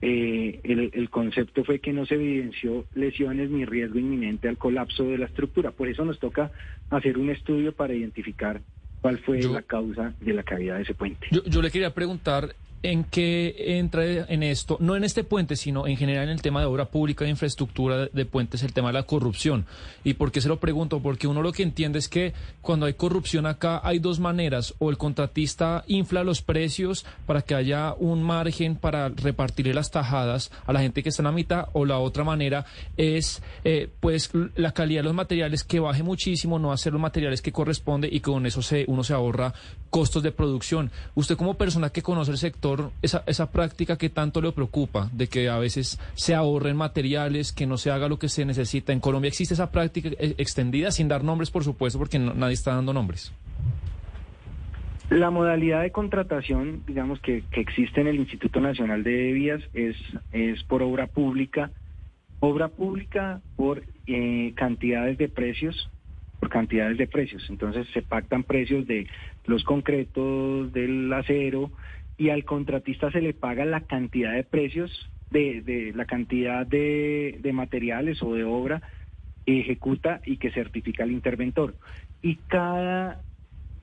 P: Eh, el, concepto fue que no se evidenció lesiones ni riesgo inminente al colapso de la estructura. Por eso nos toca hacer un estudio para identificar cuál fue la causa de la caída de ese puente.
K: Yo, yo le quería preguntar en qué entra en esto, no en este puente, sino en general en el tema de obra pública de infraestructura de puentes, el tema de la corrupción. ¿Y por qué se lo pregunto? Porque uno lo que entiende es que cuando hay corrupción acá hay dos maneras, o el contratista infla los precios para que haya un margen para repartirle las tajadas a la gente que está en la mitad, o la otra manera es eh, pues la calidad de los materiales que baje muchísimo, no hacer los materiales que corresponde y con eso se, uno se ahorra costos de producción. Usted como persona que conoce el sector, esa, esa práctica que tanto le preocupa, de que a veces se ahorren materiales, que no se haga lo que se necesita. En Colombia existe esa práctica eh, extendida, sin dar nombres, por supuesto, porque nadie está dando nombres.
P: La modalidad de contratación, digamos, que, que, existe en el Instituto Nacional de Vías es, es por obra pública. Obra pública por eh, cantidades de precios, por cantidades de precios. Entonces se pactan precios de los concretos, del acero, y al contratista se le paga la cantidad de precios, de, de la cantidad de, de materiales o de obra que ejecuta y que certifica el interventor. Y cada,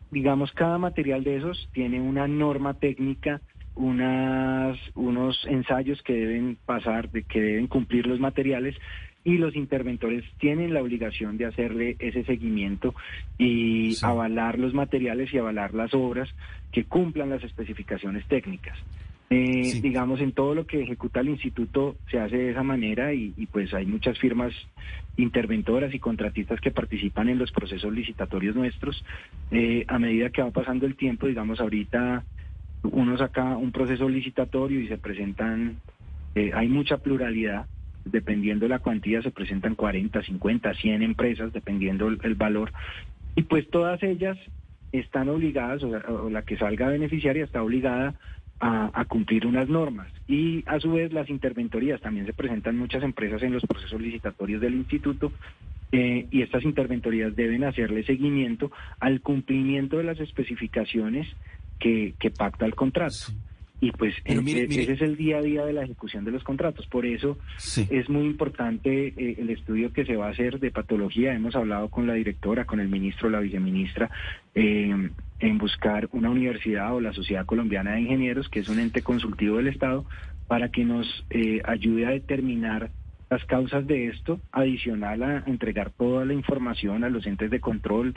P: digamos, cada material de esos tiene una norma técnica, unas, unos ensayos que deben pasar, que deben cumplir los materiales y los interventores tienen la obligación de hacerle ese seguimiento y avalar los materiales y avalar las obras que cumplan las especificaciones técnicas. Eh, digamos, en todo lo que ejecuta el instituto se hace de esa manera y, pues hay muchas firmas interventoras y contratistas que participan en los procesos licitatorios nuestros. Eh, a medida que va pasando el tiempo, digamos, ahorita uno saca un proceso licitatorio y se presentan, eh, hay mucha pluralidad dependiendo de la cuantía, se presentan 40, 50, 100 empresas, dependiendo el, valor. Y pues todas ellas están obligadas, o, la que salga beneficiaria está obligada a, cumplir unas normas. Y a su vez las interventorías, también se presentan muchas empresas en los procesos licitatorios del instituto eh, y estas interventorías deben hacerle seguimiento al cumplimiento de las especificaciones que, que pacta el contrato. Y pues ese es el día a día de la ejecución de los contratos. Por eso es muy importante eh, el estudio que se va a hacer de patología. Hemos hablado con la directora, con el ministro, la viceministra, eh, en buscar una universidad o la Sociedad Colombiana de Ingenieros, que es un ente consultivo del Estado, para que nos eh, ayude a determinar las causas de esto, adicional a entregar toda la información a los entes de control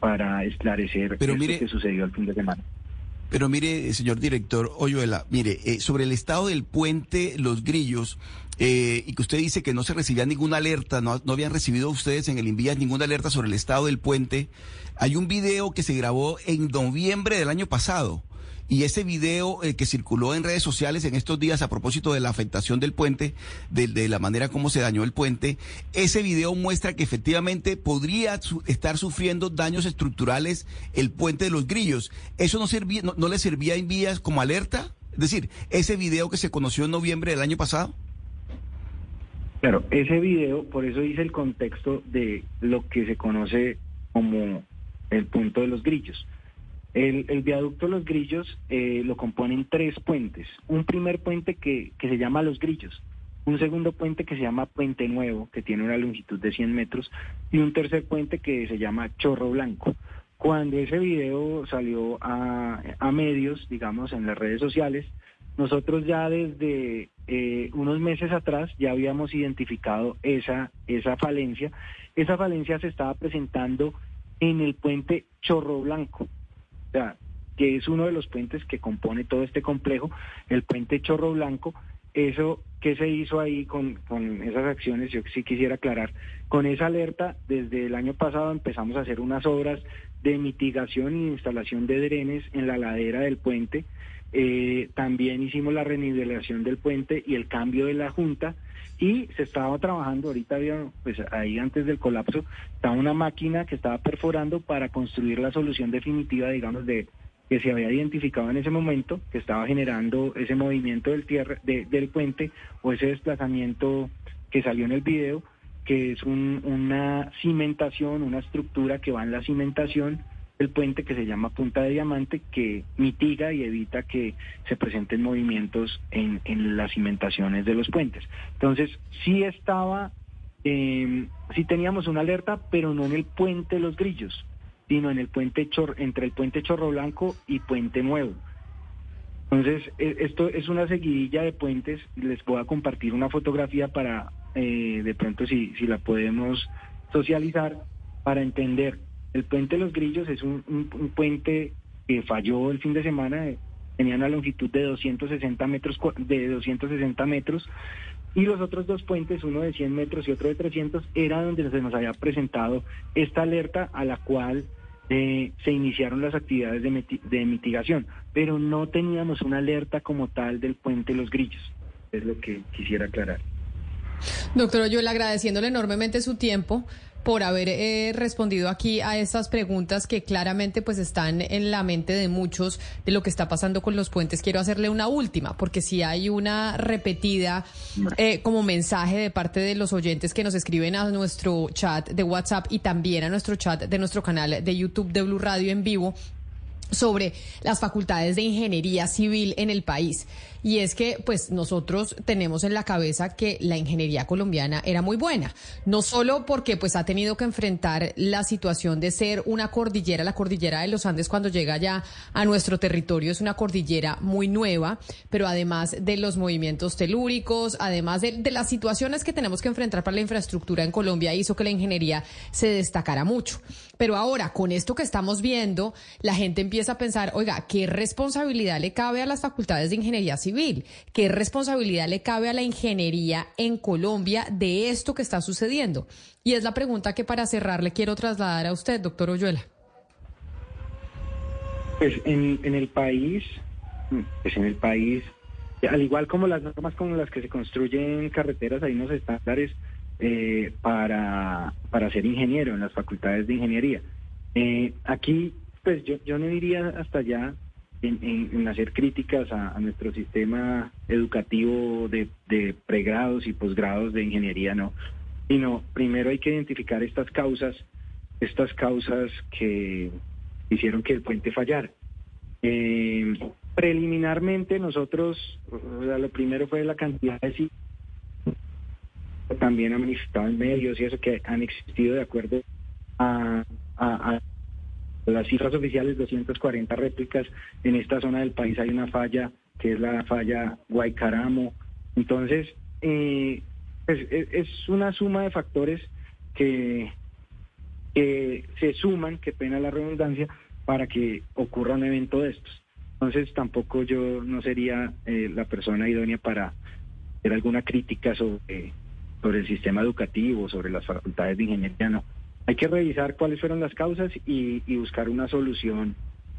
P: para esclarecer lo que sucedió el fin de semana.
H: Pero mire, señor director Oyuela, mire, eh, sobre el estado del puente Los Grillos, eh, y que usted dice que no se recibía ninguna alerta, no, no habían recibido ustedes en el Invías ninguna alerta sobre el estado del puente, hay un video que se grabó en noviembre del año pasado y ese video eh, que circuló en redes sociales en estos días a propósito de la afectación del puente, de, la manera como se dañó el puente, ese video muestra que efectivamente podría estar sufriendo daños estructurales el puente de los grillos. ¿Eso no, servía, no, le servía en vías como alerta? Es decir, ese video que se conoció en noviembre del año pasado.
P: Claro, ese video, por eso dice el contexto de lo que se conoce como el punto de los grillos. El, viaducto Los Grillos eh, lo componen tres puentes. Un primer puente que, que se llama Los Grillos, un segundo puente que se llama Puente Nuevo, que tiene una longitud de 100 metros, y un tercer puente que se llama Chorro Blanco. Cuando ese video salió a, medios, digamos, en las redes sociales, nosotros ya desde eh, unos meses atrás ya habíamos identificado esa, esa falencia. Esa falencia se estaba presentando en el puente Chorro Blanco, sea, que es uno de los puentes que compone todo este complejo, el puente Chorro Blanco. Eso, ¿qué se hizo ahí con, con esas acciones? Yo sí quisiera aclarar. Con esa alerta, desde el año pasado empezamos a hacer unas obras de mitigación y instalación de drenes en la ladera del puente. Eh, también hicimos la renivelación del puente y el cambio de la junta y se estaba trabajando, ahorita había, pues ahí antes del colapso, estaba una máquina que estaba perforando para construir la solución definitiva, digamos, de que se había identificado en ese momento, que estaba generando ese movimiento del, tierra, del puente o ese desplazamiento que salió en el video, que es una cimentación, una estructura que va en la cimentación del puente que se llama punta de diamante, que mitiga y evita que se presenten movimientos en, en las cimentaciones de los puentes. Entonces, sí estaba, eh, sí teníamos una alerta, pero no en el puente Los Grillos sino en el puente Chor, entre el puente Chorro Blanco y Puente Nuevo. Entonces, e, esto es una seguidilla de puentes. Les voy a compartir una fotografía para, eh, de pronto, si, si la podemos socializar, para entender. El puente Los Grillos es un, puente que falló el fin de semana, eh, tenía una longitud de 260 metros, de 260 metros, y los otros dos puentes, uno de 100 metros y otro de 300, era donde se nos había presentado esta alerta a la cual eh, se iniciaron las actividades de, de, mitigación, pero no teníamos una alerta como tal del puente Los Grillos. Es lo que quisiera aclarar.
A: Doctor le agradeciéndole enormemente su tiempo por haber eh, respondido aquí a estas preguntas que claramente pues están en la mente de muchos de lo que está pasando con los puentes. Quiero hacerle una última, porque si hay una repetida eh, como mensaje de parte de los oyentes que nos escriben a nuestro chat de WhatsApp y también a nuestro chat de nuestro canal de YouTube de Blue Radio en vivo sobre las facultades de ingeniería civil en el país. Y es que, pues, nosotros tenemos en la cabeza que la ingeniería colombiana era muy buena. No solo porque, pues, ha tenido que enfrentar la situación de ser una cordillera, la cordillera de los Andes cuando llega ya a nuestro territorio es una cordillera muy nueva, pero además de los movimientos telúricos, además de, de las situaciones que tenemos que enfrentar para la infraestructura en Colombia, hizo que la ingeniería se destacara mucho. Pero ahora, con esto que estamos viendo, la gente empieza a pensar, oiga, ¿qué responsabilidad le cabe a las facultades de ingeniería civil? ¿Qué responsabilidad le cabe a la ingeniería en Colombia de esto que está sucediendo? Y es la pregunta que para cerrar le quiero trasladar a usted, doctor Oyuela.
P: Pues en, el país, pues en el país, al igual como las normas con las que se construyen carreteras, hay unos estándares eh, para, para ser ingeniero en las facultades de ingeniería. Eh, aquí, pues yo, yo no diría hasta allá en, hacer críticas a, nuestro sistema educativo de, pregrados y posgrados de ingeniería, no, sino primero hay que identificar estas causas, estas causas que hicieron que el puente fallara. Eh, preliminarmente nosotros, lo primero fue la cantidad de también han manifestado en medios y eso que han existido de acuerdo a las cifras oficiales, 240 réplicas. En esta zona del país hay una falla, que es la falla Guaycaramo. Entonces, eh, pues, e, es una suma de factores que, se suman, que pena la redundancia, para que ocurra un evento de estos. Entonces, tampoco yo no sería eh, la persona idónea para hacer alguna crítica sobre el sistema educativo, sobre las facultades de ingeniería, no hay que revisar cuáles fueron las causas y, buscar una solución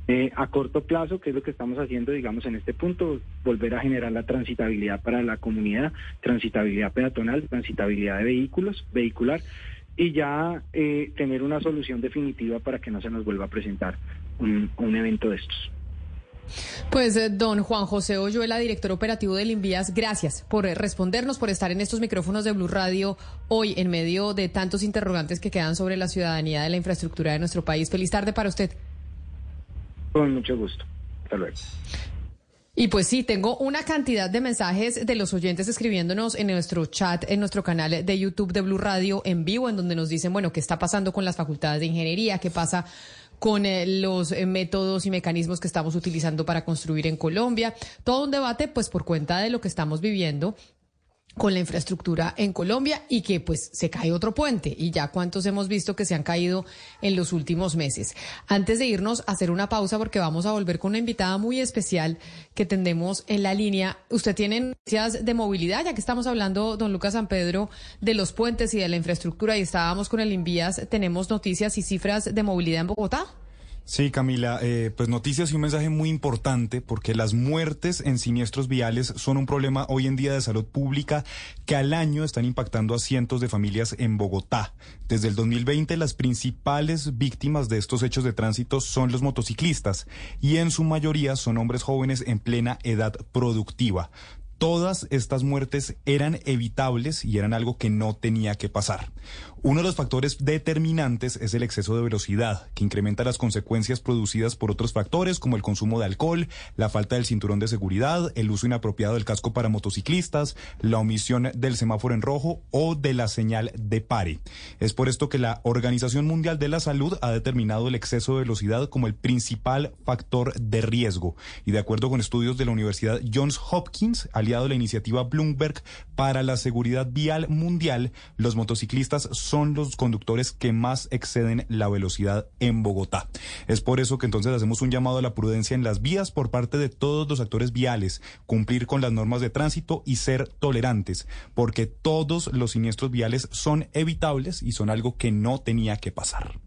P: eh, a corto plazo, que es lo que estamos haciendo, digamos, en este punto, volver a generar la transitabilidad para la comunidad, transitabilidad peatonal, transitabilidad de vehículos, vehicular, y ya eh, tener una solución definitiva para que no se nos vuelva a presentar un evento de estos.
A: Pues eh, don Juan José Oyuela, director operativo del Invías, gracias por eh, respondernos, por estar en estos micrófonos de Blue Radio hoy en medio de tantos interrogantes que quedan sobre la ciudadanía de la infraestructura de nuestro país. Feliz tarde para usted.
P: Con mucho gusto. Hasta luego.
A: Y pues sí, tengo una cantidad de mensajes de los oyentes escribiéndonos en nuestro chat, en nuestro canal de YouTube de Blue Radio en vivo, en donde nos dicen, bueno, ¿qué está pasando con las facultades de ingeniería? ¿Qué pasa con eh, los eh, métodos y mecanismos que estamos utilizando para construir en Colombia. Todo un debate, pues, por cuenta de lo que estamos viviendo con la infraestructura en Colombia y que pues se cae otro puente y ya cuántos hemos visto que se han caído en los últimos meses. Antes de irnos a hacer una pausa porque vamos a volver con una invitada muy especial que tendemos en la línea. Usted tiene noticias de movilidad, ya que estamos hablando, don Lucas San Pedro, de los puentes y de la infraestructura y estábamos con el Invías, tenemos noticias y cifras de movilidad en Bogotá.
Q: Sí, Camila, eh, pues noticias y un mensaje muy importante porque las muertes en siniestros viales son un problema hoy en día de salud pública que al año están impactando a cientos de familias en Bogotá. Desde el 2020 las principales víctimas de estos hechos de tránsito son los motociclistas y en su mayoría son hombres jóvenes en plena edad productiva. Todas estas muertes eran evitables y eran algo que no tenía que pasar. Uno de los factores determinantes es el exceso de velocidad, que incrementa las consecuencias producidas por otros factores como el consumo de alcohol, la falta del cinturón de seguridad, el uso inapropiado del casco para motociclistas, la omisión del semáforo en rojo o de la señal de pare. Es por esto que la Organización Mundial de la Salud ha determinado el exceso de velocidad como el principal factor de riesgo. Y de acuerdo con estudios de la Universidad Johns Hopkins, aliado de la iniciativa Bloomberg para la seguridad vial mundial, los motociclistas son los conductores que más exceden la velocidad en Bogotá. Es por eso que entonces hacemos un llamado a la prudencia en las vías por parte de todos los actores viales, cumplir con las normas de tránsito y ser tolerantes, porque todos los siniestros viales son evitables y son algo que no tenía que pasar.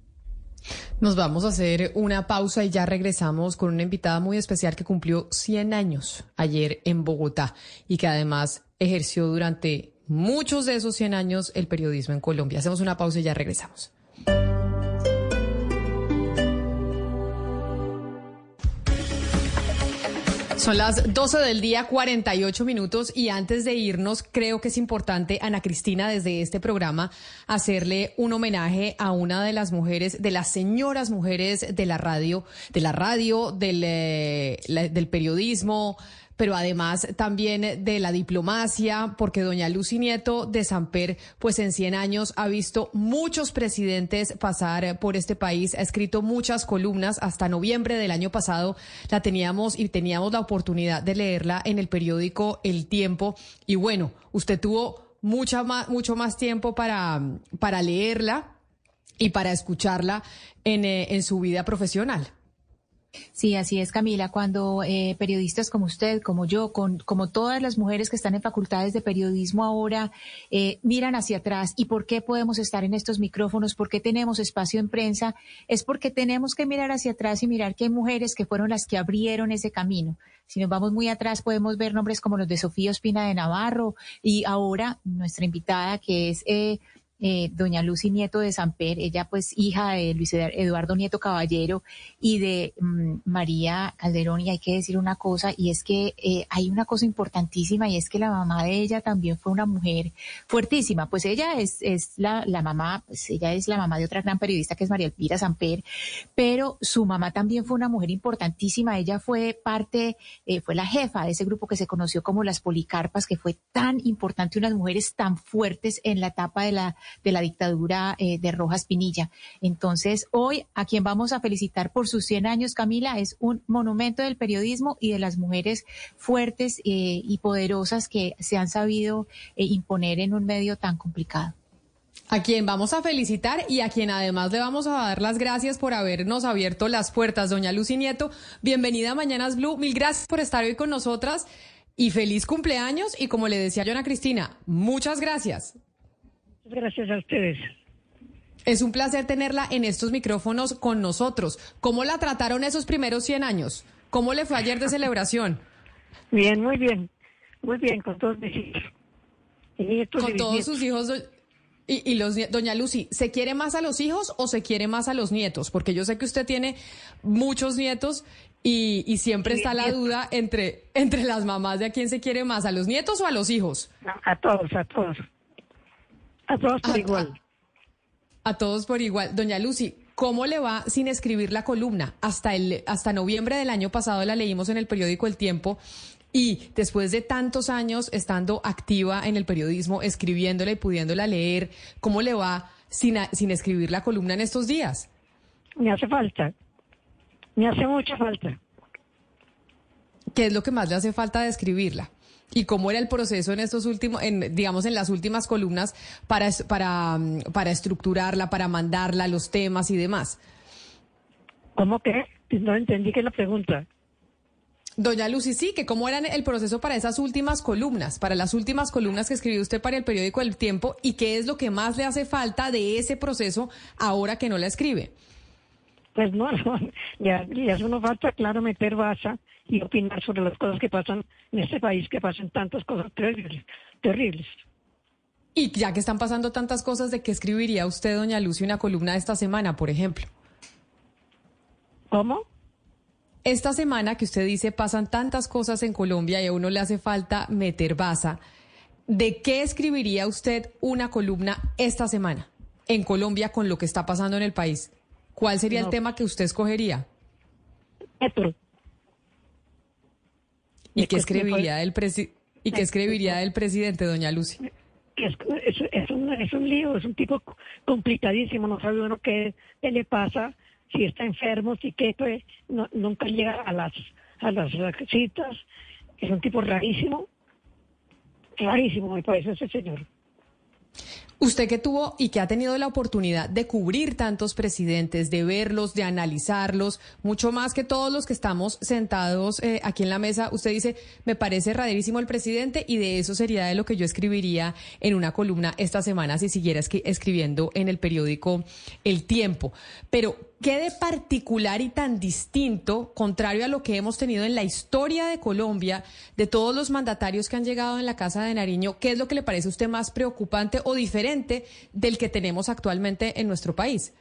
A: Nos vamos a hacer una pausa y ya regresamos con una invitada muy especial que cumplió 100 años ayer en Bogotá y que además ejerció durante muchos de esos 100 años el periodismo en Colombia. Hacemos una pausa y ya regresamos. Son las 12 del día, 48 minutos, y antes de irnos, creo que es importante, Ana Cristina, desde este programa, hacerle un homenaje a una de las mujeres, de las señoras mujeres de la radio, de la radio, del, eh, del periodismo, pero además también de la diplomacia, porque doña Lucy Nieto de Samper, pues en 100 años ha visto muchos presidentes pasar por este país, ha escrito muchas columnas, hasta noviembre del año pasado la teníamos y teníamos la oportunidad de leerla en el periódico El Tiempo, y bueno, usted tuvo mucha más, mucho más tiempo para, para leerla y para escucharla en, eh, en su vida profesional.
F: Sí, así es, Camila. Cuando eh, periodistas como usted, como yo, con, como todas las mujeres que están en facultades de periodismo ahora, eh, miran hacia atrás y por qué podemos estar en estos micrófonos, por qué tenemos espacio en prensa, es porque tenemos que mirar hacia atrás y mirar que hay mujeres que fueron las que abrieron ese camino. Si nos vamos muy atrás, podemos ver nombres como los de Sofía Ospina de Navarro y ahora nuestra invitada, que es eh, eh, doña Lucy Nieto de Samper, ella pues hija de Luis Eduardo Nieto Caballero y de mm, María Calderón. Y hay que decir una cosa, y es que eh, hay una cosa importantísima, y es que la mamá de ella también fue una mujer fuertísima. Pues ella es, es la, la mamá, pues ella es la mamá de otra gran periodista que es María Elvira Samper, pero su mamá también fue una mujer importantísima. Ella fue parte, eh, fue la jefa de ese grupo que se conoció como las Policarpas, que fue tan importante, unas mujeres tan fuertes en la etapa de la de la dictadura eh, de Rojas Pinilla. Entonces, hoy a quien vamos a felicitar por sus 100 años, Camila, es un monumento del periodismo y de las mujeres fuertes eh, y poderosas que se han sabido eh, imponer en un medio tan complicado.
A: A quien vamos a felicitar y a quien además le vamos a dar las gracias por habernos abierto las puertas, doña Lucy Nieto. Bienvenida a Mañanas Blue. Mil gracias por estar hoy con nosotras y feliz cumpleaños. Y como le decía yo Cristina, muchas gracias.
R: Gracias a ustedes.
A: Es un placer tenerla en estos micrófonos con nosotros. ¿Cómo la trataron esos primeros 100 años? ¿Cómo le fue ayer de celebración?
R: Bien, muy bien. Muy bien, con todos mis hijos.
A: con todos sus hijos. Y, los doña Lucy, ¿se quiere más a los hijos o se quiere más a los nietos? Porque yo sé que usted tiene muchos nietos y, siempre está la duda entre, entre las mamás de a quién se quiere más, a los nietos o a los hijos.
R: a todos, a todos. A todos por igual.
A: A, todos por igual. Doña Lucy, ¿cómo le va sin escribir la columna? Hasta, el, hasta noviembre del año pasado la leímos en el periódico El Tiempo. Y después de tantos años estando activa en el periodismo, escribiéndola y pudiéndola leer, ¿cómo le va sin, sin escribir la columna en estos días?
R: Me hace falta. Me hace mucha falta.
A: ¿Qué es lo que más le hace falta de escribirla? ¿Y cómo era el proceso en estos últimos, en, digamos, en las últimas columnas para, para, para estructurarla, para mandarla, los temas y demás?
R: ¿Cómo que? No entendí que la pregunta.
A: Doña Lucy, sí, que cómo era el proceso para esas últimas columnas, para las últimas columnas que escribió usted para el periódico El Tiempo y qué es lo que más le hace falta de ese proceso ahora que no la escribe.
R: Pues no, ya, ya eso no falta, claro, meter baza y opinar sobre las cosas que pasan en este país, que pasan tantas cosas terribles, terribles.
A: Y ya que están pasando tantas cosas, ¿de qué escribiría usted, doña Lucy, una columna esta semana, por ejemplo?
R: ¿Cómo?
A: Esta semana que usted dice pasan tantas cosas en Colombia y a uno le hace falta meter baza, ¿de qué escribiría usted una columna esta semana en Colombia con lo que está pasando en el país? ¿Cuál sería el tema que usted escogería? ¿Y qué escribiría del y qué escribiría del presidente, doña Lucy?
R: Es, es, un, es un lío, es un tipo complicadísimo, no sabe uno qué, le pasa, si está enfermo, si qué, pues, no, nunca llega a las, a las citas, es un tipo rarísimo, rarísimo me parece ese señor.
A: Usted que tuvo y que ha tenido la oportunidad de cubrir tantos presidentes, de verlos, de analizarlos, mucho más que todos los que estamos sentados eh, aquí en la mesa, usted dice, me parece rarísimo el presidente y de eso sería de lo que yo escribiría en una columna esta semana si siguiera escribiendo en el periódico El Tiempo. Pero, ¿Qué de particular y tan distinto, contrario a lo que hemos tenido en la historia de Colombia, de todos los mandatarios que han llegado en la Casa de Nariño, qué es lo que le parece a usted más preocupante o diferente del que tenemos actualmente en nuestro país?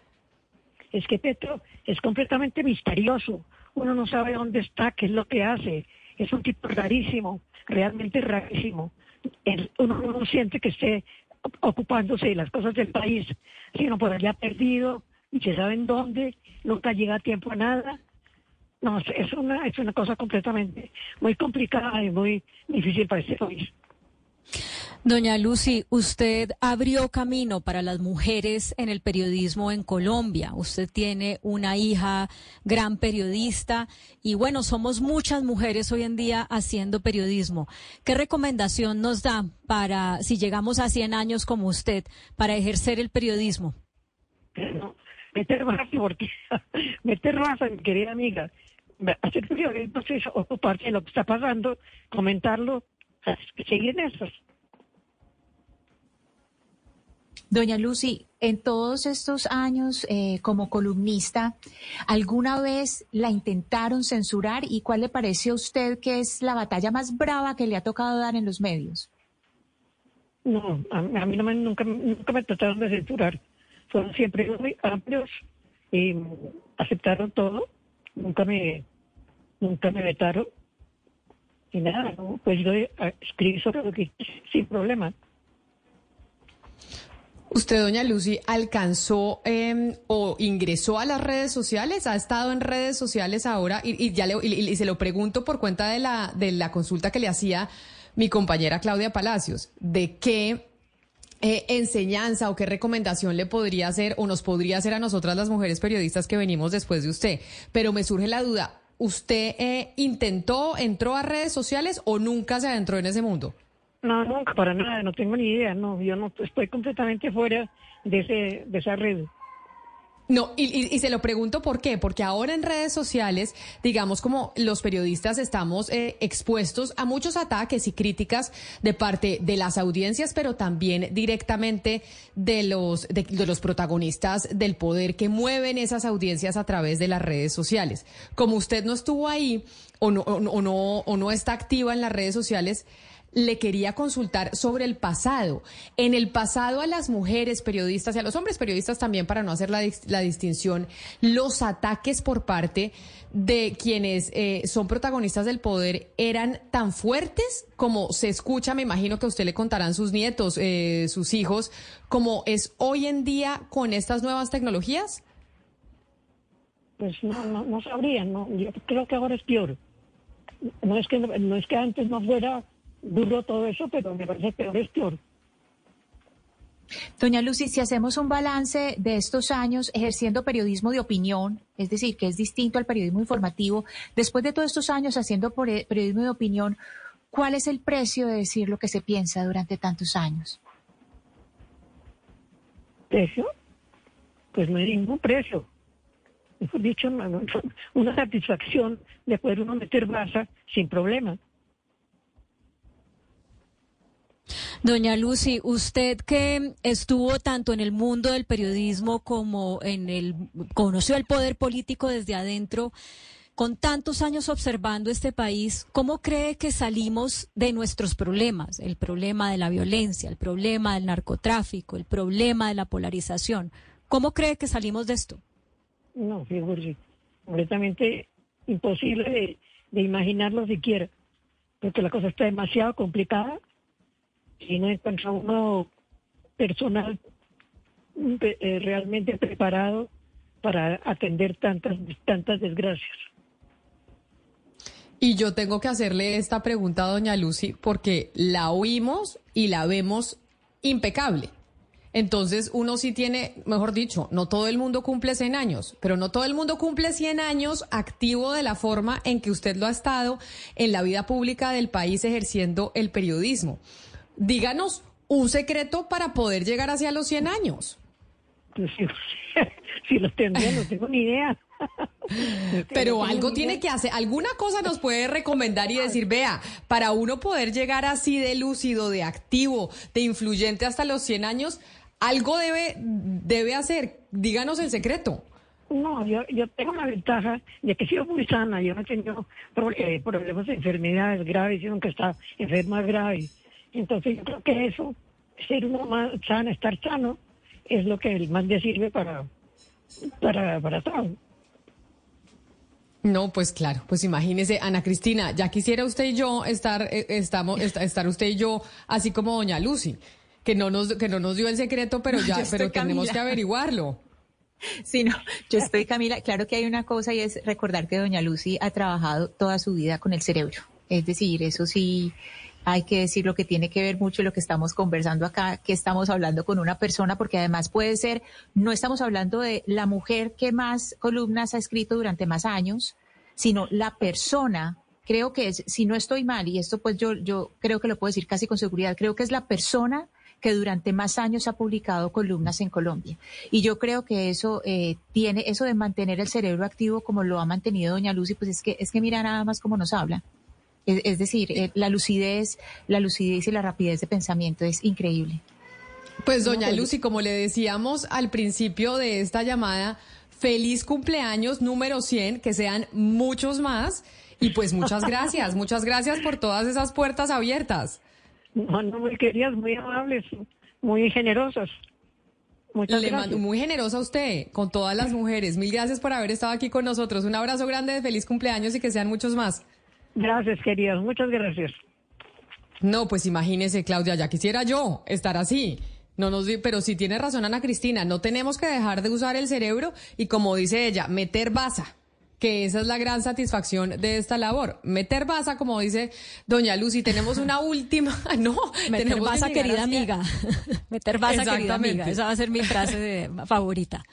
R: Es que Petro es completamente misterioso. Uno no sabe dónde está, qué es lo que hace. Es un tipo rarísimo, realmente rarísimo. uno no siente que esté ocupándose de las cosas del país, sino por allá perdido y se saben dónde, nunca llega a tiempo a nada. No, es una, es una cosa completamente muy complicada y muy difícil para este país.
E: Doña Lucy, usted abrió camino para las mujeres en el periodismo en Colombia. Usted tiene una hija gran periodista y bueno, somos muchas mujeres hoy en día haciendo periodismo. ¿Qué recomendación nos da para, si llegamos a 100 años como usted, para ejercer el periodismo?
R: Meter más, porque meter más, mi querida amiga, hacer periodismo es ocuparse de lo que está pasando, comentarlo, seguir en eso.
F: Doña Lucy, en todos estos años eh, como columnista, ¿alguna vez la intentaron censurar y cuál le parece a usted que es la batalla más brava que le ha tocado dar en los medios?
R: No, a, mí no me, nunca, nunca me trataron de censurar fueron siempre muy amplios y aceptaron todo, nunca me, nunca me vetaron y nada, pues yo escribí sobre lo que sin problema.
A: ¿Usted, doña Lucy, alcanzó em, o ingresó a las redes sociales? ¿Ha estado en redes sociales ahora? Y, ya le, y, se lo pregunto por cuenta de la, de la consulta que le hacía mi compañera Claudia Palacios, de qué eh, enseñanza o qué recomendación le podría hacer o nos podría hacer a nosotras las mujeres periodistas que venimos después de usted. Pero me surge la duda, ¿usted eh, intentó, entró a redes sociales o nunca se adentró en ese mundo?
R: No, nunca, para nada, no tengo ni idea, no, yo no estoy completamente fuera de, ese, de esa red.
A: No, y, se lo pregunto por qué, porque ahora en redes sociales, digamos como los periodistas estamos eh, expuestos a muchos ataques y críticas de parte de las audiencias, pero también directamente de los, de, los protagonistas del poder que mueven esas audiencias a través de las redes sociales. Como usted no estuvo ahí o no, o no, o no está activa en las redes sociales, le quería consultar sobre el pasado. En el pasado a las mujeres periodistas y a los hombres periodistas también, para no hacer la, distinción, los ataques por parte de quienes eh, son protagonistas del poder eran tan fuertes como se escucha, me imagino que a usted le contarán sus nietos, eh, sus hijos, como es hoy en día con estas nuevas tecnologías.
R: Pues no, no, no no, yo creo que ahora es peor. No es que, no es que antes no fuera duro todo eso, pero me parece peor es peor.
F: Doña Lucy, si hacemos un balance de estos años ejerciendo periodismo de opinión, es decir, que es distinto al periodismo informativo, después de todos estos años haciendo periodismo de opinión, ¿cuál es el precio de decir lo que se piensa durante tantos años?
R: ¿Precio? Pues no hay ningún precio. Mejor dicho, una satisfacción de poder uno meter baza sin problema.
E: Doña Lucy, usted que estuvo tanto en el mundo del periodismo como en el, conoció el poder político desde adentro, con tantos años observando este país, ¿cómo cree que salimos de nuestros problemas? El problema de la violencia, el problema del narcotráfico, el problema de la polarización. ¿Cómo cree que salimos de esto?
R: No, fíjate, completamente imposible de imaginarlo siquiera, porque la cosa está demasiado complicada no encuentra uno personal eh, realmente preparado para atender tantas, tantas desgracias.
A: Y yo tengo que hacerle esta pregunta a doña Lucy porque la oímos y la vemos impecable. Entonces uno sí tiene, mejor dicho, no todo el mundo cumple 100 años, pero no todo el mundo cumple 100 años activo de la forma en que usted lo ha estado en la vida pública del país ejerciendo el periodismo díganos un secreto para poder llegar hacia los 100 años.
R: Si, lo tendría, no tengo ni idea.
A: Pero algo tiene que hacer, alguna cosa nos puede recomendar y decir, vea, para uno poder llegar así de lúcido, de activo, de influyente hasta los 100 años, algo debe, debe hacer. Díganos el secreto.
R: No, yo, yo tengo la ventaja de que he sido muy sana, yo no he tenido eh, problemas de enfermedades graves, yo nunca he estado enferma grave. Entonces yo creo que eso, ser uno más sano, estar sano, es lo que más le sirve para, para, para todo.
A: No, pues claro, pues imagínese, Ana Cristina, ya quisiera usted y yo estar, eh, estamos, estar usted y yo así como doña Lucy, que no nos, que no nos dio el secreto, pero ya, pero tenemos que averiguarlo.
F: Sí, no, yo estoy Camila, claro que hay una cosa y es recordar que doña Lucy ha trabajado toda su vida con el cerebro. Es decir, eso sí, hay que decir lo que tiene que ver mucho lo que estamos conversando acá, que estamos hablando con una persona, porque además puede ser, no estamos hablando de la mujer que más columnas ha escrito durante más años, sino la persona. Creo que es, si no estoy mal, y esto pues yo, yo creo que lo puedo decir casi con seguridad, creo que es la persona que durante más años ha publicado columnas en Colombia. Y yo creo que eso eh, tiene, eso de mantener el cerebro activo como lo ha mantenido doña Lucy, pues es que, es que mira nada más cómo nos habla. Es, decir, eh, la lucidez, la lucidez y la rapidez de pensamiento es increíble.
A: Pues doña Lucy, como le decíamos al principio de esta llamada, feliz cumpleaños número 100, que sean muchos más. Y pues muchas gracias, muchas gracias por todas esas puertas abiertas.
R: No, no, muy queridas, muy amables, muy generosas. Muchas Le
A: mando muy generosa a usted, con todas las mujeres. Mil gracias por haber estado aquí con nosotros. Un abrazo grande de feliz cumpleaños y que sean muchos más.
R: Gracias, queridos. Muchas gracias.
A: No, pues imagínese, Claudia, ya quisiera yo estar así. No nos, pero si tiene razón Ana Cristina, no tenemos que dejar de usar el cerebro y como dice ella, meter baza que esa es la gran satisfacción de esta labor. Meter baza, como dice doña Lucy, tenemos una última, no,
E: meter baza querida amiga. meter baza querida amiga, esa va a ser mi frase favorita.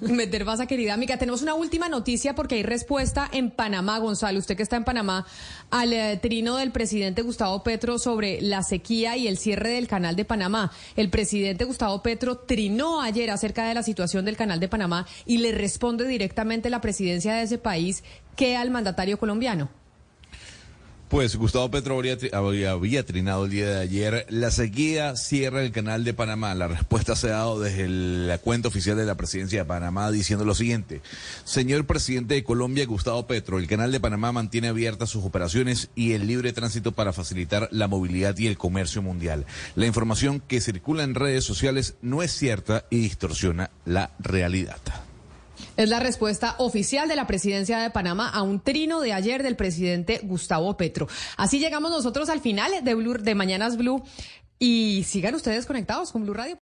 A: meter baza querida amiga. Tenemos una última noticia porque hay respuesta en Panamá, Gonzalo, usted que está en Panamá, al eh, trino del presidente Gustavo Petro sobre la sequía y el cierre del canal de Panamá. El presidente Gustavo Petro trinó ayer acerca de la situación del canal de Panamá y le responde directamente la presidencia de ese país país que al mandatario colombiano.
C: Pues Gustavo Petro había, trinado el día de ayer. La sequía cierra el canal de Panamá. La respuesta se ha dado desde la cuenta oficial de la presidencia de Panamá diciendo lo siguiente. Señor presidente de Colombia, Gustavo Petro, el canal de Panamá mantiene abiertas sus operaciones y el libre tránsito para facilitar la movilidad y el comercio mundial. La información que circula en redes sociales no es cierta y distorsiona la realidad.
A: Es la respuesta oficial de la presidencia de Panamá a un trino de ayer del presidente Gustavo Petro. Así llegamos nosotros al final de, Blue, de Mañanas Blue y sigan ustedes conectados con Blue Radio.